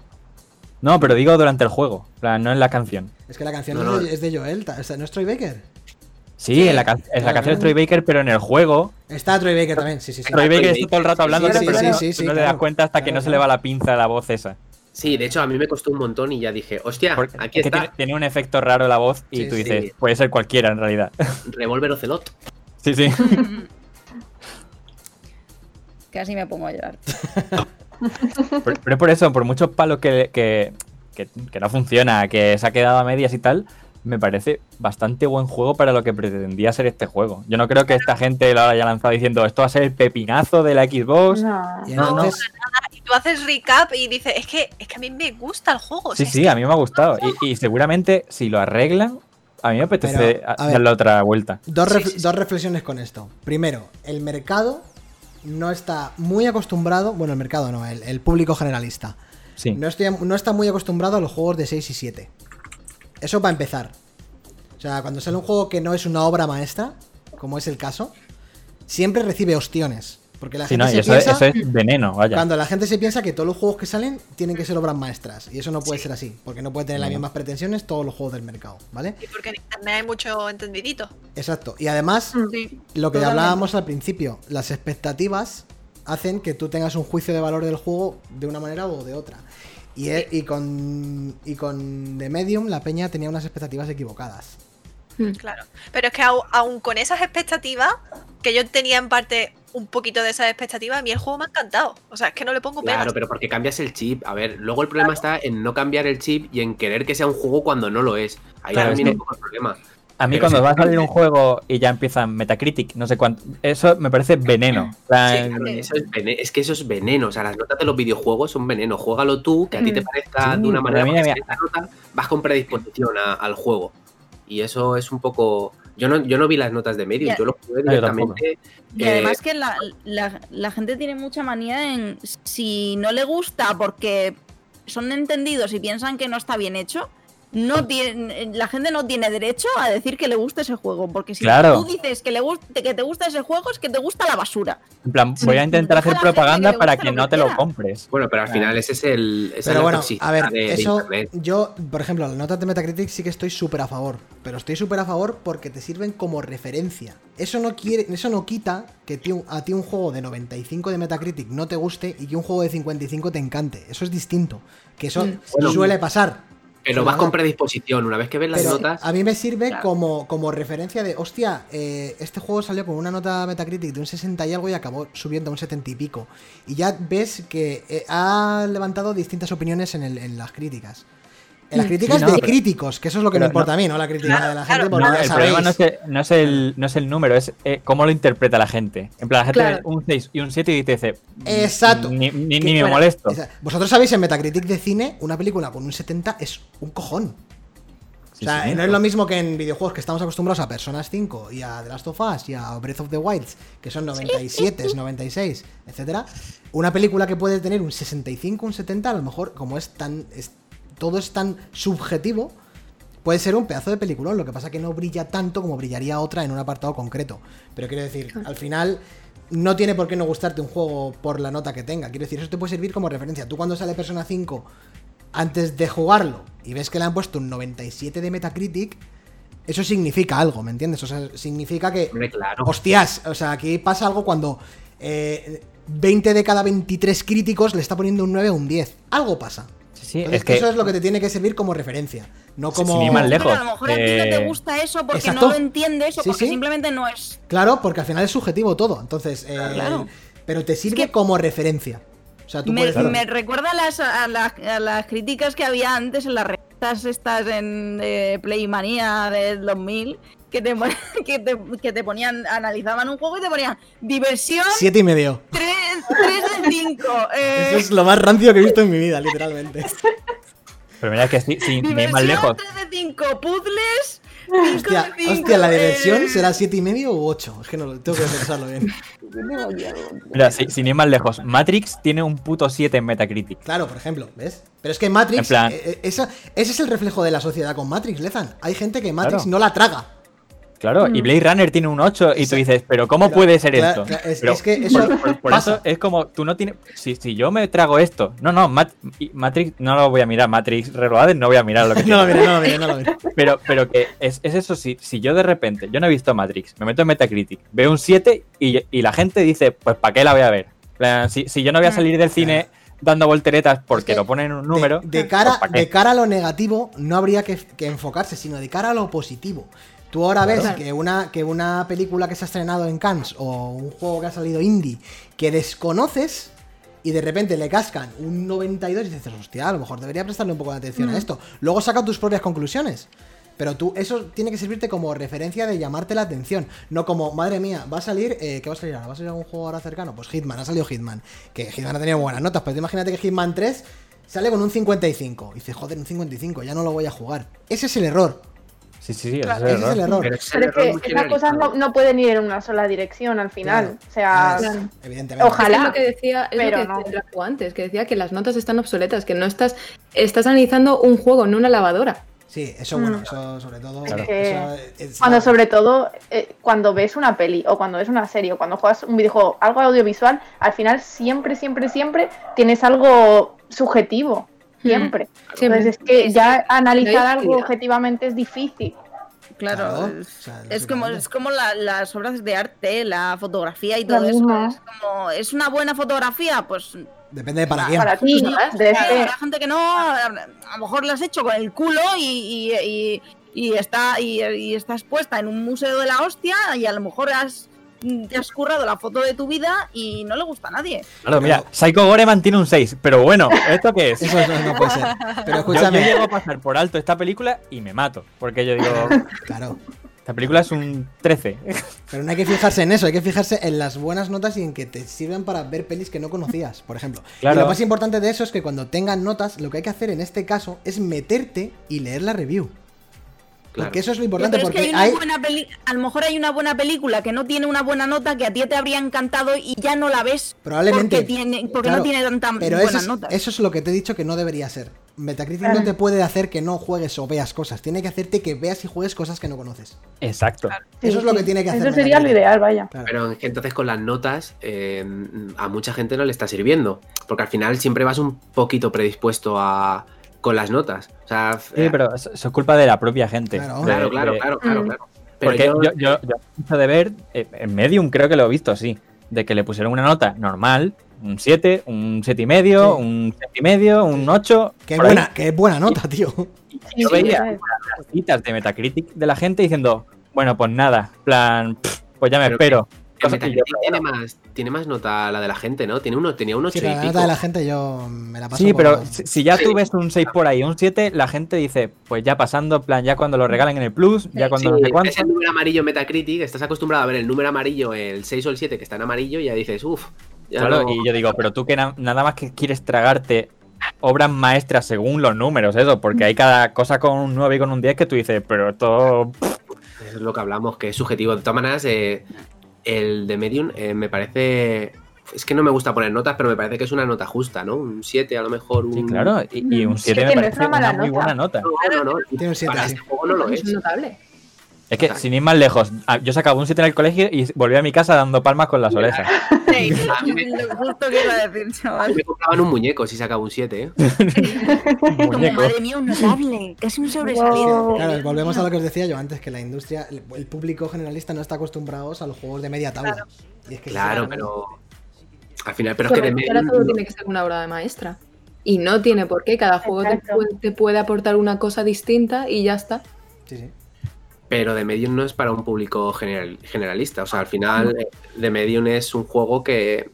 Speaker 4: No, pero digo durante el juego, no en la canción.
Speaker 1: Es que la canción
Speaker 2: No,
Speaker 1: es,
Speaker 2: no.
Speaker 1: de, es de Joel, o sea, ¿no es Troy Baker?
Speaker 4: Sí, en la, en la canción
Speaker 1: claro.
Speaker 4: Troy Baker, pero en el juego,
Speaker 1: Está Troy Baker también, sí, sí, sí.
Speaker 4: Troy Baker
Speaker 2: Troy
Speaker 4: está todo el rato hablando,
Speaker 1: Sí, sí,
Speaker 4: pero
Speaker 1: sí,
Speaker 4: no,
Speaker 1: sí, sí,
Speaker 4: no te
Speaker 1: claro.
Speaker 4: das cuenta hasta que
Speaker 1: Claro,
Speaker 4: no se le va la pinza a la voz esa.
Speaker 2: Sí, de hecho a mí me costó un montón y ya dije, hostia,
Speaker 4: Porque
Speaker 2: aquí
Speaker 4: es que tiene,
Speaker 2: está,
Speaker 4: tiene un efecto raro la voz y
Speaker 1: Sí,
Speaker 4: tú
Speaker 1: sí.
Speaker 4: dices, puede ser cualquiera en realidad. [LAUGHS]
Speaker 2: Revolver Ocelot.
Speaker 4: sí, sí. [LAUGHS]
Speaker 5: Casi me pongo a llorar. [LAUGHS]
Speaker 4: Pero, pero es por eso, por muchos palos que, que, que- que no funciona, que se ha quedado a medias y tal, me parece bastante buen juego para lo que pretendía ser este juego. Yo no creo que esta gente lo haya lanzado diciendo esto va a ser el pepinazo de la Xbox.
Speaker 6: No.
Speaker 1: Y
Speaker 4: No,
Speaker 3: Y tú haces recap y dices, es que, es que a mí me gusta el juego. o
Speaker 4: Sí,
Speaker 3: sea,
Speaker 4: sí, a mí me ha gustado. Y, y seguramente si lo arreglan, a mí me apetece
Speaker 1: Pero, a
Speaker 4: a-
Speaker 1: ver.
Speaker 4: darle otra vuelta.
Speaker 1: dos,
Speaker 3: Sí,
Speaker 1: ref-
Speaker 3: sí, sí.
Speaker 1: dos reflexiones con esto. Primero, el mercado no está muy acostumbrado, bueno, el mercado no, el, el público generalista.
Speaker 4: Sí.
Speaker 1: No, estoy, no está muy acostumbrado a los juegos de 6 y 7. Eso para empezar. O sea, cuando sale un juego que no es una obra maestra, como es el caso, siempre recibe ostiones. Porque la
Speaker 4: Sí,
Speaker 1: gente
Speaker 4: no,
Speaker 1: se
Speaker 4: eso,
Speaker 1: piensa...
Speaker 4: eso es veneno, vaya.
Speaker 1: Cuando la gente se piensa que todos los juegos que salen tienen que ser obras maestras. Y eso no puede ser así. Porque no puede tener las mismas pretensiones todos los juegos del mercado. ¿Vale?
Speaker 3: Y porque en internet hay mucho entendidito.
Speaker 1: Exacto. Y además,
Speaker 5: Sí.
Speaker 1: lo que
Speaker 5: Totalmente.
Speaker 1: hablábamos al principio, las expectativas hacen que tú tengas un juicio de valor del juego de una manera o de otra. Y, e- y con y con The Medium la peña tenía unas expectativas equivocadas.
Speaker 3: Claro. Pero es que aún con esas expectativas, que yo tenía en parte un poquito de esas expectativas, a mí el juego me ha encantado. O sea, es que no le pongo pegas.
Speaker 2: Claro, pero porque cambias el chip. A ver, luego el problema está en no cambiar el chip y en querer que sea un juego cuando no lo es. Ahí
Speaker 4: Claro,
Speaker 2: también
Speaker 4: es
Speaker 2: un poco el problema.
Speaker 4: A mí
Speaker 2: Pero
Speaker 4: cuando
Speaker 2: sí,
Speaker 4: va a salir un juego y ya empieza Metacritic, no sé cuánto, eso me parece veneno. En
Speaker 2: Sí, claro, eso es, vene- es que eso es veneno. O sea, las notas de los videojuegos son veneno. Juégalo tú, que a ti te
Speaker 5: Mm.
Speaker 2: parezca
Speaker 4: Sí,
Speaker 2: de una manera.
Speaker 4: mira.
Speaker 2: esa nota vas con predisposición a- al juego. Y eso es un poco. Yo no, yo no vi las notas de Medium,
Speaker 5: Ya.
Speaker 2: yo lo jugué directamente.
Speaker 5: Y
Speaker 2: eh,
Speaker 5: además que la, la- la gente tiene mucha manía en si no le gusta porque son entendidos y piensan que no está bien hecho, no tiene, la gente no tiene derecho a decir que le gusta ese juego, porque si
Speaker 4: Claro.
Speaker 5: tú dices que, le guste, que te gusta ese juego es que te gusta la basura.
Speaker 4: en plan, voy a intentar hacer
Speaker 5: la
Speaker 4: propaganda
Speaker 5: que
Speaker 4: para que no te lo compres.
Speaker 2: Bueno, pero al final ese es el. esa es
Speaker 1: Pero
Speaker 2: la
Speaker 1: bueno,
Speaker 2: toxicidad
Speaker 1: a ver,
Speaker 2: de-
Speaker 1: eso yo, por ejemplo, las notas de Metacritic sí que estoy súper a favor, pero estoy súper a favor porque te sirven como referencia. Eso no quiere, eso no quita que a ti un juego de 95 de Metacritic no te guste y que un juego de 55 te encante. Eso es distinto, que eso
Speaker 5: Mm.
Speaker 2: Bueno,
Speaker 1: suele pasar.
Speaker 2: Pero vas con predisposición. Una vez que ves las
Speaker 1: Pero
Speaker 2: notas.
Speaker 1: a mí me sirve
Speaker 5: Claro.
Speaker 1: como, como referencia de, hostia, eh, este juego salió con una nota Metacritic de un 60 y algo y acabó subiendo a un 70 y pico. Y ya ves que eh, ha levantado distintas opiniones en, el- en las críticas. En las
Speaker 5: Mm.
Speaker 1: críticas
Speaker 4: Sí, no,
Speaker 1: de
Speaker 4: pero-
Speaker 1: críticos, que eso es lo que me importa
Speaker 4: no-
Speaker 1: a mí, no la crítica
Speaker 3: Claro,
Speaker 1: de la
Speaker 3: claro.
Speaker 1: gente, porque
Speaker 4: No,
Speaker 1: ya
Speaker 4: el problema no
Speaker 1: sabéis.
Speaker 4: es, el, no, es el, no es el número, es eh, cómo lo interpreta la gente. En plan, la gente
Speaker 7: Claro.
Speaker 4: ve un 6 y un 7 y te dice.
Speaker 1: Exacto.
Speaker 4: Ni, ni-
Speaker 1: Que-
Speaker 4: ni me
Speaker 1: bueno,
Speaker 4: molesto.
Speaker 1: o sea, Vosotros sabéis en Metacritic de cine, una película con un 70 es un cojón.
Speaker 4: Sí,
Speaker 1: o sea,
Speaker 4: sí.
Speaker 1: no es lo mismo que en videojuegos que estamos acostumbrados a Personas 5 y a The Last of Us y a Breath of the Wilds, que son 97, 96, etcétera. Una película que puede tener un 65, un 70, a lo mejor, como es tan. es- todo es tan subjetivo, puede ser un pedazo de peliculón. Lo que pasa que no brilla tanto como brillaría otra en un apartado concreto. Pero quiero decir, al final. No tiene por qué no gustarte un juego por la nota que tenga. Quiero decir, eso te puede servir como referencia. Tú cuando sale Persona 5 antes de jugarlo y ves que le han puesto un 97 de Metacritic, eso significa algo, ¿me entiendes? O sea, significa que,
Speaker 2: Hombre, claro.
Speaker 1: hostias, o sea, aquí pasa algo cuando eh, 20 de cada 23 críticos le está poniendo un 9 o un 10. Algo pasa.
Speaker 4: Sí, sí,
Speaker 1: Entonces,
Speaker 4: es que
Speaker 1: eso es lo que te tiene que servir como referencia, no
Speaker 4: Sí,
Speaker 1: como...
Speaker 4: sin ir más lejos.
Speaker 5: Pero a lo mejor a ti no te
Speaker 4: eh,
Speaker 5: gusta eso porque
Speaker 1: exacto.
Speaker 5: no lo entiendes o
Speaker 1: Sí,
Speaker 5: porque
Speaker 1: sí.
Speaker 5: simplemente no es.
Speaker 1: Claro, porque al final es subjetivo todo, entonces... eh,
Speaker 5: Claro.
Speaker 1: Pero te sirve
Speaker 5: que-
Speaker 1: como referencia. O sea, tú
Speaker 5: Me,
Speaker 1: puedes...
Speaker 5: me recuerda a las, a, las, a las críticas que había antes en las revistas estas en eh, Playmania del 2000 que te, [LAUGHS] que, te, que te ponían, analizaban un juego y te ponían diversión
Speaker 1: Siete y medio.
Speaker 5: 3, de 5. [LAUGHS]
Speaker 1: Eso es lo más rancio que he visto en mi vida, literalmente.
Speaker 4: Pero mira que si, si me más lejos.
Speaker 5: 3 de 5 puzzles. cinco
Speaker 1: Hostia,
Speaker 5: de cinco,
Speaker 1: hostia, la diversión
Speaker 5: eh,
Speaker 1: será 7 y medio u 8. Es que no lo tengo que pensarlo bien.
Speaker 4: Mira, si- sin ir más lejos, Matrix tiene un puto 7 en Metacritic.
Speaker 1: Claro, por ejemplo, ¿ves? Pero es que Matrix,
Speaker 4: En plan-
Speaker 1: eh, eh, esa- ese es el reflejo de la sociedad con Matrix, Lezan. Hay gente que Matrix
Speaker 4: Claro.
Speaker 1: no la traga.
Speaker 4: Claro, y Blade Runner tiene un 8 y tú dices, pero ¿cómo
Speaker 1: Pero,
Speaker 4: puede ser
Speaker 1: claro,
Speaker 4: esto?
Speaker 1: claro, es-
Speaker 4: Pero
Speaker 1: es que eso
Speaker 4: por, por- por
Speaker 1: pasa.
Speaker 4: eso es como, tú no tienes... Si, si yo me trago esto... No, no, Mat- Matrix no lo voy a mirar. Matrix Reloaded no voy a mirar lo que [LAUGHS]
Speaker 1: No lo mire, no lo [LAUGHS] mire, no lo mire.
Speaker 4: Pero, pero que es, es eso, si, si yo de repente, yo no he visto Matrix, me meto en Metacritic, veo un 7 y, y la gente dice, pues ¿para qué la voy a ver? Si, si yo no voy a salir del cine dando volteretas porque
Speaker 1: que
Speaker 4: lo ponen en un número,
Speaker 1: De, de cara,
Speaker 4: pues, ¿para qué?
Speaker 1: de cara a lo negativo, no habría que, que enfocarse, sino de cara a lo positivo. Tú ahora ves que una, que una película que se ha estrenado en Cannes o un juego que ha salido indie que desconoces y de repente le cascan un 92 y dices, hostia, a lo mejor debería prestarle un poco de atención
Speaker 7: Mm.
Speaker 1: a esto. Luego saca tus propias conclusiones. Pero tú, eso tiene que servirte como referencia de llamarte la atención. No como, madre mía, va a salir. eh, ¿Qué va a salir ahora? ¿Va a salir algún juego ahora cercano? Pues Hitman, ha salido Hitman. Que Hitman ha tenido buenas notas, pero imagínate que Hitman 3 sale con un 55. Y dices, joder, un 55, ya no lo voy a jugar. Ese es el error.
Speaker 4: Sí, sí, sí, ese
Speaker 3: Claro.
Speaker 4: es el
Speaker 1: Ese es el
Speaker 4: error.
Speaker 2: Pero es el
Speaker 6: que esas cosas no, pueden ir en una sola dirección al final.
Speaker 1: Claro.
Speaker 6: O sea,
Speaker 1: Ah,
Speaker 7: Claro.
Speaker 1: Evidentemente.
Speaker 6: Ojalá.
Speaker 7: Es lo que decía, es
Speaker 6: pero
Speaker 7: lo que
Speaker 6: no.
Speaker 7: decía antes, que decía que las notas están obsoletas, que no estás, estás analizando un juego, no una lavadora.
Speaker 1: Sí, eso bueno,
Speaker 6: Mm.
Speaker 1: eso sobre todo.
Speaker 4: Claro.
Speaker 1: eso es-
Speaker 6: cuando sobre todo, eh, cuando ves una peli o cuando ves una serie o cuando juegas un videojuego, algo audiovisual, al final siempre, siempre, siempre tienes algo subjetivo. Siempre.
Speaker 7: Siempre.
Speaker 6: Entonces es que ya analizar
Speaker 7: No
Speaker 6: algo objetivamente es difícil.
Speaker 5: Claro,
Speaker 1: Claro,
Speaker 5: es,
Speaker 1: o sea,
Speaker 5: es como, es como la- las obras de arte, la fotografía y todo eso. Es como, ¿es una buena fotografía? Pues
Speaker 1: Depende de para quién.
Speaker 6: Para ti,
Speaker 5: sabrás.
Speaker 6: de
Speaker 5: Claro,
Speaker 6: este-
Speaker 5: habrá gente que no, a lo mejor lo has hecho con el culo y, y- y- y está, y, y está expuesta en un museo de la hostia y a lo mejor has, te has currado la foto de tu vida y no le gusta a nadie.
Speaker 4: Claro, mira, Psycho Goreman tiene un 6, pero bueno, ¿esto qué es?
Speaker 1: Eso, eso no puede ser. Pero
Speaker 4: Yo, yo
Speaker 1: escúchame.
Speaker 4: llego a pasar por alto esta película y me mato, porque yo digo, [LAUGHS]
Speaker 1: Claro.
Speaker 4: esta película es un 13.
Speaker 1: Pero no hay que fijarse en eso, hay que fijarse en las buenas notas y en que te sirvan para ver pelis que no conocías, por ejemplo.
Speaker 4: Claro.
Speaker 1: Y lo más importante de eso es que cuando tengan notas, lo que hay que hacer en este caso es meterte y leer la review.
Speaker 2: Claro.
Speaker 1: Porque eso es lo importante,
Speaker 5: Pero es que
Speaker 1: porque
Speaker 5: hay una
Speaker 1: hay...
Speaker 5: buena peli- a lo mejor hay una buena película que no tiene una buena nota que a ti te habría encantado y ya no la ves
Speaker 1: Probablemente.
Speaker 5: porque, tiene, porque
Speaker 1: Claro,
Speaker 5: no tiene tanta
Speaker 1: Pero
Speaker 5: buenas
Speaker 1: eso es,
Speaker 5: notas.
Speaker 1: eso es lo que te he dicho que no debería ser. Metacritic no te puede hacer que no juegues o veas cosas. Tiene que hacerte que veas y juegues cosas que no conoces.
Speaker 4: Exacto.
Speaker 1: Eso es lo que tiene que hacer
Speaker 6: Eso sería lo ideal, vaya.
Speaker 1: Claro.
Speaker 2: Pero es que entonces con las notas eh, a mucha gente no le está sirviendo. Porque al final siempre vas un poquito predispuesto a con las notas. O sea,
Speaker 4: Sí, pero eso, es culpa de la propia gente.
Speaker 1: Claro.
Speaker 4: De-
Speaker 2: claro, claro,
Speaker 4: de-
Speaker 2: claro, claro,
Speaker 6: Mm.
Speaker 4: Porque
Speaker 2: yo-
Speaker 4: yo, yo, yo de ver, eh, en Medium creo que lo he visto, sí, de que le pusieron una nota normal, un 7, un 7 y medio,
Speaker 1: Sí.
Speaker 4: un 7 y medio, un 8.
Speaker 1: Qué
Speaker 4: por ahí.
Speaker 1: buena, qué buena nota, tío.
Speaker 4: Yo
Speaker 6: Sí,
Speaker 4: veía las citas de Metacritic de la gente diciendo, bueno, pues nada, plan, pff, pues ya me
Speaker 2: Pero
Speaker 4: espero. Que yo,
Speaker 2: tiene más, tiene más nota la de la gente, ¿no? Tiene uno, tenía un 8
Speaker 1: Sí,
Speaker 2: y
Speaker 1: la
Speaker 2: pico.
Speaker 1: nota de la gente yo me la paso
Speaker 4: Sí,
Speaker 1: por-
Speaker 4: pero si, si ya tú ves un 6 por ahí, un 7, la gente dice, pues ya pasando, en plan, ya cuando lo regalen en el Plus, ya cuando no sé cuánto.
Speaker 2: ves el número amarillo Metacritic, estás acostumbrado a ver el número amarillo, el 6 o el 7 que está en amarillo y ya dices, uff.
Speaker 4: Claro, y yo digo, pero tú que na- nada más que quieres tragarte obras maestras según los números, eso, porque hay cada cosa con un 9 y con un 10 que tú dices, pero esto...
Speaker 2: Es lo que hablamos, que es subjetivo. De todas maneras, eh, el de Medium eh, me parece. Es que no me gusta poner notas, pero me parece que es una nota justa, ¿no? Un 7, a lo mejor. Un...
Speaker 4: Sí, claro, y, y un 7
Speaker 6: Siete
Speaker 4: me parece
Speaker 6: una mala
Speaker 4: una muy buena nota.
Speaker 2: No, no, no.
Speaker 1: Tiene un 7,
Speaker 2: Para este juego no lo
Speaker 7: Es
Speaker 2: es.
Speaker 7: notable.
Speaker 4: Es que, sin ir más lejos, a- yo sacaba un 7 en el colegio y volví a mi casa dando palmas con las orejas. [LAUGHS]
Speaker 5: Sí, lo justo que iba a decir, chaval.
Speaker 2: me compraban un muñeco si sacaba un 7, ¿eh? [LAUGHS]
Speaker 5: Como, madre mía, un notable, casi un sobresalido.
Speaker 6: Wow.
Speaker 1: Claro, volvemos a lo que os decía yo antes, que la industria, el, el público generalista no está acostumbrado a los juegos de media tabla. Y es que
Speaker 2: Claro,
Speaker 1: sí,
Speaker 2: pero. Al final, pero es que de
Speaker 7: ahora todo tiene que ser una obra de maestra. Y no tiene por qué, cada juego te puede, te puede aportar una cosa distinta y ya está.
Speaker 1: Sí, sí.
Speaker 2: Pero The Medium no es para un público general- generalista. O sea, al final, The Medium es un juego que,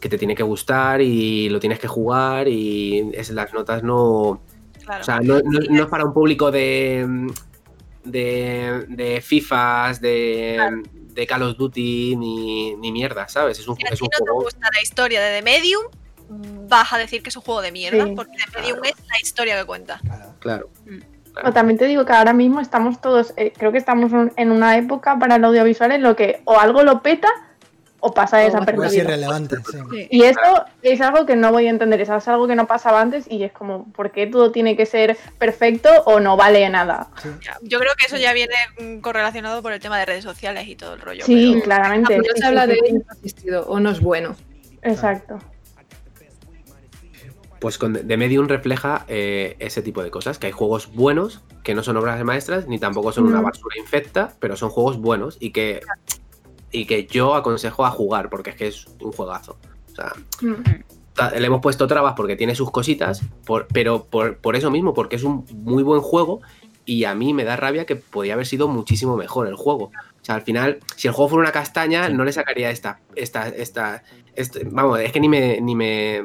Speaker 2: que te tiene que gustar y lo tienes que jugar y es, las notas no.
Speaker 3: Claro.
Speaker 2: O sea, no, no- no es para un público de. de, de FIFAs, de, de Call of Duty, ni, ni mierda, ¿sabes? Es un,
Speaker 3: si
Speaker 2: es un
Speaker 3: no te gusta la historia de The Medium, vas a decir que es un juego de mierda,
Speaker 6: Sí.
Speaker 3: porque de Medium es la historia que cuenta.
Speaker 1: Claro.
Speaker 2: Claro.
Speaker 6: O también te digo que ahora mismo estamos todos, eh, creo que estamos un- en una época para el audiovisual en lo que o algo lo peta o pasa
Speaker 1: Pues es
Speaker 6: desapercibido.
Speaker 1: irrelevante, sí.
Speaker 6: Y esto es algo que no voy a entender, es algo que no pasaba antes y es como, ¿por qué todo tiene que ser perfecto o no vale nada?
Speaker 3: Yo creo que eso ya viene mm, correlacionado por el tema de redes sociales y todo el rollo.
Speaker 6: Sí,
Speaker 3: pero-
Speaker 6: claramente.
Speaker 7: No
Speaker 6: sí,
Speaker 7: se
Speaker 6: sí,
Speaker 7: habla de ello, no ha existido, o no es bueno.
Speaker 6: Exacto.
Speaker 2: Pues con The Medium refleja eh, ese tipo de cosas, que hay juegos buenos, que no son obras maestras, ni tampoco son una
Speaker 6: Mm.
Speaker 2: basura infecta, pero son juegos buenos y que, y que yo aconsejo a jugar, porque es que es un juegazo. O sea,
Speaker 6: Mm.
Speaker 2: le hemos puesto trabas porque tiene sus cositas, por- pero por, por eso mismo, porque es un muy buen juego y a mí me da rabia que podría haber sido muchísimo mejor el juego. O sea, al final, si el juego fuera una castaña, no le sacaría esta, esta, esta, este- vamos, es que ni me, ni me,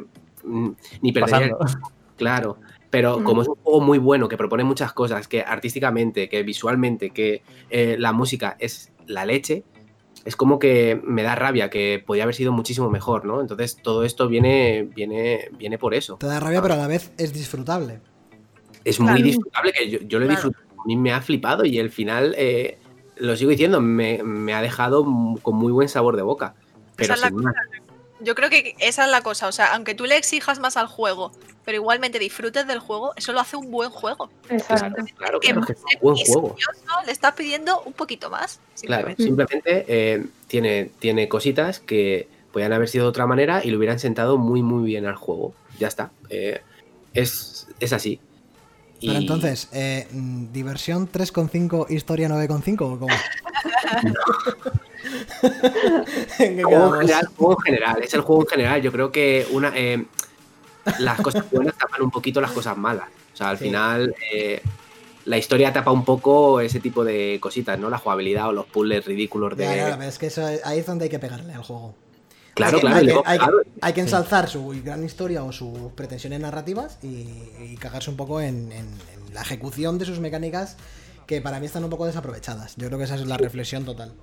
Speaker 2: ni perdería
Speaker 4: Pasando. [LAUGHS]
Speaker 2: Claro, pero como es un juego muy bueno, que propone muchas cosas, que artísticamente, que visualmente, que eh, la música es la leche, es como que me da rabia, que podía haber sido muchísimo mejor, ¿no? Entonces todo esto viene, viene, viene por eso.
Speaker 1: Te da rabia, pero a la vez es disfrutable.
Speaker 2: Es muy
Speaker 3: Claro.
Speaker 2: disfrutable, que yo, yo lo he
Speaker 3: Claro.
Speaker 2: disfrutado, a mí me ha flipado y el final, eh, lo sigo diciendo, me, me ha dejado con muy buen sabor de boca. Pero
Speaker 3: Esa es la
Speaker 2: sin más.
Speaker 3: Yo creo que esa es la cosa. O sea, aunque tú le exijas más al juego, pero igualmente disfrutes del juego, eso lo hace un buen juego.
Speaker 6: Exacto.
Speaker 2: Claro,
Speaker 3: Que
Speaker 2: claro, que es un buen juego.
Speaker 3: le estás pidiendo un poquito más.
Speaker 2: Claro,
Speaker 3: simplemente.
Speaker 2: simplemente eh, tiene, tiene cositas que podían haber sido de otra manera y le hubieran sentado muy, muy bien al juego. Ya está. Eh, es, es así. Y-
Speaker 1: Pero entonces, eh, ¿diversión 3,5, historia 9,5 o cómo? [LAUGHS] ¿En qué
Speaker 2: Juego en general, juego en general, es el juego en general. Yo creo que una eh, las cosas buenas tapan un poquito las cosas malas. O sea, al
Speaker 1: Sí.
Speaker 2: final eh, la historia tapa un poco ese tipo de cositas, ¿no? La jugabilidad o los puzzles ridículos de.
Speaker 1: Ya, claro, pero es que eso es- ahí es donde hay que pegarle al juego.
Speaker 2: Claro,
Speaker 1: Hay que-
Speaker 2: claro,
Speaker 1: Hay que,
Speaker 2: luego,
Speaker 1: hay que-
Speaker 2: claro,
Speaker 1: hay que ensalzar su gran historia o sus pretensiones narrativas y, y cagarse un poco en, en- en la ejecución de sus mecánicas que para mí están un poco desaprovechadas. Yo creo que esa es la reflexión total.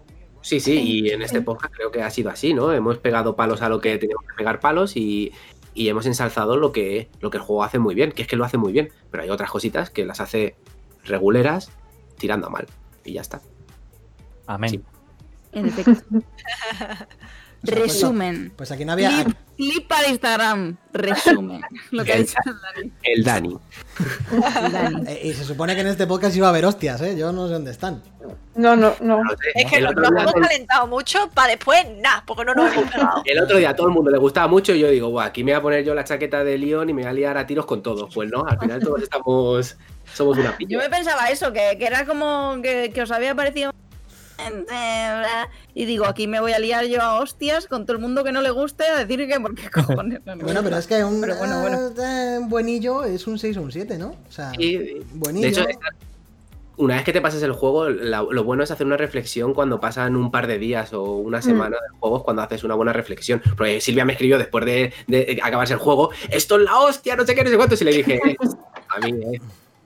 Speaker 2: Sí, sí, y en este podcast creo que ha sido así, ¿no? Hemos pegado palos a lo que teníamos que pegar palos y, y hemos ensalzado lo que, lo que el juego hace muy bien, que es que lo hace muy bien, pero hay otras cositas que las hace reguleras tirando a mal y ya está.
Speaker 4: Amén.
Speaker 2: Sí.
Speaker 5: En efecto. [LAUGHS]
Speaker 1: O sea, pues-
Speaker 5: Resumen.
Speaker 1: Pues aquí no había.
Speaker 5: Clip, [LAUGHS] clip para Instagram. Resumen. Lo que ha dicho
Speaker 2: El Dani.
Speaker 5: Dani. [LAUGHS]
Speaker 1: eh, y se supone que en este podcast iba a haber hostias, ¿eh? Yo no sé dónde están.
Speaker 6: No, no, no.
Speaker 3: Es que
Speaker 2: el,
Speaker 3: nos hemos calentado mucho para después, nada, porque no nos hemos pegado.
Speaker 2: el otro día a todo el mundo le gustaba mucho y yo digo, Buah, aquí me voy a poner yo la chaqueta de León y me voy a liar a tiros con todos. Pues no, al final todos estamos. Somos una
Speaker 5: Yo
Speaker 2: piña.
Speaker 5: me pensaba eso, que, que era como que, que os había parecido. Y digo, aquí me voy a liar yo a hostias con todo el mundo que no le guste a decir que por qué [LAUGHS] cojones no
Speaker 1: Bueno, pero es que un,
Speaker 5: Pero bueno, bueno.
Speaker 1: eh, buenillo es un 6 o un 7, ¿no? O sea,
Speaker 2: Y,
Speaker 1: buenillo.
Speaker 2: de hecho, una vez que te pasas el juego, la- lo bueno es hacer una reflexión cuando pasan un par de días o una semana de juegos, cuando haces una buena reflexión. Porque Silvia me escribió después de, de acabarse el juego, esto es la hostia, no sé qué, no sé cuánto, y le dije, eh, [LAUGHS] a mí, eh.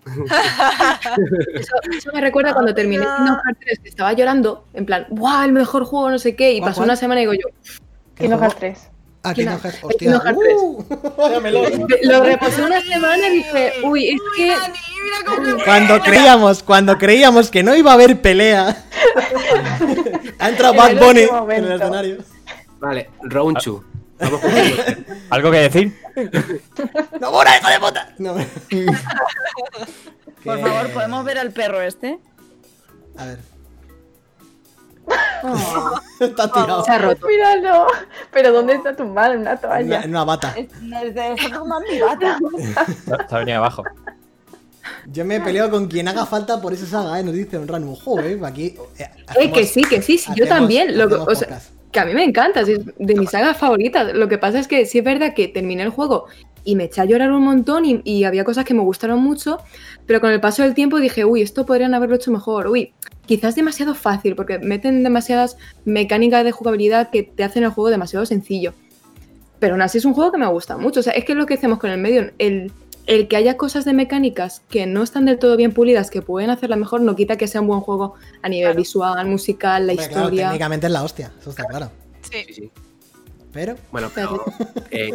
Speaker 2: [LAUGHS]
Speaker 7: Eso, eso me recuerda cuando terminé Kingdom Hearts 3, que estaba llorando, en plan, ¡guau! El mejor juego, no sé qué. Y
Speaker 1: ¿Cuál,
Speaker 7: pasó
Speaker 1: cuál?
Speaker 7: una semana y digo yo,
Speaker 1: ¿Qué
Speaker 6: Kingdom? Hearts 3.
Speaker 1: Ah,
Speaker 7: Kingdom-
Speaker 1: Hearts. Hostia.
Speaker 7: Kingdom Hearts 3.
Speaker 1: Uh. [LAUGHS]
Speaker 7: Lo repasé una semana y dije, uy, es que.
Speaker 1: Cuando creíamos, cuando creíamos que no iba a haber pelea, [LAUGHS] ha entrado
Speaker 6: En
Speaker 1: Bad Bunny en el escenario.
Speaker 2: Vale, round two. Vamos con el-
Speaker 4: ¿Algo que decir? [LAUGHS] [LAUGHS]
Speaker 1: ¡No, Bora, hijo de puta! No.
Speaker 5: Por favor, ¿podemos ver al perro este?
Speaker 1: A ver. [LAUGHS] Está tirado.
Speaker 7: Se ha roto.
Speaker 6: Míralo. Pero ¿dónde está tu madre? En una
Speaker 1: En una,
Speaker 6: toalla.
Speaker 1: en una bata.
Speaker 4: Está venido abajo.
Speaker 1: Yo me he peleado con quien haga falta por esa saga, ¿eh? Nos dice un run. Joder, aquí. eh,
Speaker 7: Eh,
Speaker 1: hacemos-
Speaker 7: que sí, que sí, sí, yo también. Lo o sea. Que a mí me encanta, es de mis sagas favoritas. Lo que pasa es que sí es verdad que terminé el juego y me eché a llorar un montón y, y había cosas que me gustaron mucho, pero con el paso del tiempo dije, uy, esto podrían haberlo hecho mejor, uy, quizás demasiado fácil, porque meten demasiadas mecánicas de jugabilidad que te hacen el juego demasiado sencillo. Pero aún así es un juego que me gusta mucho. O sea, es que es lo que hacemos con el medio. El, el que haya cosas de mecánicas que no están del todo bien pulidas, que pueden hacerla mejor, no quita que sea un buen juego a nivel
Speaker 3: Claro.
Speaker 7: visual, musical, la
Speaker 1: Hombre, claro,
Speaker 7: historia.
Speaker 1: técnicamente es la hostia, eso está claro.
Speaker 3: Sí.
Speaker 2: Sí, sí.
Speaker 1: Pero.
Speaker 2: Bueno, pero eh,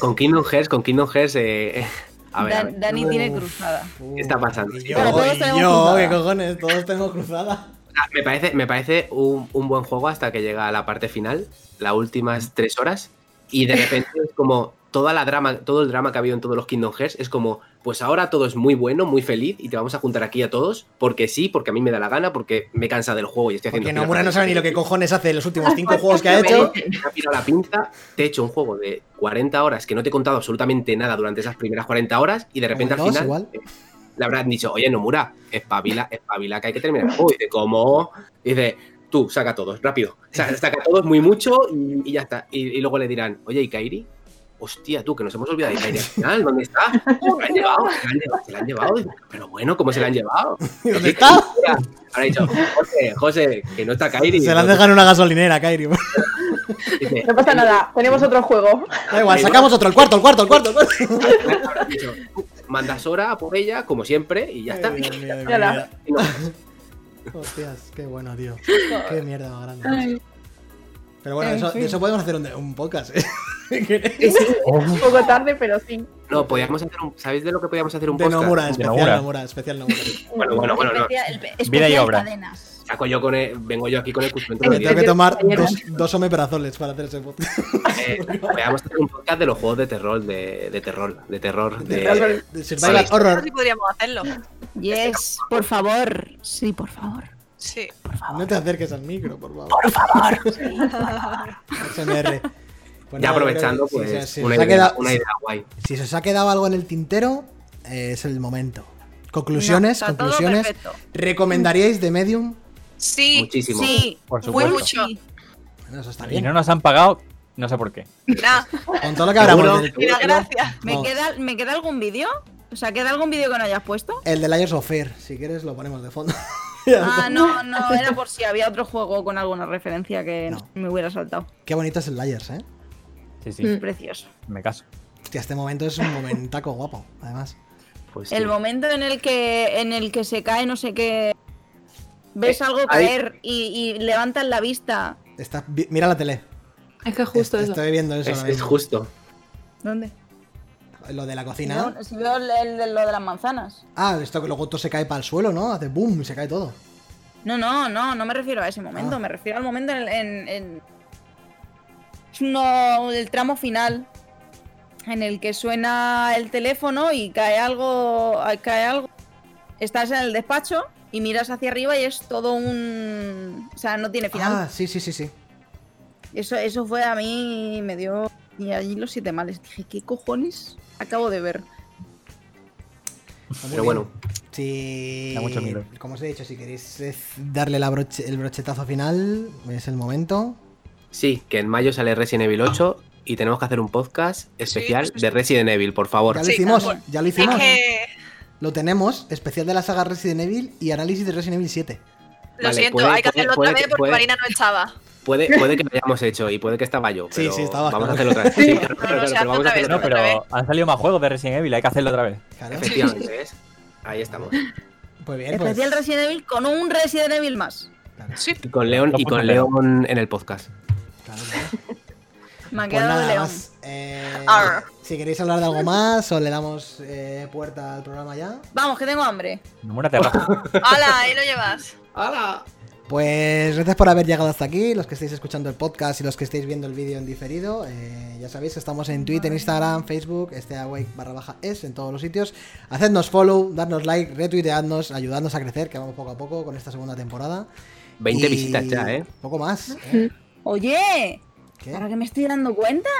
Speaker 2: con, Kingdom Hearts, con Kingdom Hearts, eh, a ver, a ver,
Speaker 5: Dani tiene cruzada.
Speaker 2: ¿Qué está pasando?
Speaker 1: Y yo,
Speaker 5: Pero todos
Speaker 1: y
Speaker 5: tenemos
Speaker 1: yo,
Speaker 5: cruzada.
Speaker 1: ¿qué cojones? Todos tenemos cruzada.
Speaker 2: Me parece, me parece un, un buen juego hasta que llega a la parte final, las últimas tres horas, y de repente es como toda la drama, todo el drama que ha habido en todos los Kingdom Hearts, es como, pues ahora todo es muy bueno, muy feliz, y te vamos a juntar aquí a todos, porque sí, porque a mí me da la gana, porque me cansa del juego y estoy haciendo. Fila
Speaker 1: Nomura no sabe ni lo que cojones hace en los últimos cinco [LAUGHS] juegos que ha hecho.
Speaker 2: Me ha la pinza, te he hecho un juego de 40 horas que no te he contado absolutamente nada durante esas primeras 40 horas, y de repente al final.
Speaker 1: igual.
Speaker 2: eh, le habrán dicho, oye, Nomura, espabila, espabila, que hay que terminar el juego. Y dice, ¿cómo? Y dice, tú, saca todos, rápido. Sa- Saca todos muy mucho y, y ya está. Y, y luego le dirán, oye, ¿y Kairi? Hostia, tú, que nos hemos olvidado de Kairi al [LAUGHS] final, ¿dónde está? Se la han llevado, se la han llevado, se la han llevado. Pero bueno, ¿cómo se la han llevado? [LAUGHS]
Speaker 1: ¿Dónde está?
Speaker 2: Habrá dicho, José, José, que no está Kairi.
Speaker 1: Se la han dejado en una gasolinera, Kairi.
Speaker 2: Dice,
Speaker 6: No pasa nada, tenemos otro juego.
Speaker 1: Da igual, sacamos otro, el cuarto, el cuarto, el cuarto. el cuarto. [LAUGHS]
Speaker 2: dicho, mandas hora a por ella, como siempre, y ya está.
Speaker 1: Ay,
Speaker 6: la-
Speaker 1: Hostias, qué bueno, tío. Qué mierda más grande. Pero bueno,
Speaker 5: En
Speaker 1: eso, de podemos hacer un, un podcast. ¿eh? [LAUGHS]
Speaker 6: Un poco tarde, pero sí.
Speaker 2: No, podíamos hacer un. ¿Sabéis de lo que podíamos hacer un
Speaker 1: De
Speaker 2: podcast?
Speaker 1: Nomura,
Speaker 4: De
Speaker 1: especial
Speaker 4: Nomura.
Speaker 1: Nomura, especial Nomura. [LAUGHS]
Speaker 2: Bueno, bueno, bueno, no.
Speaker 4: Vida y
Speaker 5: especial
Speaker 4: obra.
Speaker 5: cadenas.
Speaker 2: Saco yo con el- vengo yo aquí con el
Speaker 1: Me
Speaker 2: de
Speaker 1: tengo que tomar dos, dos omeparazoles para hacer ese podcast.
Speaker 2: eh, Podríamos hacer un podcast de los juegos de terror, de, de terror, de terror, de,
Speaker 1: De, de Survival. Horror.
Speaker 3: Sí podríamos hacerlo.
Speaker 5: Yes, por favor. Sí, por favor.
Speaker 3: Sí.
Speaker 5: Por favor.
Speaker 1: No te acerques al micro, por favor.
Speaker 5: Por favor. [LAUGHS]
Speaker 1: SMR. [LAUGHS] Pues
Speaker 2: ya
Speaker 1: nada,
Speaker 2: aprovechando,
Speaker 1: que
Speaker 2: pues,
Speaker 1: si
Speaker 2: una, idea,
Speaker 1: quedado-
Speaker 2: una idea guay.
Speaker 1: Si se os ha quedado algo en el tintero, eh, es el momento. Conclusiones,
Speaker 5: No,
Speaker 1: conclusiones. ¿Recomendaríais de Medium?
Speaker 3: Sí.
Speaker 2: Muchísimo.
Speaker 5: Sí,
Speaker 4: Por
Speaker 3: Muy
Speaker 4: supuesto.
Speaker 3: mucho.
Speaker 1: Bueno, eso está
Speaker 4: Y
Speaker 1: bien.
Speaker 4: no nos han pagado, no sé por qué.
Speaker 3: Nah,
Speaker 1: Con todo lo que hablamos
Speaker 3: mira, gracias.
Speaker 5: ¿Me queda, ¿Me queda algún vídeo? O sea, ¿queda algún vídeo que no hayas puesto?
Speaker 1: el de Layers of Fear, si quieres lo ponemos de fondo. [LAUGHS]
Speaker 5: Ah, no, no, era por si había otro juego con alguna referencia que
Speaker 1: No.
Speaker 5: me hubiera saltado.
Speaker 1: Qué bonito es el Layers, ¿eh?
Speaker 4: Sí, sí,
Speaker 7: Mm.
Speaker 5: Precioso.
Speaker 4: me caso.
Speaker 1: Hostia, este momento es un momentaco [LAUGHS] guapo, además.
Speaker 2: Pues sí.
Speaker 5: El momento en el que en el que se cae no sé qué ves
Speaker 2: Eh,
Speaker 5: algo caer y, y levantas la vista.
Speaker 1: Está, mira la tele.
Speaker 7: Es que justo
Speaker 1: Est-
Speaker 7: eso.
Speaker 1: Estoy viendo eso.
Speaker 2: es, es justo.
Speaker 5: ¿Dónde?
Speaker 1: Lo de la cocina.
Speaker 5: si veo el, el de lo de las manzanas.
Speaker 1: Ah, esto que luego todo se cae para el suelo, ¿no? Hace boom y se cae todo.
Speaker 5: No, no, no, no me refiero a ese momento,
Speaker 1: Ah.
Speaker 5: me refiero al momento en el, en, en- es uno el tramo final en el que suena el teléfono y cae algo, cae algo. Estás en el despacho y miras hacia arriba y es todo un, o sea, no tiene final.
Speaker 1: Ah, sí, sí, sí, sí.
Speaker 5: Eso, eso fue a mí me dio y allí los siete males. Dije, ¿qué cojones acabo de ver?
Speaker 2: Pero bueno.
Speaker 4: Miedo.
Speaker 1: Como os he dicho, si queréis darle la broche- el brochetazo final, es el momento.
Speaker 2: Sí, que en mayo sale Resident Evil 8 y tenemos que hacer un podcast especial
Speaker 3: sí, sí.
Speaker 2: de Resident Evil, por favor.
Speaker 1: Ya lo
Speaker 3: Sí,
Speaker 1: hicimos, ya lo
Speaker 3: Es
Speaker 1: hicimos.
Speaker 3: que
Speaker 1: Lo tenemos, especial de la saga Resident Evil y análisis de Resident Evil 7.
Speaker 3: lo
Speaker 2: Vale,
Speaker 3: siento,
Speaker 2: puede-
Speaker 3: hay que
Speaker 2: puede-
Speaker 3: hacerlo
Speaker 2: puede
Speaker 3: otra vez
Speaker 2: que-
Speaker 3: porque
Speaker 2: puede-
Speaker 3: Marina no estaba.
Speaker 2: Puede, puede que lo hayamos hecho y puede que estaba yo,
Speaker 1: Sí,
Speaker 2: pero
Speaker 1: sí, estabas,
Speaker 2: vamos a hacerlo otra vez. Sí, claro,
Speaker 3: No,
Speaker 2: claro,
Speaker 3: no,
Speaker 2: pero vamos a hacerlo
Speaker 4: No,
Speaker 2: otra vez.
Speaker 4: pero han salido más juegos de Resident Evil, hay que hacerlo otra vez.
Speaker 1: Claro,
Speaker 2: Efectivamente, ¿ves? Ahí estamos.
Speaker 1: Pues bien, pues.
Speaker 5: Especial Resident Evil con un Resident Evil más.
Speaker 1: Claro,
Speaker 3: Sí.
Speaker 2: Y con León, y con León en el podcast.
Speaker 1: claro, claro.
Speaker 5: Me ha
Speaker 1: Pues
Speaker 5: quedado
Speaker 1: nada
Speaker 5: León.
Speaker 1: Eh, si queréis hablar de algo más, o le damos eh, puerta al programa ya.
Speaker 5: Vamos, que tengo hambre.
Speaker 4: De raza.
Speaker 3: ¡Hala! Ahí lo llevas.
Speaker 2: ¡Hala!
Speaker 1: Pues gracias por haber llegado hasta aquí, los que estáis escuchando el podcast y los que estáis viendo el vídeo en diferido. eh, ya sabéis que estamos en Twitter, Instagram, Facebook, este awake barra baja es en todos los sitios. Hacednos follow, darnos like, retuiteadnos, ayudadnos a crecer, que vamos poco a poco con esta segunda temporada.
Speaker 2: 20
Speaker 1: Y
Speaker 2: visitas ya, ¿eh?
Speaker 1: Poco más. ¿eh? [LAUGHS]
Speaker 5: Oye,
Speaker 1: ¿Qué?
Speaker 5: ahora que me estoy dando cuenta,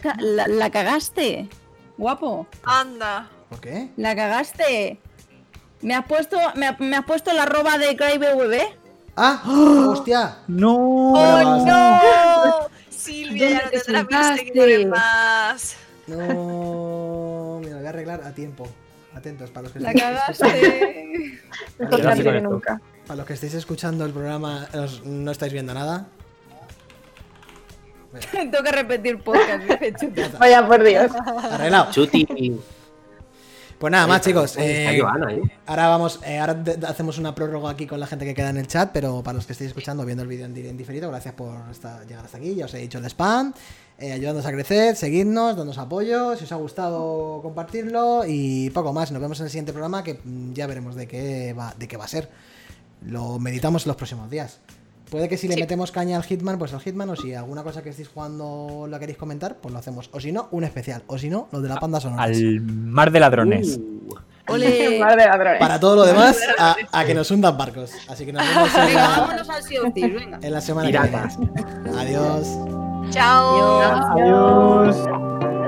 Speaker 5: ca- la- la cagaste. Guapo,
Speaker 3: Anda.
Speaker 1: ¿Por qué?
Speaker 5: la cagaste. Me has puesto, me, ha- me has puesto la arroba de CryBWB.
Speaker 1: ¡Ah! [GASPS] ¡Hostia!
Speaker 4: No.
Speaker 3: ¡Oh, no! [LAUGHS] Silvia, ya no
Speaker 7: ¿Dónde te
Speaker 3: tendrás mil seguidores más.
Speaker 1: No, me lo voy a arreglar a tiempo. Atentos, para los que
Speaker 5: La
Speaker 1: estéis
Speaker 5: cagaste.
Speaker 4: No
Speaker 6: que nunca.
Speaker 1: Para los que estéis escuchando el programa, os- no estáis viendo nada. [LAUGHS]
Speaker 5: Tengo que repetir podcast. [LAUGHS]
Speaker 6: Vaya por Dios.
Speaker 1: Arreglado.
Speaker 2: Chuti.
Speaker 1: Pues nada más, chicos. Eh. Ahora vamos, eh, ahora hacemos una prórroga aquí con la gente que queda en el chat, pero para los que estéis escuchando, viendo el vídeo en, di- en diferido, gracias por estar- llegar hasta aquí. Ya os he dicho el spam, eh, ayudándonos a crecer, seguidnos, dándonos apoyo, si os ha gustado compartirlo y poco más. Nos vemos en el siguiente programa que mm, ya veremos de qué va, de qué va a ser. Lo meditamos en los próximos días. Puede que si le
Speaker 3: Sí.
Speaker 1: metemos caña al Hitman, pues al Hitman, o si alguna cosa que estéis jugando la queréis comentar, pues lo hacemos. O si no, un especial. O si no, lo de la panda sonora.
Speaker 4: Al mar de ladrones.
Speaker 2: Uh,
Speaker 7: Ole. [LAUGHS]
Speaker 6: Madre de ladrones.
Speaker 1: Para todo lo demás, a, a que nos hundan barcos. Así que nos vemos en
Speaker 5: Venga,
Speaker 1: la,
Speaker 5: vámonos al venga.
Speaker 1: en la semana
Speaker 2: Piratas.
Speaker 1: que viene. Adiós.
Speaker 3: Chao.
Speaker 5: Adiós.
Speaker 4: Adiós.